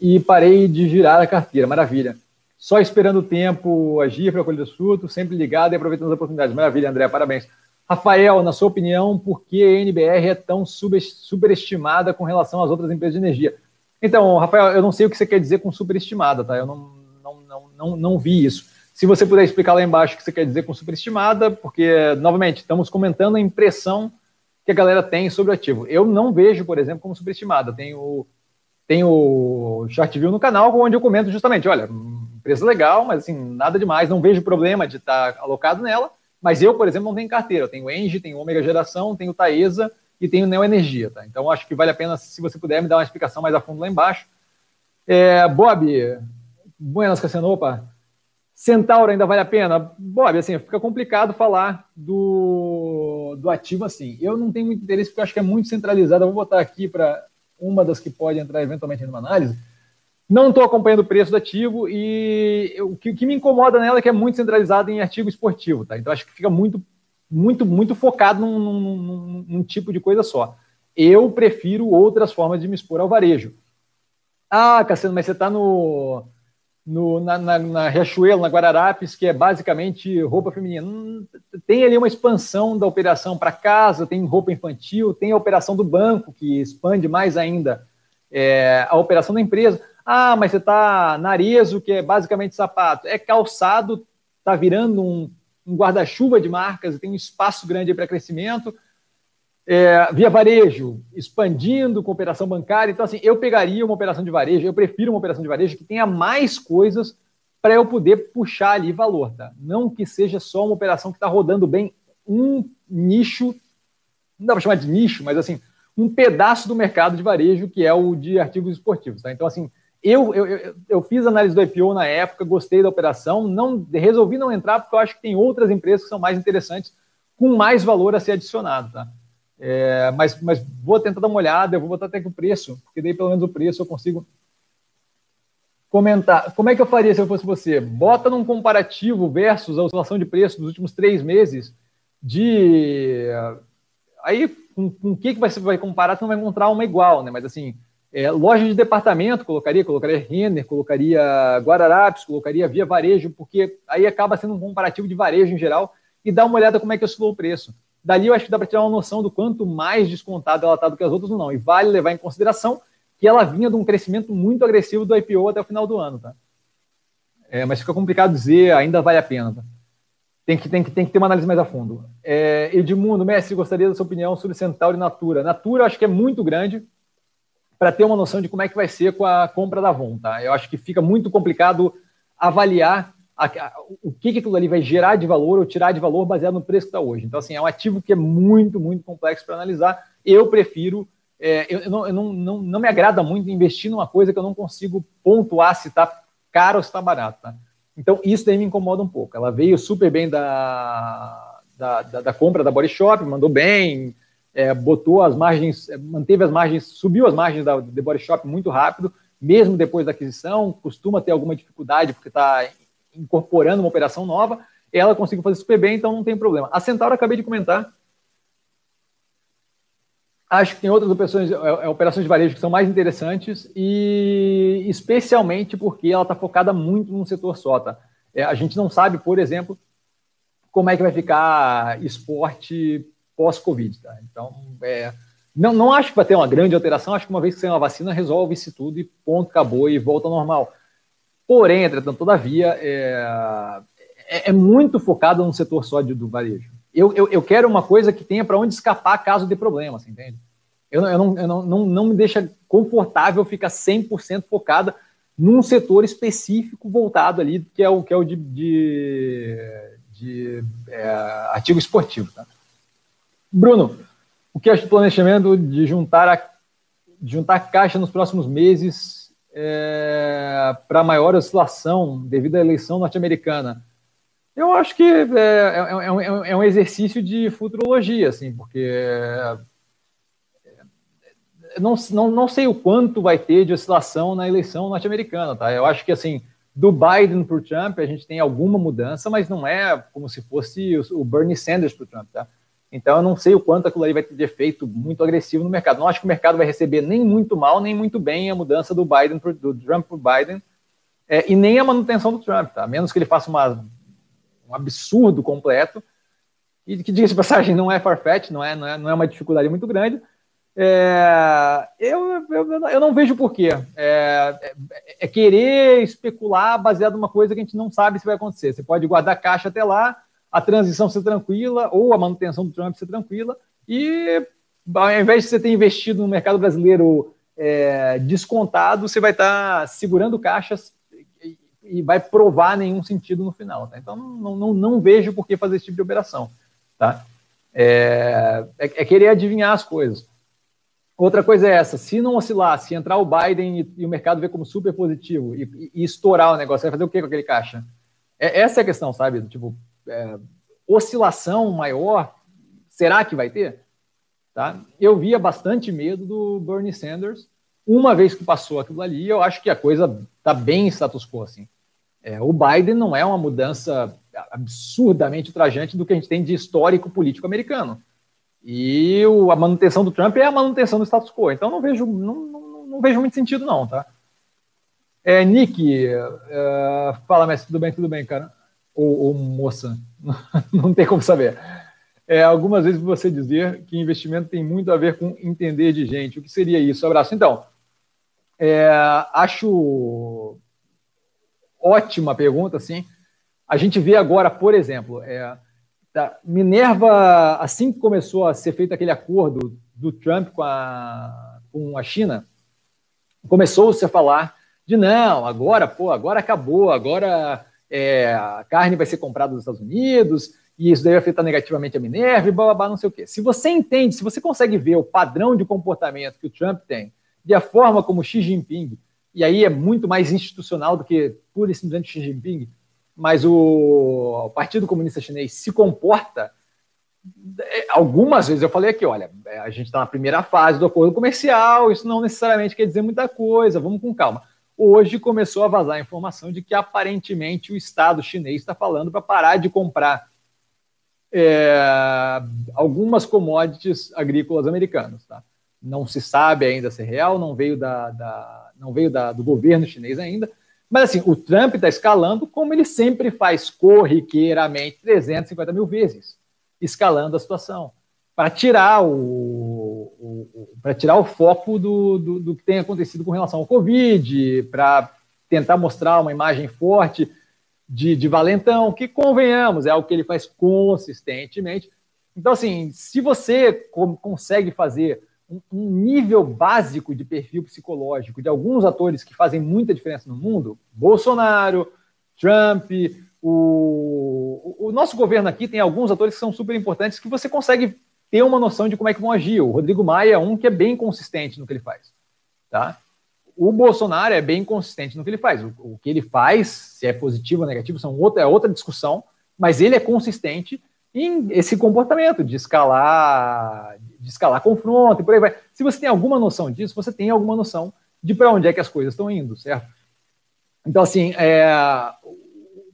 e parei de girar a carteira, maravilha. Só esperando o tempo agir para colher os frutos, sempre ligado e aproveitando as oportunidades. Maravilha, André, parabéns. Rafael, na sua opinião, por que a NBR é tão superestimada com relação às outras empresas de energia? Então, Rafael, eu não sei o que você quer dizer com superestimada, tá? Eu não, não, não, não, não vi isso. Se você puder explicar lá embaixo o que você quer dizer com superestimada, porque, novamente, estamos comentando a impressão que a galera tem sobre o ativo. Eu não vejo, por exemplo, como superestimada. Tem o, tem o Chart View no canal, onde eu comento justamente, olha, empresa legal, mas assim, nada demais, não vejo problema de estar alocado nela, mas eu, por exemplo, não tenho carteira. Eu tenho Engie, tenho Omega Geração, tenho Taesa e tenho Neo Energia. Tá? Então, acho que vale a pena, se você puder, me dar uma explicação mais a fundo lá embaixo. É, Bob, Buenas Cassianopa, Centauro ainda vale a pena? Bob, assim, fica complicado falar do, do ativo assim. Eu não tenho muito interesse porque eu acho que é muito centralizado. Eu vou botar aqui para uma das que pode entrar eventualmente numa análise não estou acompanhando o preço do ativo e o que, que, me incomoda nela é que é muito centralizado em artigo esportivo, tá? Então acho que fica muito, muito, muito focado num, num, num tipo de coisa só. Eu prefiro outras formas de me expor ao varejo. Ah, Cassiano, mas você está no, no, na, na, na Riachuelo, na Guararapes, que é basicamente roupa feminina. Hum, tem ali uma expansão da operação para casa, tem roupa infantil, tem a operação do banco, que expande mais ainda é, a operação da empresa. Ah, mas você está narezo, que é basicamente sapato. É calçado, está virando um, um guarda-chuva de marcas, tem um espaço grande para crescimento. É, via varejo, expandindo com operação bancária. Então, assim, eu pegaria uma operação de varejo, eu prefiro uma operação de varejo que tenha mais coisas para eu poder puxar ali valor, tá? Não que seja só uma operação que está rodando bem um nicho, não dá para chamar de nicho, mas assim, um pedaço do mercado de varejo que é o de artigos esportivos, tá? Então, assim, eu, eu, eu, fiz análise do IPO na época, gostei da operação, não resolvi não entrar porque eu acho que tem outras empresas que são mais interessantes, com mais valor a ser adicionado, tá? É, mas, mas vou tentar dar uma olhada, eu vou botar até que o preço, porque daí pelo menos o preço eu consigo comentar. Como é que eu faria se eu fosse você? Bota num comparativo versus a oscilação de preço dos últimos três meses de... Aí, com, com o que, que você vai comparar, você não vai encontrar uma igual, né? Mas assim, é, loja de departamento, colocaria, colocaria Renner, colocaria Guararapes, colocaria Via Varejo, porque aí acaba sendo um comparativo de varejo em geral e dá uma olhada como é que oscilou o preço. Dali eu acho que dá para tirar uma noção do quanto mais descontado ela está do que as outras ou não. E vale levar em consideração que ela vinha de um crescimento muito agressivo do IPO até o final do ano. Tá? É, mas fica complicado dizer, ainda vale a pena. Tá? Tem, que, tem, que, tem que ter uma análise mais a fundo. É, Edmundo, Messi, gostaria da sua opinião sobre Centauro e Natura. Natura acho que é muito grande, para ter uma noção de como é que vai ser com a compra da Avon, tá? Eu acho que fica muito complicado avaliar a, a, o que, que aquilo ali vai gerar de valor ou tirar de valor baseado no preço que está hoje. Então, assim, é um ativo que é muito, muito complexo para analisar. Eu prefiro, é, eu, eu, não, eu não, não, não, me agrada muito investir numa coisa que eu não consigo pontuar se está caro ou se está barato, tá? Então, isso daí me incomoda um pouco. Ela veio super bem da, da, da, da compra da Body Shop, mandou bem, é, botou as margens, é, manteve as margens, subiu as margens da The Body Shop muito rápido, mesmo depois da aquisição, costuma ter alguma dificuldade porque está incorporando uma operação nova, ela conseguiu fazer super bem, então não tem problema. A Centauro, acabei de comentar, acho que tem outras operações, é, é, operações de varejo que são mais interessantes e especialmente porque ela está focada muito num setor só, tá? A gente não sabe, por exemplo, como é que vai ficar esporte pós-Covid. Tá? Então, é, não, não acho que vai ter uma grande alteração, acho que uma vez que você tem uma vacina, resolve-se tudo e ponto, acabou e volta ao normal. Porém, entretanto, todavia, é, é, é muito focado num setor só de, do varejo. Eu, eu, eu quero uma coisa que tenha para onde escapar caso de problemas, entende? Eu, eu, não, eu não, não, não me deixa confortável ficar 100% focada num setor específico voltado ali, que é o, que é o de, de, de é, artigo esportivo. Tá? Bruno, o que acha do planejamento de juntar, a, de juntar caixa nos próximos meses é, para maior oscilação devido à eleição norte-americana? Eu acho que é, é, é, é, um exercício de futurologia, assim, porque não, não, não sei o quanto vai ter de oscilação na eleição norte-americana, tá? Eu acho que, assim, do Biden para o Trump, a gente tem alguma mudança, mas não é como se fosse o Bernie Sanders para o Trump, tá? Então, eu não sei o quanto aquilo aí vai ter de efeito muito agressivo no mercado. Não acho que o mercado vai receber nem muito mal, nem muito bem a mudança do Biden pro, do Trump para o Biden, é, e nem a manutenção do Trump, tá? A menos que ele faça uma, um absurdo completo, e que, diga de passagem, não é farfetch, não é, não, é, não é uma dificuldade muito grande, é, eu, eu, eu, não vejo porquê. É, é, é, querer especular baseado numa coisa que a gente não sabe se vai acontecer. Você pode guardar caixa até lá, a transição ser tranquila, ou a manutenção do Trump ser tranquila, e ao invés de você ter investido no mercado brasileiro é, descontado, você vai estar segurando caixas e, e vai provar nenhum sentido no final. Tá? Então, não, não, não vejo por que fazer esse tipo de operação. Tá? É, é, é querer adivinhar as coisas. Outra coisa é essa: se não oscilar, se entrar o Biden e, e o mercado ver como super positivo e, e, e, estourar o negócio, vai fazer o que com aquele caixa? É, essa é a questão, sabe? Tipo, é, oscilação maior, será que vai ter? Tá? Eu via bastante medo do Bernie Sanders. Uma vez que passou aquilo ali, eu acho que a coisa está bem status quo. Assim. É, o Biden não é uma mudança absurdamente ultrajante do que a gente tem de histórico político americano. E o, a manutenção do Trump é a manutenção do status quo. Então não vejo, não, não, não vejo muito sentido, não, tá? É, Nick, uh, fala, mestre, tudo bem, tudo bem, cara? Ou, ou moça, não tem como saber. É, algumas vezes você dizer que investimento tem muito a ver com entender de gente. O que seria isso? Abraço. Então, é, acho ótima pergunta, sim. A gente vê agora, por exemplo, é, Tá. Minerva, assim que começou a ser feito aquele acordo do Trump com a, com a China, começou-se a falar de não, agora, pô, agora acabou, agora é, a carne vai ser comprada nos Estados Unidos e isso deve afetar negativamente a Minerva e blá, blá, blá, não sei o quê. Se você entende, se você consegue ver o padrão de comportamento que o Trump tem e a forma como Xi Jinping, e aí é muito mais institucional do que pura e simplesmente Xi Jinping, mas o Partido Comunista Chinês se comporta. É, algumas vezes eu falei aqui, olha, é, a gente está na primeira fase do acordo comercial, isso não necessariamente quer dizer muita coisa, vamos com calma. Hoje começou a vazar a informação de que aparentemente o Estado chinês está falando para parar de comprar é, algumas commodities agrícolas americanas. Tá? Não se sabe ainda se é real, não veio, da, da não veio da, do governo chinês ainda, mas assim, o Trump está escalando como ele sempre faz, corriqueiramente, 350 mil vezes, escalando a situação, para tirar o, o, o para tirar o foco do, do, do, que tem acontecido com relação ao Covid, para tentar mostrar uma imagem forte de, de valentão, que convenhamos, é algo que ele faz consistentemente. Então, assim, se você consegue fazer um nível básico de perfil psicológico de alguns atores que fazem muita diferença no mundo, Bolsonaro, Trump, o, o nosso governo aqui tem alguns atores que são super importantes que você consegue ter uma noção de como é que vão agir. O Rodrigo Maia é um que é bem consistente no que ele faz. Tá? O Bolsonaro é bem consistente no que ele faz. O, o que ele faz, se é positivo ou negativo, são outra, é outra discussão, mas ele é consistente em esse comportamento de escalar, de escalar confronto e por aí vai. Se você tem alguma noção disso, você tem alguma noção de para onde é que as coisas estão indo, certo? Então, assim, é,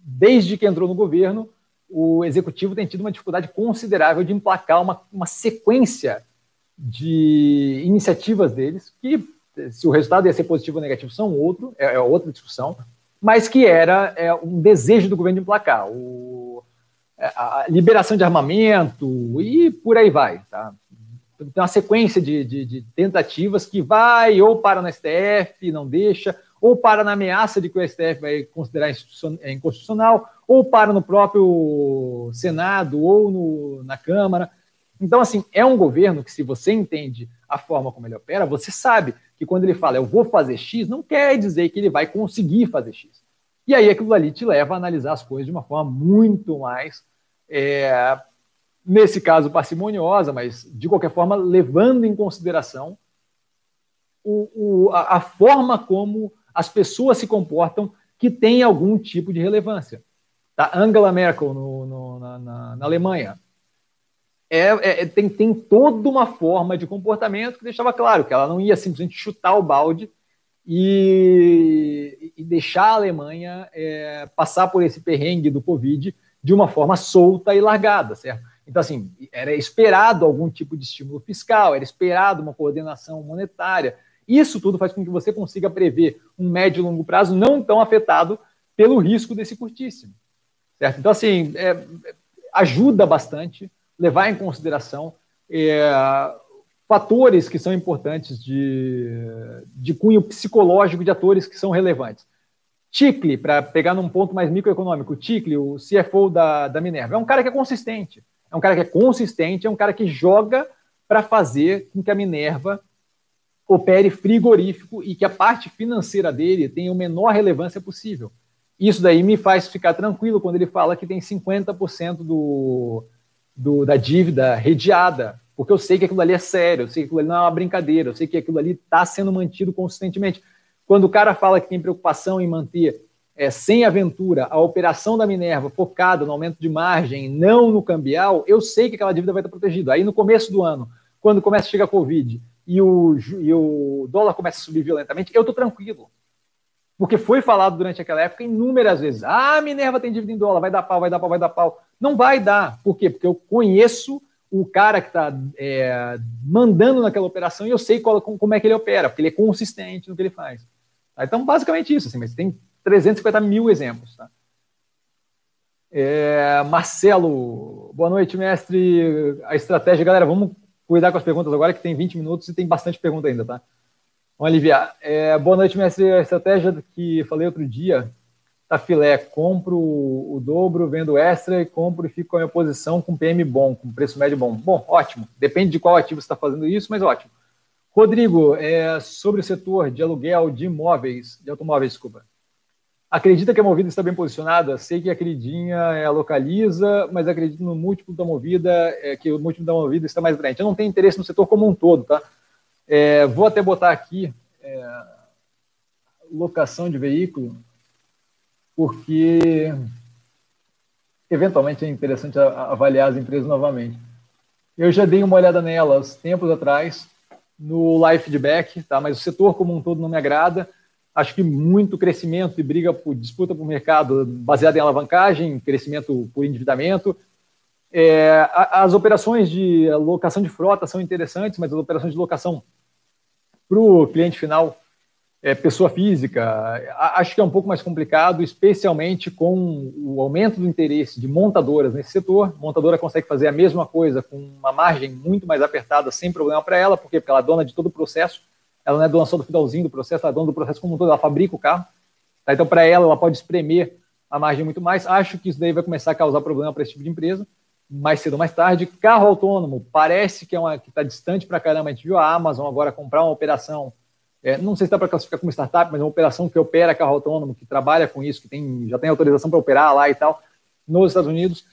desde que entrou no governo, o executivo tem tido uma dificuldade considerável de emplacar uma, uma sequência de iniciativas deles, que se o resultado ia ser positivo ou negativo são outro, é, é outra discussão, mas que era é, um desejo do governo de emplacar. O, é, a liberação de armamento e por aí vai. Tá? tem uma sequência de, de, de, tentativas que vai ou para no STF, não deixa, ou para na ameaça de que o STF vai considerar é, inconstitucional, ou para no próprio Senado ou no, na Câmara. Então, assim, é um governo que, se você entende a forma como ele opera, você sabe que quando ele fala eu vou fazer X, não quer dizer que ele vai conseguir fazer X. E aí aquilo ali te leva a analisar as coisas de uma forma muito mais é, nesse caso parcimoniosa, mas de qualquer forma levando em consideração o, o, a, a, forma como as pessoas se comportam que tem algum tipo de relevância. Tá? Angela Merkel no, no, na, na, Alemanha é, é, tem, tem toda uma forma de comportamento que deixava claro que ela não ia simplesmente chutar o balde e, e deixar a Alemanha é, passar por esse perrengue do Covid de uma forma solta e largada, certo? Então, assim, era esperado algum tipo de estímulo fiscal, era esperado uma coordenação monetária. Isso tudo faz com que você consiga prever um médio e longo prazo não tão afetado pelo risco desse curtíssimo. Certo? Então, assim, é, ajuda bastante levar em consideração é, fatores que são importantes de, de cunho psicológico de atores que são relevantes. Ticle, para pegar num ponto mais microeconômico, Ticle, o CFO da, da Minerva, é um cara que é consistente. É um cara que é consistente, é um cara que joga para fazer com que a Minerva opere frigorífico e que a parte financeira dele tenha a menor relevância possível. Isso daí me faz ficar tranquilo quando ele fala que tem 50% do, do, da dívida redeada, porque eu sei que aquilo ali é sério, eu sei que aquilo ali não é uma brincadeira, eu sei que aquilo ali está sendo mantido consistentemente. Quando o cara fala que tem preocupação em manter é, sem aventura a operação da Minerva focada no aumento de margem, não no cambial, eu sei que aquela dívida vai estar protegida. Aí no começo do ano, quando começa a chegar a Covid e o, e o dólar começa a subir violentamente, eu estou tranquilo. Porque foi falado durante aquela época inúmeras vezes: ah, Minerva tem dívida em dólar, vai dar pau, vai dar pau, vai dar pau. Não vai dar. Por quê? Porque eu conheço o cara que está é, mandando naquela operação e eu sei qual, como é que ele opera, porque ele é consistente no que ele faz. Tá? Então, basicamente isso. Assim, mas tem 350 mil exemplos. Tá? É, Marcelo, boa noite, mestre. A estratégia, galera, vamos cuidar com as perguntas agora, que tem 20 minutos e tem bastante pergunta ainda, tá? Vamos aliviar. É, boa noite, mestre. A estratégia que falei outro dia tá filé. Compro o dobro, vendo extra e compro e fico com a minha posição com PM bom, com preço médio bom. Bom, ótimo. Depende de qual ativo você está fazendo isso, mas ótimo. Rodrigo, é, sobre o setor de aluguel de imóveis, de automóveis, desculpa. Acredita que a Movida está bem posicionada? Sei que a Queridinha é a localiza, mas acredito no múltiplo da Movida, é, que o múltiplo da Movida está mais grande. Eu não tenho interesse no setor como um todo, tá? É, vou até botar aqui é, locação de veículo porque eventualmente é interessante avaliar as empresas novamente. Eu já dei uma olhada nelas tempos atrás, no live feedback, tá? mas o setor como um todo não me agrada. Acho que muito crescimento e briga por disputa por mercado baseada em alavancagem, crescimento por endividamento. É, as operações de locação de frota são interessantes, mas as operações de locação para o cliente final é, pessoa física, acho que é um pouco mais complicado, especialmente com o aumento do interesse de montadoras nesse setor. Montadora consegue fazer a mesma coisa com uma margem muito mais apertada, sem problema para ela, por quê? Porque ela é dona de todo o processo, ela não é dona só do finalzinho do processo, ela é dona do processo como um todo, ela fabrica o carro. Tá? Então, para ela, ela pode espremer a margem muito mais. Acho que isso daí vai começar a causar problema para esse tipo de empresa, mais cedo ou mais tarde. Carro autônomo, parece que é uma que está distante para caramba. A gente viu a Amazon agora comprar uma operação é, não sei se dá para classificar como startup, mas é uma operação que opera carro autônomo, que trabalha com isso, que tem, já tem autorização para operar lá e tal, nos Estados Unidos.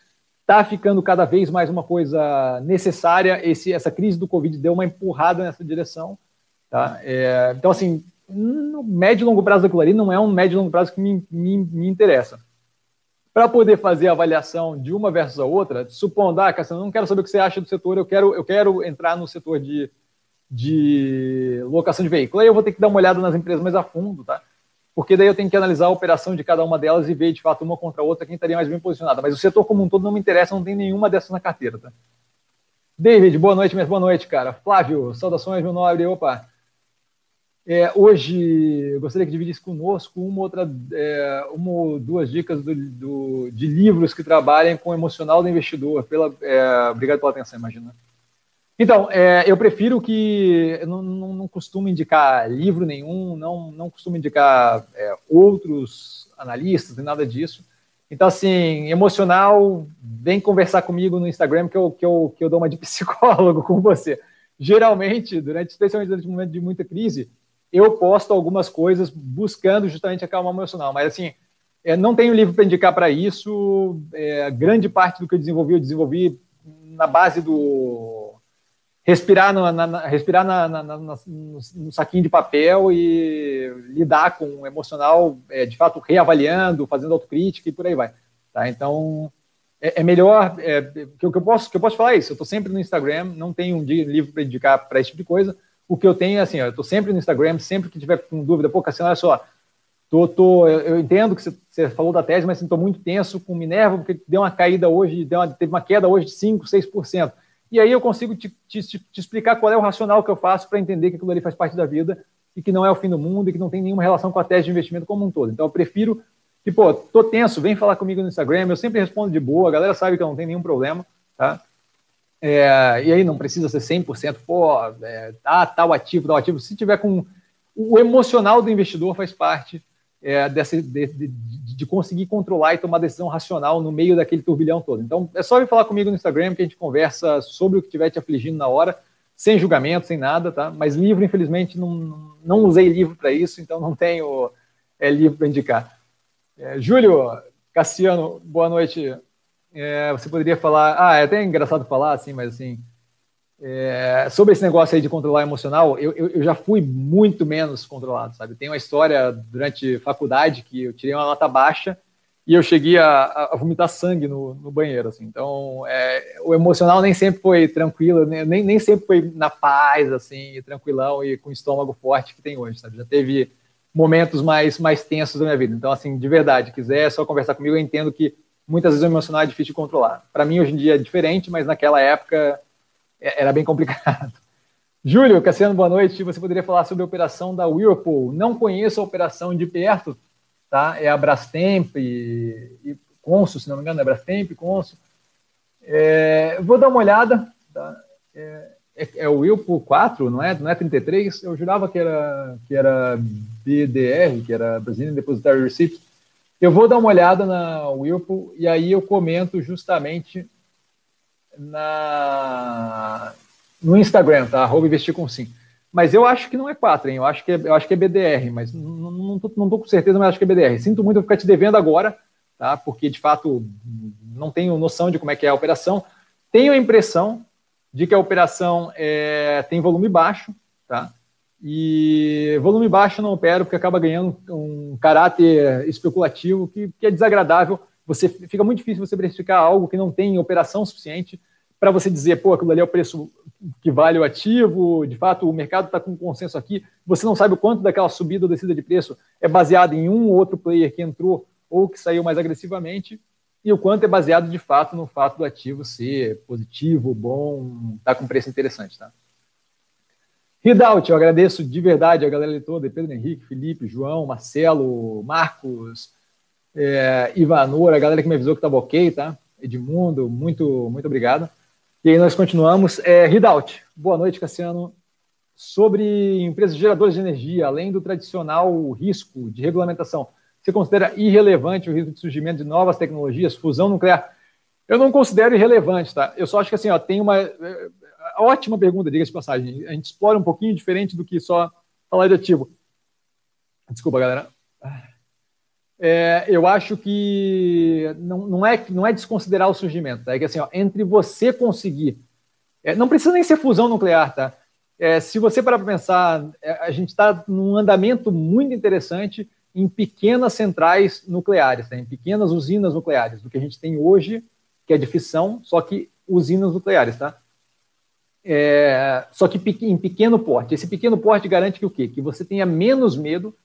Está ficando cada vez mais uma coisa necessária. Esse, essa crise do Covid deu uma empurrada nessa direção. Tá? É, então, assim, no médio e longo prazo daquilo ali não é um médio e longo prazo que me, me, me interessa. Para poder fazer a avaliação de uma versus a outra, supondo, ah, Cassiano, não quero saber o que você acha do setor, eu quero, eu quero entrar no setor de de locação de veículo. Aí eu vou ter que dar uma olhada nas empresas mais a fundo, tá? Porque daí eu tenho que analisar a operação de cada uma delas e ver de fato uma contra a outra quem estaria mais bem posicionada. Mas o setor como um todo não me interessa, não tem nenhuma dessas na carteira, tá? David, boa noite, mas boa noite, cara. Flávio, saudações, meu nobre. Opa. É, hoje eu gostaria que dividisse conosco uma outra, é, uma ou duas dicas do, do, de livros que trabalhem com o emocional do investidor. Pela, é, obrigado pela atenção, imagina. Então, é, eu prefiro que. Eu não, não, não, costumo indicar livro nenhum, não, não costumo indicar é, outros analistas, nem nada disso. Então, assim, emocional, vem conversar comigo no Instagram que eu, que eu, que eu dou uma de psicólogo com você. Geralmente, durante, especialmente durante um momento de muita crise, eu posto algumas coisas buscando justamente a calma emocional. Mas, assim, é, não tenho livro para indicar para isso. É, grande parte do que eu desenvolvi, eu desenvolvi na base do respirar, na, na, respirar na, no, no, saquinho de papel e lidar com o emocional, é, de fato, reavaliando, fazendo autocrítica e por aí vai. Tá? Então, é, é melhor. É, que, eu, que, eu posso, que eu posso falar isso. Eu estou sempre no Instagram, não tenho um dia livre para indicar para esse tipo de coisa. O que eu tenho é assim, ó, eu estou sempre no Instagram, sempre que tiver com dúvida, pô, Cassiano, olha só, tô, tô, eu, eu entendo que você, falou da tese, mas estou assim, muito tenso com Minerva, porque deu uma caída hoje, deu uma, teve uma queda hoje de 5%, 6%. E aí eu consigo te, te, te explicar qual é o racional que eu faço para entender que aquilo ali faz parte da vida e que não é o fim do mundo e que não tem nenhuma relação com a tese de investimento como um todo. Então eu prefiro que, pô, tô tenso, vem falar comigo no Instagram, eu sempre respondo de boa, a galera sabe que eu não tenho nenhum problema, tá? É, e aí não precisa ser 100%, pô, é, ah, tal ativo, tal ativo. Se tiver com. O emocional do investidor faz parte é, dessa, de, de, de, conseguir controlar e tomar decisão racional no meio daquele turbilhão todo. Então, é só vir falar comigo no Instagram que a gente conversa sobre o que estiver te afligindo na hora, sem julgamento, sem nada, tá? Mas livro, infelizmente, não, não usei livro para isso, então não tenho é, livro para indicar. É, Júlio, Cassiano, boa noite. É, você poderia falar. Ah, é até engraçado falar assim, mas assim. É, sobre esse negócio aí de controlar emocional, eu, eu, eu, já fui muito menos controlado, sabe? Tem uma história durante faculdade que eu tirei uma nota baixa e eu cheguei a, a vomitar sangue no, no, banheiro, assim. Então, é, o emocional nem sempre foi tranquilo, nem, nem sempre foi na paz, assim, tranquilão e com estômago forte que tem hoje, sabe? Já teve momentos mais, mais tensos da minha vida. Então, assim, de verdade, quiser só conversar comigo, eu entendo que muitas vezes o emocional é difícil de controlar. Para mim, hoje em dia é diferente, mas naquela época é, era bem complicado. Júlio, Cassiano, boa noite. Você poderia falar sobre a operação da Whirlpool? Não conheço a operação de perto, tá? É a Brastemp e, e Consul, se não me engano, é Brastemp, Consul. É, vou dar uma olhada, tá? É, é, é, o Whirlpool 4, não é? Não é 33? Eu jurava que era, que era BDR, que era Brazilian Depositary Receipt. Eu vou dar uma olhada na Whirlpool e aí eu comento justamente na, no Instagram, tá? Arroba investir com sim. Mas eu acho que não é 4, hein? Eu acho que é, eu acho que é BDR, mas não, não, tô, não com certeza, mas acho que é BDR. Sinto muito eu ficar te devendo agora, tá? Porque de fato não tenho noção de como é que é a operação. Tenho a impressão de que a operação é, tem volume baixo, tá? E volume baixo não opera porque acaba ganhando um caráter especulativo que, que é desagradável. Você fica muito difícil você precificar algo que não tem operação suficiente para você dizer, pô, aquilo ali é o preço que vale o ativo, de fato o mercado está com consenso aqui, você não sabe o quanto daquela subida ou descida de preço é baseado em um ou outro player que entrou ou que saiu mais agressivamente, e o quanto é baseado de fato no fato do ativo ser positivo, bom, tá com preço interessante, tá? Ridaut, eu agradeço de verdade a galera toda, Pedro Henrique, Felipe, João, Marcelo, Marcos, é, Ivanor, a galera que me avisou que estava ok, tá? Edmundo, muito, muito obrigado. E aí nós continuamos. É, Ridaut, boa noite, Cassiano. Sobre empresas geradoras de energia, além do tradicional risco de regulamentação, você considera irrelevante o risco de surgimento de novas tecnologias, fusão nuclear? Eu não considero irrelevante, tá? Eu só acho que assim, ó, tem uma ótima pergunta, diga-se de passagem. A gente explora um pouquinho diferente do que só falar de ativo. Desculpa, galera. É, eu acho que não, não, é, não é desconsiderar o surgimento, tá? é que assim, ó, entre você conseguir, é, não precisa nem ser fusão nuclear, tá? É, se você parar para pensar, é, a gente está num andamento muito interessante em pequenas centrais nucleares, né? em pequenas usinas nucleares, do que a gente tem hoje, que é de fissão, só que usinas nucleares, tá? É, só que em pequeno porte. Esse pequeno porte garante que o quê? Que você tenha menos medo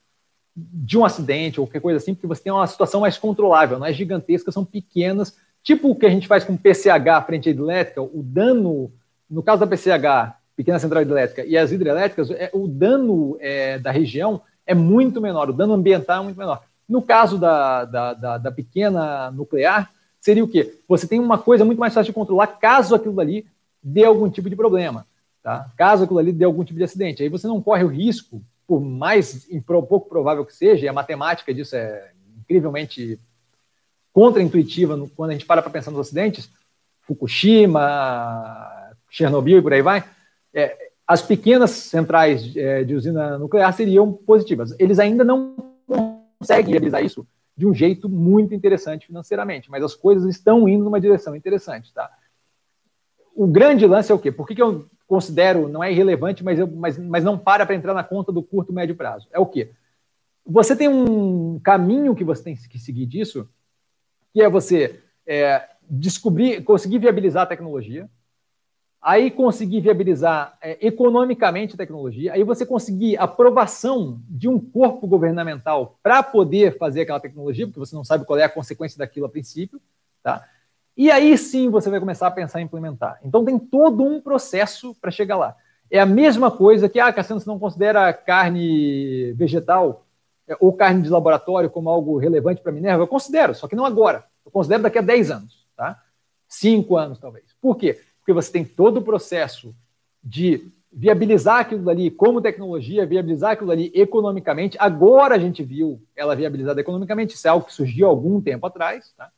de um acidente ou qualquer coisa assim, porque você tem uma situação mais controlável, não é gigantesca, são pequenas, tipo o que a gente faz com PCH frente à elétrica, o dano, no caso da PCH, pequena central hidrelétrica, e as hidrelétricas, é, o dano é, da região é muito menor, o dano ambiental é muito menor. No caso da, da, da, da pequena nuclear, seria o quê? Você tem uma coisa muito mais fácil de controlar caso aquilo ali dê algum tipo de problema, tá? Caso aquilo ali dê algum tipo de acidente. Aí você não corre o risco, por mais pouco provável que seja, e a matemática disso é incrivelmente contraintuitiva quando a gente para para pensar nos acidentes, Fukushima, Chernobyl e por aí vai, é, as pequenas centrais é, de usina nuclear seriam positivas. Eles ainda não conseguem realizar isso de um jeito muito interessante financeiramente, mas as coisas estão indo numa direção interessante, tá? O grande lance é o quê? Por que, que eu considero, não é irrelevante, mas, eu, mas, mas não para para entrar na conta do curto, médio prazo? É o quê? Você tem um caminho que você tem que seguir disso, que é você é, descobrir, conseguir viabilizar a tecnologia, aí conseguir viabilizar é, economicamente a tecnologia, aí você conseguir aprovação de um corpo governamental para poder fazer aquela tecnologia, porque você não sabe qual é a consequência daquilo a princípio, tá? E aí sim você vai começar a pensar em implementar. Então tem todo um processo para chegar lá. É a mesma coisa que, ah, Cassiano, você não considera carne vegetal é, ou carne de laboratório como algo relevante para Minerva? Eu considero, só que não agora. Eu considero daqui a 10 anos, tá? 5 anos, talvez. Por quê? porque você tem todo o processo de viabilizar aquilo ali como tecnologia, viabilizar aquilo ali economicamente. Agora a gente viu ela viabilizada economicamente, isso é algo que surgiu algum tempo atrás. Tá?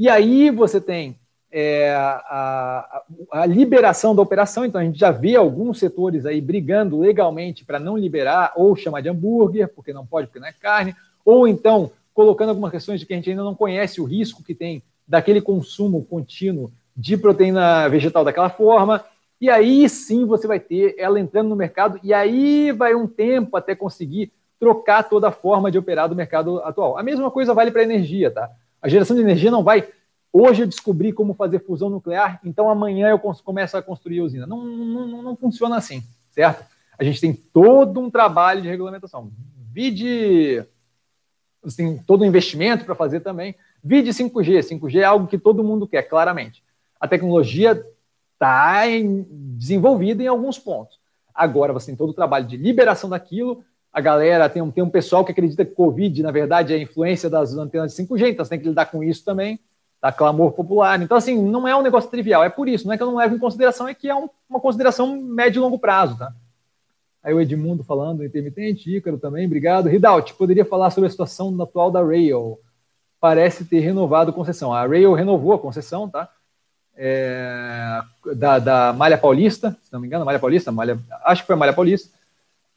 E aí você tem é, a, a, liberação da operação, então a gente já vê alguns setores aí brigando legalmente para não liberar, ou chamar de hambúrguer, porque não pode, porque não é carne, ou então colocando algumas questões de que a gente ainda não conhece o risco que tem daquele consumo contínuo de proteína vegetal daquela forma. E aí sim você vai ter ela entrando no mercado, e aí vai um tempo até conseguir trocar toda a forma de operar do mercado atual. A mesma coisa vale para a energia, tá? A geração de energia não vai. Hoje eu descobri como fazer fusão nuclear, então amanhã eu começo a construir a usina. Não, não, não funciona assim, certo? A gente tem todo um trabalho de regulamentação. Vide. Você tem todo um investimento para fazer também. Vide 5G. 5G é algo que todo mundo quer, claramente a tecnologia está desenvolvida em alguns pontos. Agora você tem todo o trabalho de liberação daquilo. A galera tem um, tem um pessoal que acredita que Covid, na verdade, é a influência das antenas de 5G, então você tem que lidar com isso também, tá? Clamor popular. Então, assim, não é um negócio trivial, é por isso, não é que eu não levo em consideração, é que é um, uma consideração médio e longo prazo, tá? Aí o Edmundo falando, intermitente, Ícaro também, obrigado. Ridalt, poderia falar sobre a situação atual da Rail? Parece ter renovado a concessão. A Rail renovou a concessão, tá? é, da, da, Malha Paulista, se não me engano, Malha Paulista, Malha, acho que foi a Malha Paulista.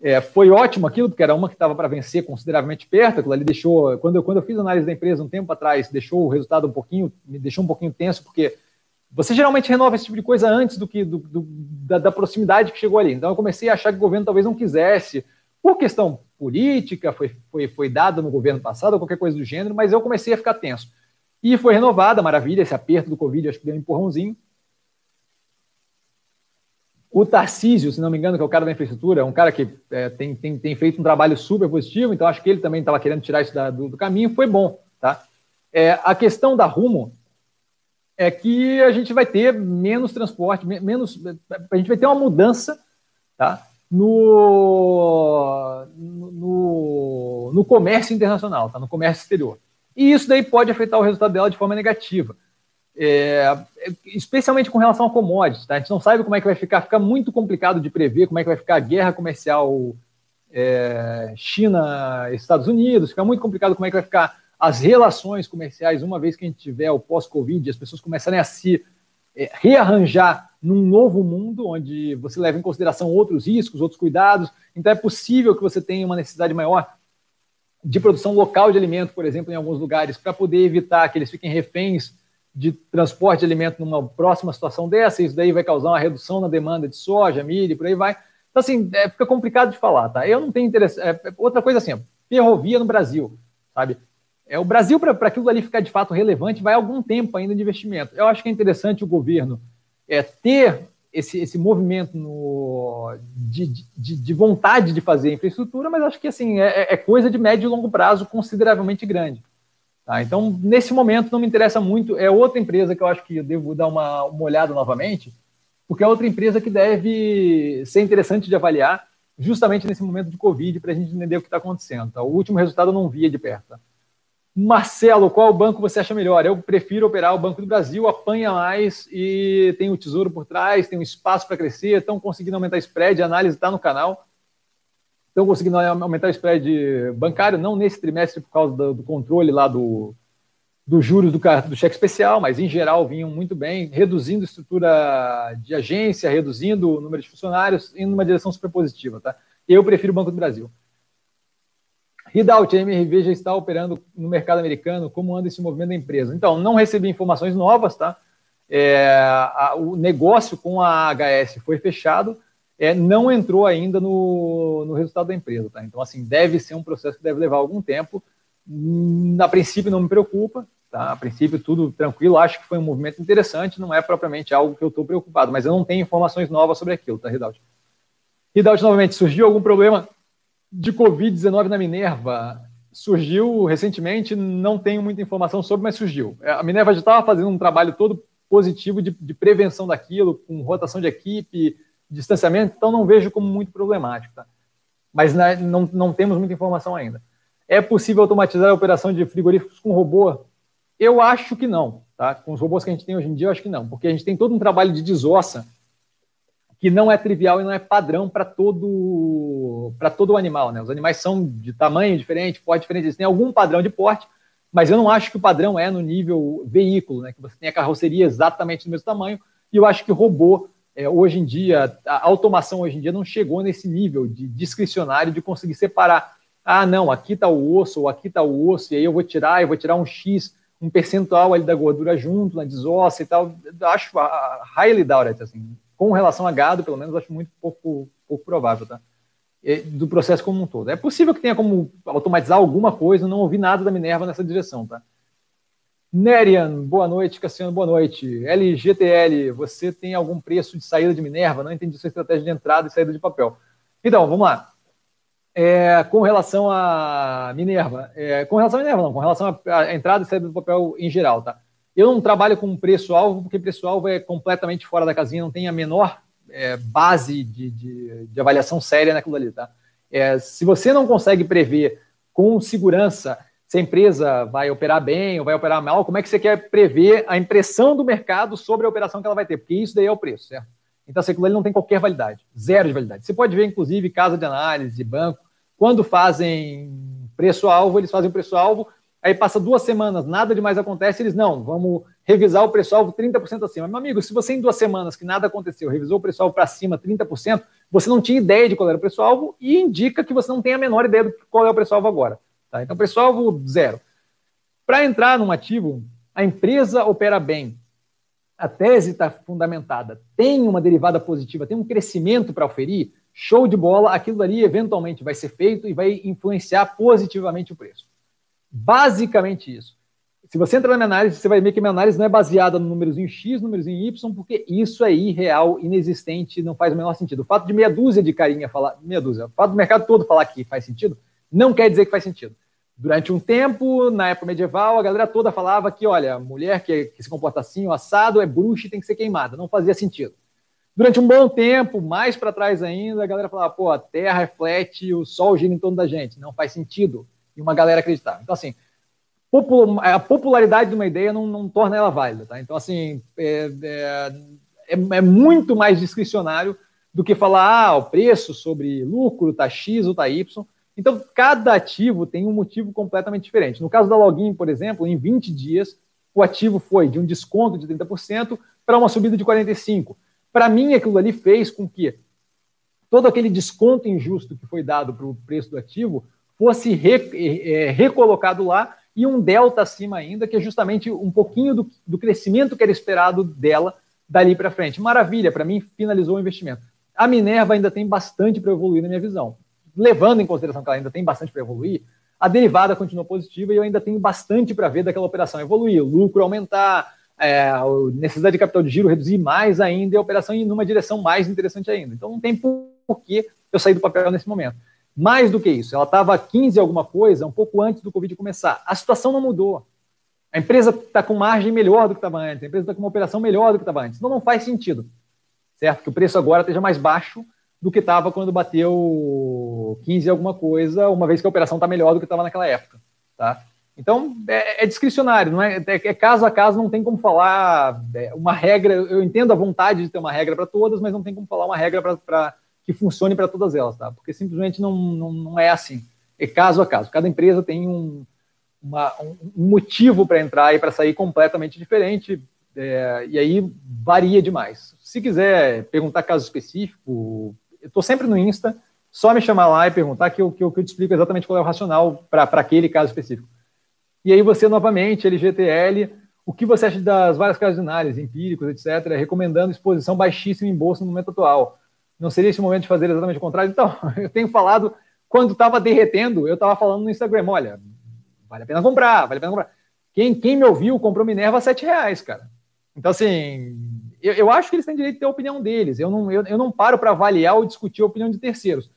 É, foi ótimo aquilo, porque era uma que estava para vencer consideravelmente perto, aquilo ali deixou, quando eu, quando eu fiz a análise da empresa um tempo atrás, deixou o resultado um pouquinho, me deixou um pouquinho tenso, porque você geralmente renova esse tipo de coisa antes do que do, do, da, da, proximidade que chegou ali. Então eu comecei a achar que o governo talvez não quisesse, por questão política, foi, foi, foi dada no governo passado, ou qualquer coisa do gênero, mas eu comecei a ficar tenso. E foi renovada, maravilha, esse aperto do Covid, acho que deu um empurrãozinho. O Tarcísio, se não me engano, que é o cara da infraestrutura, é um cara que é, tem, tem, tem feito um trabalho super positivo, então acho que ele também estava querendo tirar isso da, do, do, caminho, foi bom. Tá? É, a questão da Rumo é que a gente vai ter menos transporte, menos, a gente vai ter uma mudança tá? no, no, no comércio internacional, tá? no comércio exterior. E isso daí pode afetar o resultado dela de forma negativa. É, especialmente com relação a commodities. Tá? A gente não sabe como é que vai ficar, fica muito complicado de prever como é que vai ficar a guerra comercial é, China-Estados Unidos, fica muito complicado como é que vai ficar as relações comerciais, uma vez que a gente tiver o pós-Covid, as pessoas começarem a se é, rearranjar num novo mundo, onde você leva em consideração outros riscos, outros cuidados. Então é possível que você tenha uma necessidade maior de produção local de alimento, por exemplo, em alguns lugares, para poder evitar que eles fiquem reféns de transporte de alimento numa próxima situação dessa, isso daí vai causar uma redução na demanda de soja, milho, por aí vai. Então, assim, é, fica complicado de falar, tá? Eu não tenho interesse. É, é outra coisa assim, ferrovia no Brasil, sabe? É, o Brasil, para aquilo ali ficar de fato relevante, vai algum tempo ainda de investimento. Eu acho que é interessante o governo é, ter esse, esse movimento no, de, de, de, vontade de fazer infraestrutura, mas acho que assim é, é, coisa de médio e longo prazo consideravelmente grande. Tá? Então, nesse momento, não me interessa muito. É outra empresa que eu acho que eu devo dar uma, uma olhada novamente, porque é outra empresa que deve ser interessante de avaliar, justamente nesse momento de Covid, para a gente entender o que está acontecendo. Tá? O último resultado eu não via de perto. Marcelo, qual banco você acha melhor? Eu prefiro operar o Banco do Brasil, apanha mais e tem o tesouro por trás, tem um espaço para crescer, estão conseguindo aumentar spread, a análise está no canal. Estão conseguindo aumentar o spread bancário, não nesse trimestre por causa do, do controle lá do, dos juros do, do, cheque especial, mas em geral vinham muito bem, reduzindo estrutura de agência, reduzindo o número de funcionários, indo numa direção super positiva. Tá? Eu prefiro o Banco do Brasil. Ridaut, a MRV já está operando no mercado americano. Como anda esse movimento da empresa? Então, não recebi informações novas, tá? É, a, o negócio com a HS foi fechado, é, não entrou ainda no, no resultado da empresa, tá? Então, assim, deve ser um processo que deve levar algum tempo. Na princípio, não me preocupa, Tá? A princípio, tudo tranquilo. Acho que foi um movimento interessante, não é propriamente algo que eu estou preocupado, mas eu não tenho informações novas sobre aquilo, tá, Ridaut? Ridaut, novamente, surgiu algum problema de Covid-19 na Minerva? Surgiu recentemente, não tenho muita informação sobre, mas surgiu. A Minerva já estava fazendo um trabalho todo positivo de, de, prevenção daquilo, com rotação de equipe, distanciamento, então não vejo como muito problemático. Tá? Mas não, não temos muita informação ainda. É possível automatizar a operação de frigoríficos com robô? Eu acho que não. Tá? Com os robôs que a gente tem hoje em dia, eu acho que não, porque a gente tem todo um trabalho de desossa que não é trivial e não é padrão para todo para todo animal, né? Os animais são de tamanho diferente, porte diferente, eles têm algum padrão de porte, mas eu não acho que o padrão é no nível veículo, né? Que você tem a carroceria exatamente do mesmo tamanho, e eu acho que robô é, hoje em dia, a automação hoje em dia não chegou nesse nível de discricionário de conseguir separar. Ah, não, aqui está o osso, ou aqui está o osso, e aí eu vou tirar, eu vou tirar um X, um percentual ali da gordura junto, na desossa e tal. Acho highly doubted, assim com relação a gado, pelo menos, acho muito pouco, pouco provável, tá? do processo como um todo. É possível que tenha como automatizar alguma coisa, não ouvi nada da Minerva nessa direção, tá? Nerian, boa noite. Cassiano, boa noite. LGTL, você tem algum preço de saída de Minerva? Não entendi sua estratégia de entrada e saída de papel. Então, vamos lá. É, com relação a Minerva, é, com relação a Minerva, não, com relação à entrada e saída do papel em geral, tá? Eu não trabalho com preço-alvo, porque preço-alvo é completamente fora da casinha, não tem a menor é, base de, de, de, avaliação séria naquilo ali, tá? É, se você não consegue prever com segurança se a empresa vai operar bem ou vai operar mal, como é que você quer prever a impressão do mercado sobre a operação que ela vai ter? Porque isso daí é o preço, certo? Então, aquilo ali não tem qualquer validade, zero de validade. Você pode ver, inclusive, casa de análise, banco, quando fazem preço-alvo, eles fazem preço-alvo Aí passa duas semanas, nada demais acontece, eles não, vamos revisar o preço-alvo 30% acima. Meu amigo, se você em duas semanas que nada aconteceu, revisou o preço-alvo para cima 30%, você não tinha ideia de qual era o preço-alvo e indica que você não tem a menor ideia de qual é o preço-alvo agora. Tá? Então, preço-alvo zero. Para entrar num ativo, a empresa opera bem, a tese está fundamentada, tem uma derivada positiva, tem um crescimento para oferir, show de bola, aquilo ali eventualmente vai ser feito e vai influenciar positivamente o preço. Basicamente isso. Se você entrar na minha análise, você vai ver que minha análise não é baseada no númerozinho X, númerozinho Y, porque isso é irreal, inexistente, não faz o menor sentido. O fato de meia dúzia de carinha falar, meia dúzia, o fato do mercado todo falar que faz sentido, não quer dizer que faz sentido. Durante um tempo, na época medieval, a galera toda falava que, olha, mulher que, que se comporta assim, o assado é bruxa e tem que ser queimada. Não fazia sentido. Durante um bom tempo, mais para trás ainda, a galera falava, pô, a Terra flat, o Sol gira em torno da gente. Não faz sentido e uma galera acreditava. Então, assim, a popularidade de uma ideia não, não torna ela válida. Tá? Então, assim, é, é, é, muito mais discricionário do que falar ah, o preço sobre lucro está X ou está Y. Então, cada ativo tem um motivo completamente diferente. No caso da Login, por exemplo, em 20 dias, o ativo foi de um desconto de 30% para uma subida de 45%. Para mim, aquilo ali fez com que todo aquele desconto injusto que foi dado para o preço do ativo fosse re, é, recolocado lá e um delta acima ainda, que é justamente um pouquinho do, do crescimento que era esperado dela dali para frente. Maravilha, para mim finalizou o investimento. A Minerva ainda tem bastante para evoluir na minha visão. Levando em consideração que ela ainda tem bastante para evoluir, a derivada continua positiva e eu ainda tenho bastante para ver daquela operação evoluir, o lucro aumentar, é, a necessidade de capital de giro reduzir mais ainda e a operação ir numa direção mais interessante ainda. Então não tem por que eu sair do papel nesse momento. Mais do que isso, ela estava 15 alguma coisa um pouco antes do Covid começar. A situação não mudou. A empresa está com margem melhor do que estava antes, a empresa está com uma operação melhor do que estava antes. Então não faz sentido, certo? Que o preço agora esteja mais baixo do que estava quando bateu 15 alguma coisa, uma vez que a operação está melhor do que estava naquela época, tá? Então é, é discricionário, não é, é, é, caso a caso, não tem como falar é, uma regra. Eu entendo a vontade de ter uma regra para todas, mas não tem como falar uma regra para que funcione para todas elas, tá? Porque simplesmente não, não, não, é assim. É caso a caso. Cada empresa tem um, uma, um motivo para entrar e para sair completamente diferente, é, e aí varia demais. Se quiser perguntar caso específico, eu estou sempre no Insta, só me chamar lá e perguntar que eu, que eu, que eu te explico exatamente qual é o racional para aquele caso específico. E aí você, novamente, LGTL, o que você acha das várias casas de análise, empíricos, etc., recomendando exposição baixíssima em bolsa no momento atual? Não seria esse momento de fazer exatamente o contrário? Então, eu tenho falado, quando estava derretendo, eu estava falando no Instagram, olha, vale a pena comprar, vale a pena comprar. Quem, quem me ouviu comprou Minerva a 7 reais, cara. Então, assim, eu, eu, acho que eles têm direito de ter a opinião deles. Eu não, eu, eu não paro para avaliar ou discutir a opinião de terceiros.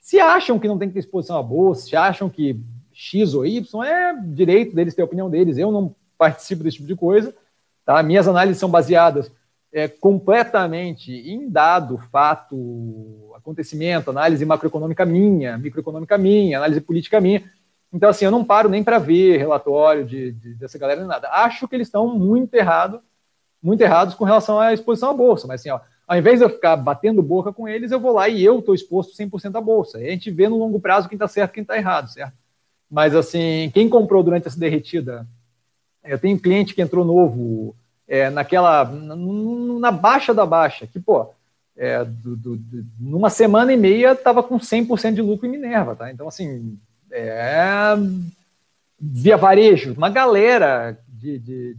Se acham que não tem que ter exposição à bolsa, se acham que X ou Y, é direito deles ter a opinião deles. Eu não participo desse tipo de coisa. Tá? Minhas análises são baseadas é, completamente em dado, fato, acontecimento, análise macroeconômica minha, microeconômica minha, análise política minha. Então, assim, eu não paro nem para ver relatório de, de, dessa galera nem nada. Acho que eles estão muito errados, muito errados com relação à exposição à bolsa. Mas, assim, ó, ao invés de eu ficar batendo boca com eles, eu vou lá e eu estou exposto 100% à bolsa. E a gente vê no longo prazo quem está certo quem está errado, certo? Mas, assim, quem comprou durante essa derretida, eu tenho um cliente que entrou novo é, naquela, na baixa da baixa, que, pô, é, do, do, do, numa semana e meia estava com 100% de lucro em Minerva, tá? Então, assim, é, via varejo, uma galera de, de,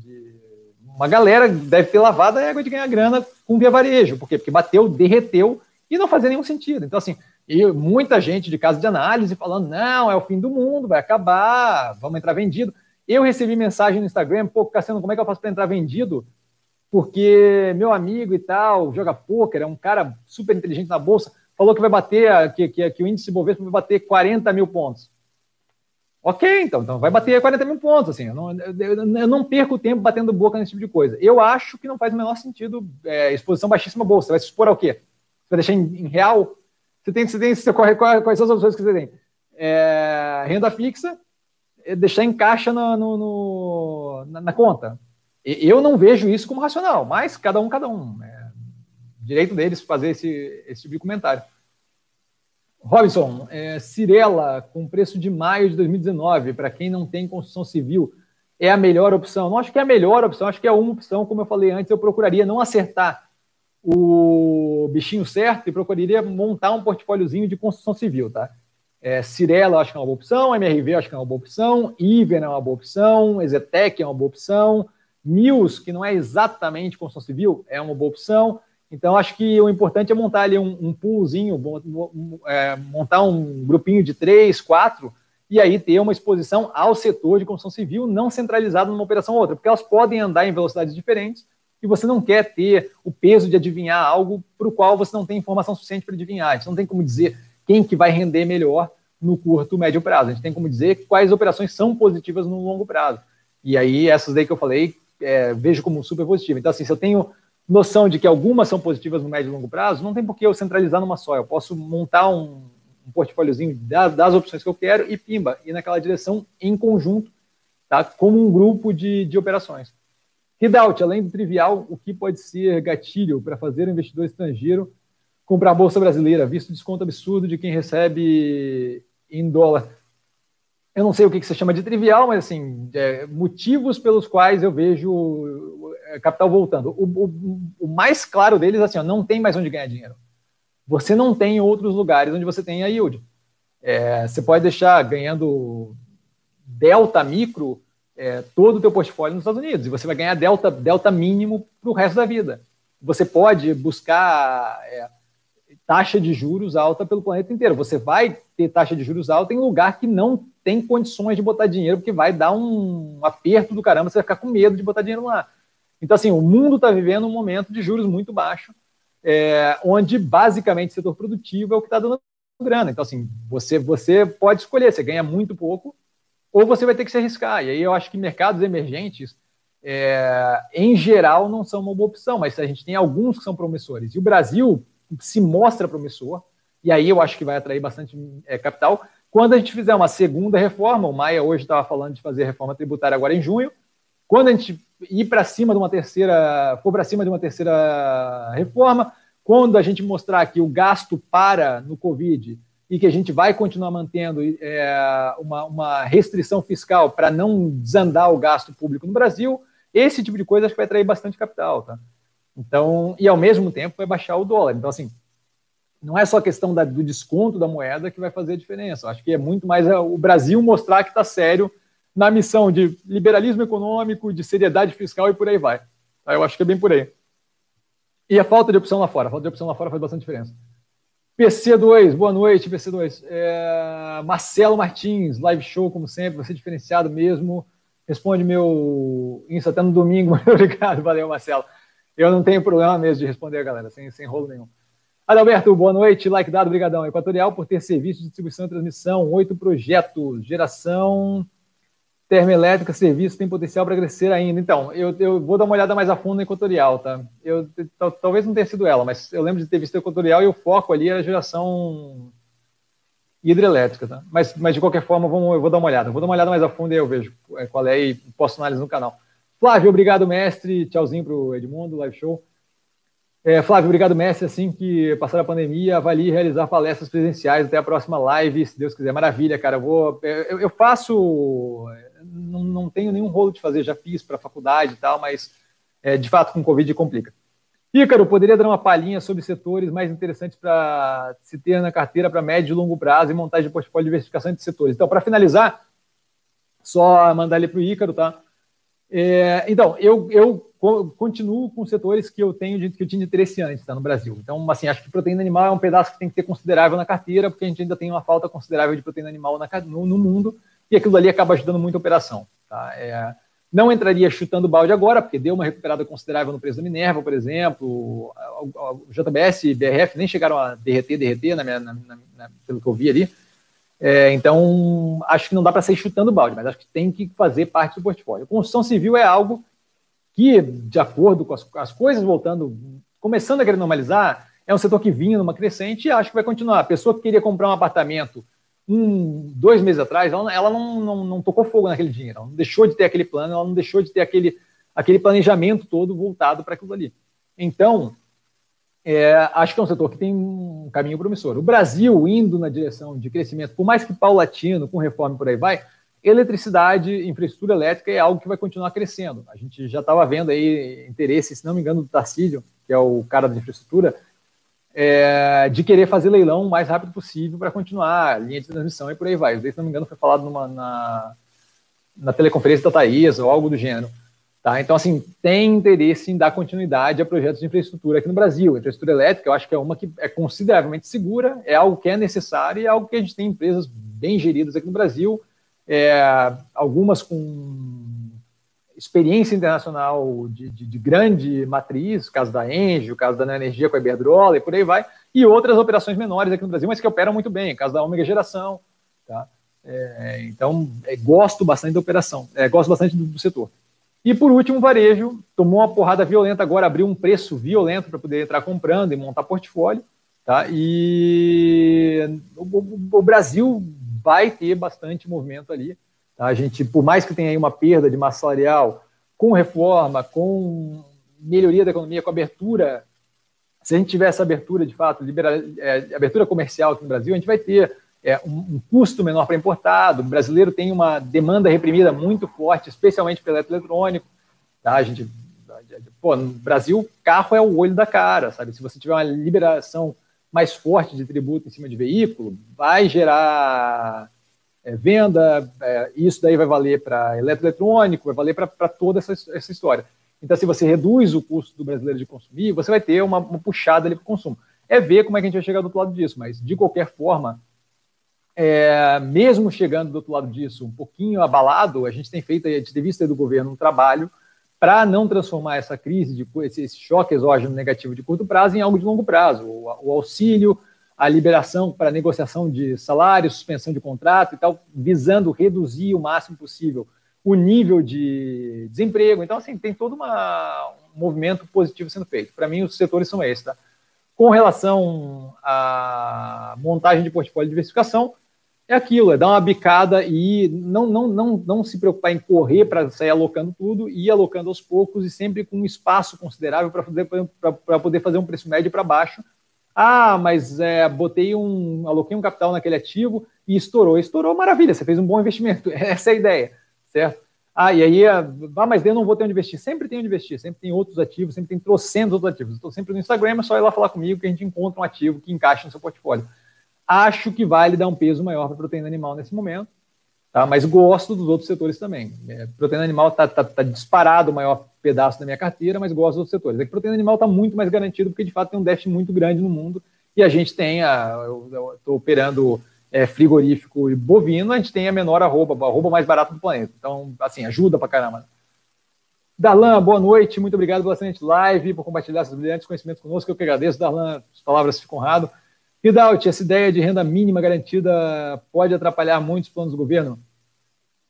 uma galera deve ter lavado a égua de ganhar grana com via varejo, por quê? Porque bateu, derreteu e não fazia nenhum sentido. Então, assim, e muita gente de casa de análise falando, não, é o fim do mundo, vai acabar, vamos entrar vendido. Eu recebi mensagem no Instagram, pô, Cassiano, como é que eu faço para entrar vendido? Porque meu amigo e tal, joga pôquer, é um cara super inteligente na bolsa, falou que vai bater, que, que, que o índice Bovespa vai bater 40 mil pontos. Ok, então, então vai bater 40 mil pontos. Assim, eu não, eu, eu não perco tempo batendo boca nesse tipo de coisa. Eu acho que não faz o menor sentido é, exposição baixíssima bolsa. Vai se expor ao quê? Você vai deixar em, em real? Você tem, você tem você corre, quais são as opções que você tem? É, renda fixa, é deixar em caixa no, no, no, na, na, conta. Eu não vejo isso como racional, mas cada um, cada um. É direito deles fazer esse, esse tipo de comentário. Robinson, é, Cirela, com preço de maio de 2019, para quem não tem construção civil, é a melhor opção? Não acho que é a melhor opção, acho que é uma opção, como eu falei antes, eu procuraria não acertar o bichinho certo e procuraria montar um portfóliozinho de construção civil, tá? É, Cirela, acho que é uma boa opção, MRV, acho que é uma boa opção, Iven é uma boa opção, Exetec é uma boa opção, Mills, que não é exatamente construção civil, é uma boa opção, então, acho que o importante é montar ali um, um poolzinho, é, montar um grupinho de três, quatro, e aí ter uma exposição ao setor de construção civil, não centralizado numa operação ou outra, porque elas podem andar em velocidades diferentes e você não quer ter o peso de adivinhar algo para o qual você não tem informação suficiente para adivinhar. A gente não tem como dizer quem que vai render melhor no curto, médio prazo. A gente tem como dizer quais operações são positivas no longo prazo. E aí, essas daí que eu falei, é, vejo como super positivas. Então, assim, se eu tenho noção de que algumas são positivas no médio e longo prazo, não tem por que eu centralizar numa só. Eu posso montar um, um portfóliozinho das, das, opções que eu quero e pimba, ir naquela direção em conjunto, tá? como um grupo de, de operações. Ridaut, além do trivial, o que pode ser gatilho para fazer o investidor estrangeiro comprar a Bolsa Brasileira, visto o desconto absurdo de quem recebe em dólar? Eu não sei o que, que você chama de trivial, mas assim, é, motivos pelos quais eu vejo capital voltando. O, o, o, mais claro deles, assim, ó, não tem mais onde ganhar dinheiro. Você não tem outros lugares onde você tem a yield. É, você pode deixar ganhando delta micro é, todo o teu portfólio nos Estados Unidos e você vai ganhar delta, delta mínimo para o resto da vida. Você pode buscar é, taxa de juros alta pelo planeta inteiro. Você vai ter taxa de juros alta em lugar que não tem condições de botar dinheiro, porque vai dar um aperto do caramba, você vai ficar com medo de botar dinheiro lá. Então, assim, o mundo está vivendo um momento de juros muito baixo, é, onde basicamente o setor produtivo é o que está dando grana. Então, assim, você, você pode escolher, você ganha muito pouco, ou você vai ter que se arriscar. E aí eu acho que mercados emergentes, é, em geral, não são uma boa opção, mas a gente tem alguns que são promissores. E o Brasil se mostra promissor, e aí eu acho que vai atrair bastante é, capital. Quando a gente fizer uma segunda reforma, o Maia hoje estava falando de fazer reforma tributária agora em junho, quando a gente ir para cima de uma terceira, for para cima de uma terceira reforma, quando a gente mostrar que o gasto para no Covid e que a gente vai continuar mantendo é, uma, uma, restrição fiscal para não desandar o gasto público no Brasil, esse tipo de coisa acho que vai atrair bastante capital, tá? Então, e ao mesmo tempo vai baixar o dólar. Então, assim, não é só a questão da, do desconto da moeda que vai fazer a diferença. Acho que é muito mais o Brasil mostrar que está sério na missão de liberalismo econômico, de seriedade fiscal e por aí vai. Eu acho que é bem por aí. E a falta de opção lá fora. A falta de opção lá fora faz bastante diferença. PC2, boa noite, PC2. É, Marcelo Martins, live show, como sempre, você diferenciado mesmo. responde meu Insta até no domingo. Obrigado, valeu, Marcelo. Eu não tenho problema mesmo de responder, galera, sem, sem rolo nenhum. Adalberto, boa noite. Like dado, brigadão. Equatorial por ter serviço de distribuição e transmissão, oito projetos, geração termoelétrica, serviço, tem potencial para crescer ainda. Então, eu, eu, vou dar uma olhada mais a fundo na Equatorial, tá? Eu, talvez não tenha sido ela, mas eu lembro de ter visto a Equatorial e o foco ali era geração hidrelétrica, tá? Mas, mas de qualquer forma, vamos, eu vou dar uma olhada. Vou dar uma olhada mais a fundo e eu vejo é, qual é e posto análise no canal. Flávio, obrigado, mestre. Tchauzinho para o Edmundo, live show. É, Flávio, obrigado, mestre. Assim que passar a pandemia, avalie realizar palestras presenciais até a próxima live, se Deus quiser. Maravilha, cara. Eu, vou, eu, eu faço não, não tenho nenhum rolo de fazer, já fiz para faculdade e tal, mas é, de fato com Covid complica. Ícaro, poderia dar uma palhinha sobre setores mais interessantes para se ter na carteira para médio e longo prazo e montagem de portfólio de diversificação de setores. Então, para finalizar, só mandar ali para o Ícaro, tá? É, então, eu, eu continuo com setores que eu tenho que eu tinha interesse antes, tá, no Brasil. Então, assim, acho que proteína animal é um pedaço que tem que ter considerável na carteira, porque a gente ainda tem uma falta considerável de proteína animal na, no, no mundo e aquilo ali acaba ajudando muito a operação. Tá? É, não entraria chutando balde agora, porque deu uma recuperada considerável no preço da Minerva, por exemplo. O JBS e BRF nem chegaram a derreter, derreter, na minha, na, na, pelo que eu vi ali. É, então, acho que não dá para sair chutando balde, mas acho que tem que fazer parte do portfólio. Construção civil é algo que, de acordo com as, as coisas voltando, começando a querer normalizar, é um setor que vinha numa crescente e acho que vai continuar. A pessoa que queria comprar um apartamento um, dois meses atrás, ela, ela não, não, não, tocou fogo naquele dinheiro, ela não deixou de ter aquele plano, ela não deixou de ter aquele, aquele planejamento todo voltado para aquilo ali. Então, é, acho que é um setor que tem um caminho promissor. O Brasil indo na direção de crescimento, por mais que paulatino, com reforma por aí vai, eletricidade, infraestrutura elétrica é algo que vai continuar crescendo. A gente já estava vendo aí interesse, se não me engano, do Tarcísio, que é o cara da infraestrutura, é, de querer fazer leilão o mais rápido possível para continuar linha de transmissão e por aí vai. Se não me engano, foi falado numa, na, na teleconferência da Thaís ou algo do gênero. Tá? Então, assim, tem interesse em dar continuidade a projetos de infraestrutura aqui no Brasil. A infraestrutura elétrica, eu acho que é uma que é consideravelmente segura, é algo que é necessário e é algo que a gente tem empresas bem geridas aqui no Brasil, é, algumas com experiência internacional de, de, de, grande matriz, o caso da Engie, o caso da Energia com a Iberdrola e por aí vai, e outras operações menores aqui no Brasil, mas que operam muito bem, o caso da Omega Geração. Tá? É, então, é, gosto bastante da operação, é, gosto bastante do, do, setor. E por último, o varejo tomou uma porrada violenta agora, abriu um preço violento para poder entrar comprando e montar portfólio. Tá? E o, o, o Brasil vai ter bastante movimento ali. Tá? A gente, por mais que tenha aí uma perda de massa salarial, com reforma, com melhoria da economia, com abertura, se a gente tiver essa abertura, de fato, liberal, é, abertura comercial aqui no Brasil, a gente vai ter é, um, um, custo menor para importado. O brasileiro tem uma demanda reprimida muito forte, especialmente pelo eletrônico. Tá? A gente, pô, no Brasil, carro é o olho da cara, sabe? Se você tiver uma liberação mais forte de tributo em cima de veículo, vai gerar é, venda, é, isso daí vai valer para eletroeletrônico, vai valer para toda essa, essa história. Então, se você reduz o custo do brasileiro de consumir, você vai ter uma, uma puxada ali para o consumo. É ver como é que a gente vai chegar do outro lado disso, mas de qualquer forma, é, mesmo chegando do outro lado disso um pouquinho abalado, a gente tem feito, a gente tem visto do governo um trabalho para não transformar essa crise, de, esse, esse choque exógeno negativo de curto prazo em algo de longo prazo. O, o auxílio, a liberação para negociação de salário, suspensão de contrato e tal, visando reduzir o máximo possível o nível de desemprego. Então, assim, tem todo uma, um movimento positivo sendo feito. Para mim, os setores são esses. Tá? Com relação à montagem de portfólio de diversificação, é aquilo, é dar uma bicada e não, não, não, não se preocupar em correr para sair alocando tudo, e ir alocando aos poucos e sempre com um espaço considerável para poder, poder fazer um preço médio para baixo, ah, mas é, botei um, aloquei um capital naquele ativo e estourou. Estourou, maravilha, você fez um bom investimento. Essa é a ideia, certo? Ah, e aí, ah, mas eu não vou ter onde investir. Sempre tem onde investir, sempre tem outros ativos, sempre tem trocentos outros ativos. Estou sempre no Instagram, é só ir lá falar comigo que a gente encontra um ativo que encaixa no seu portfólio. Acho que vale dar um peso maior para proteína animal nesse momento, tá? mas gosto dos outros setores também. É, proteína animal está tá, tá disparado o maior pedaço da minha carteira, mas gosto dos setores. É que proteína animal está muito mais garantido, porque de fato tem um déficit muito grande no mundo e a gente tem, a, eu estou operando é, frigorífico e bovino, a gente tem a menor arroba, a arroba mais barata do planeta. Então, assim, ajuda pra caramba. Darlan, boa noite, muito obrigado pela excelente live, por compartilhar esses brilhantes conhecimentos conosco, eu que agradeço, Darlan, as palavras ficam honrado. Hidalt, essa ideia de renda mínima garantida pode atrapalhar muitos planos do governo?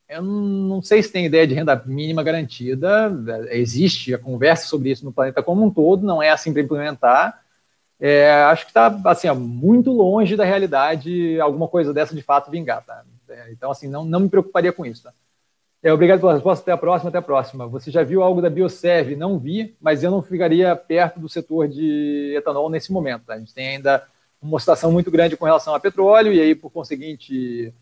Eu não sei se tem ideia de renda mínima garantida, existe a conversa sobre isso no planeta como um todo, não é assim para implementar. É, acho que está assim, muito longe da realidade alguma coisa dessa de fato vingar. Tá? É, então, assim, não, não me preocuparia com isso. Tá? É, obrigado pela resposta, até a próxima, até a próxima. Você já viu algo da Bioserve? Não vi, mas eu não ficaria perto do setor de etanol nesse momento. Tá? A gente tem ainda uma oscilação muito grande com relação a petróleo, e aí, por conseguinte,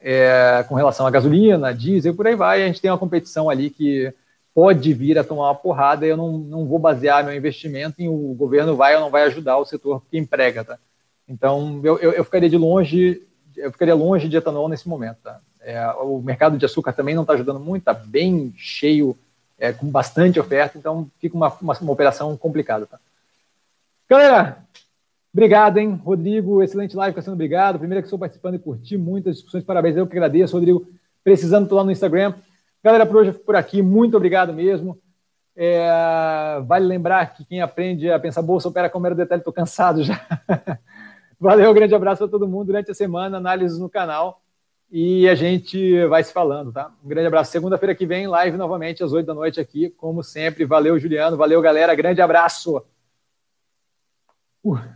é, com relação a gasolina, diesel, por aí vai, a gente tem uma competição ali que pode vir a tomar uma porrada e eu não, não vou basear meu investimento em o governo vai ou não vai ajudar o setor que emprega, tá? Então, eu, eu, eu ficaria de longe, eu ficaria longe de etanol nesse momento, tá? É, o mercado de açúcar também não está ajudando muito, está bem cheio, é, com bastante oferta, então fica uma, uma, uma operação complicada, tá? Galera, Obrigado, hein, Rodrigo. Excelente live, Cassiano. Obrigado. Primeiro que estou participando e curti muitas discussões. Parabéns. Eu que agradeço, Rodrigo. Precisando, estou lá no Instagram. Galera, por hoje por aqui. Muito obrigado mesmo. É, vale lembrar que quem aprende a pensar bolsa opera com mero detalhe. Estou cansado já. Valeu, grande abraço a todo mundo durante a semana. Análises no canal. E a gente vai se falando, tá? Um grande abraço. Segunda-feira que vem, live novamente às 8 da noite aqui, como sempre. Valeu, Juliano. Valeu, galera. Grande abraço. Uh.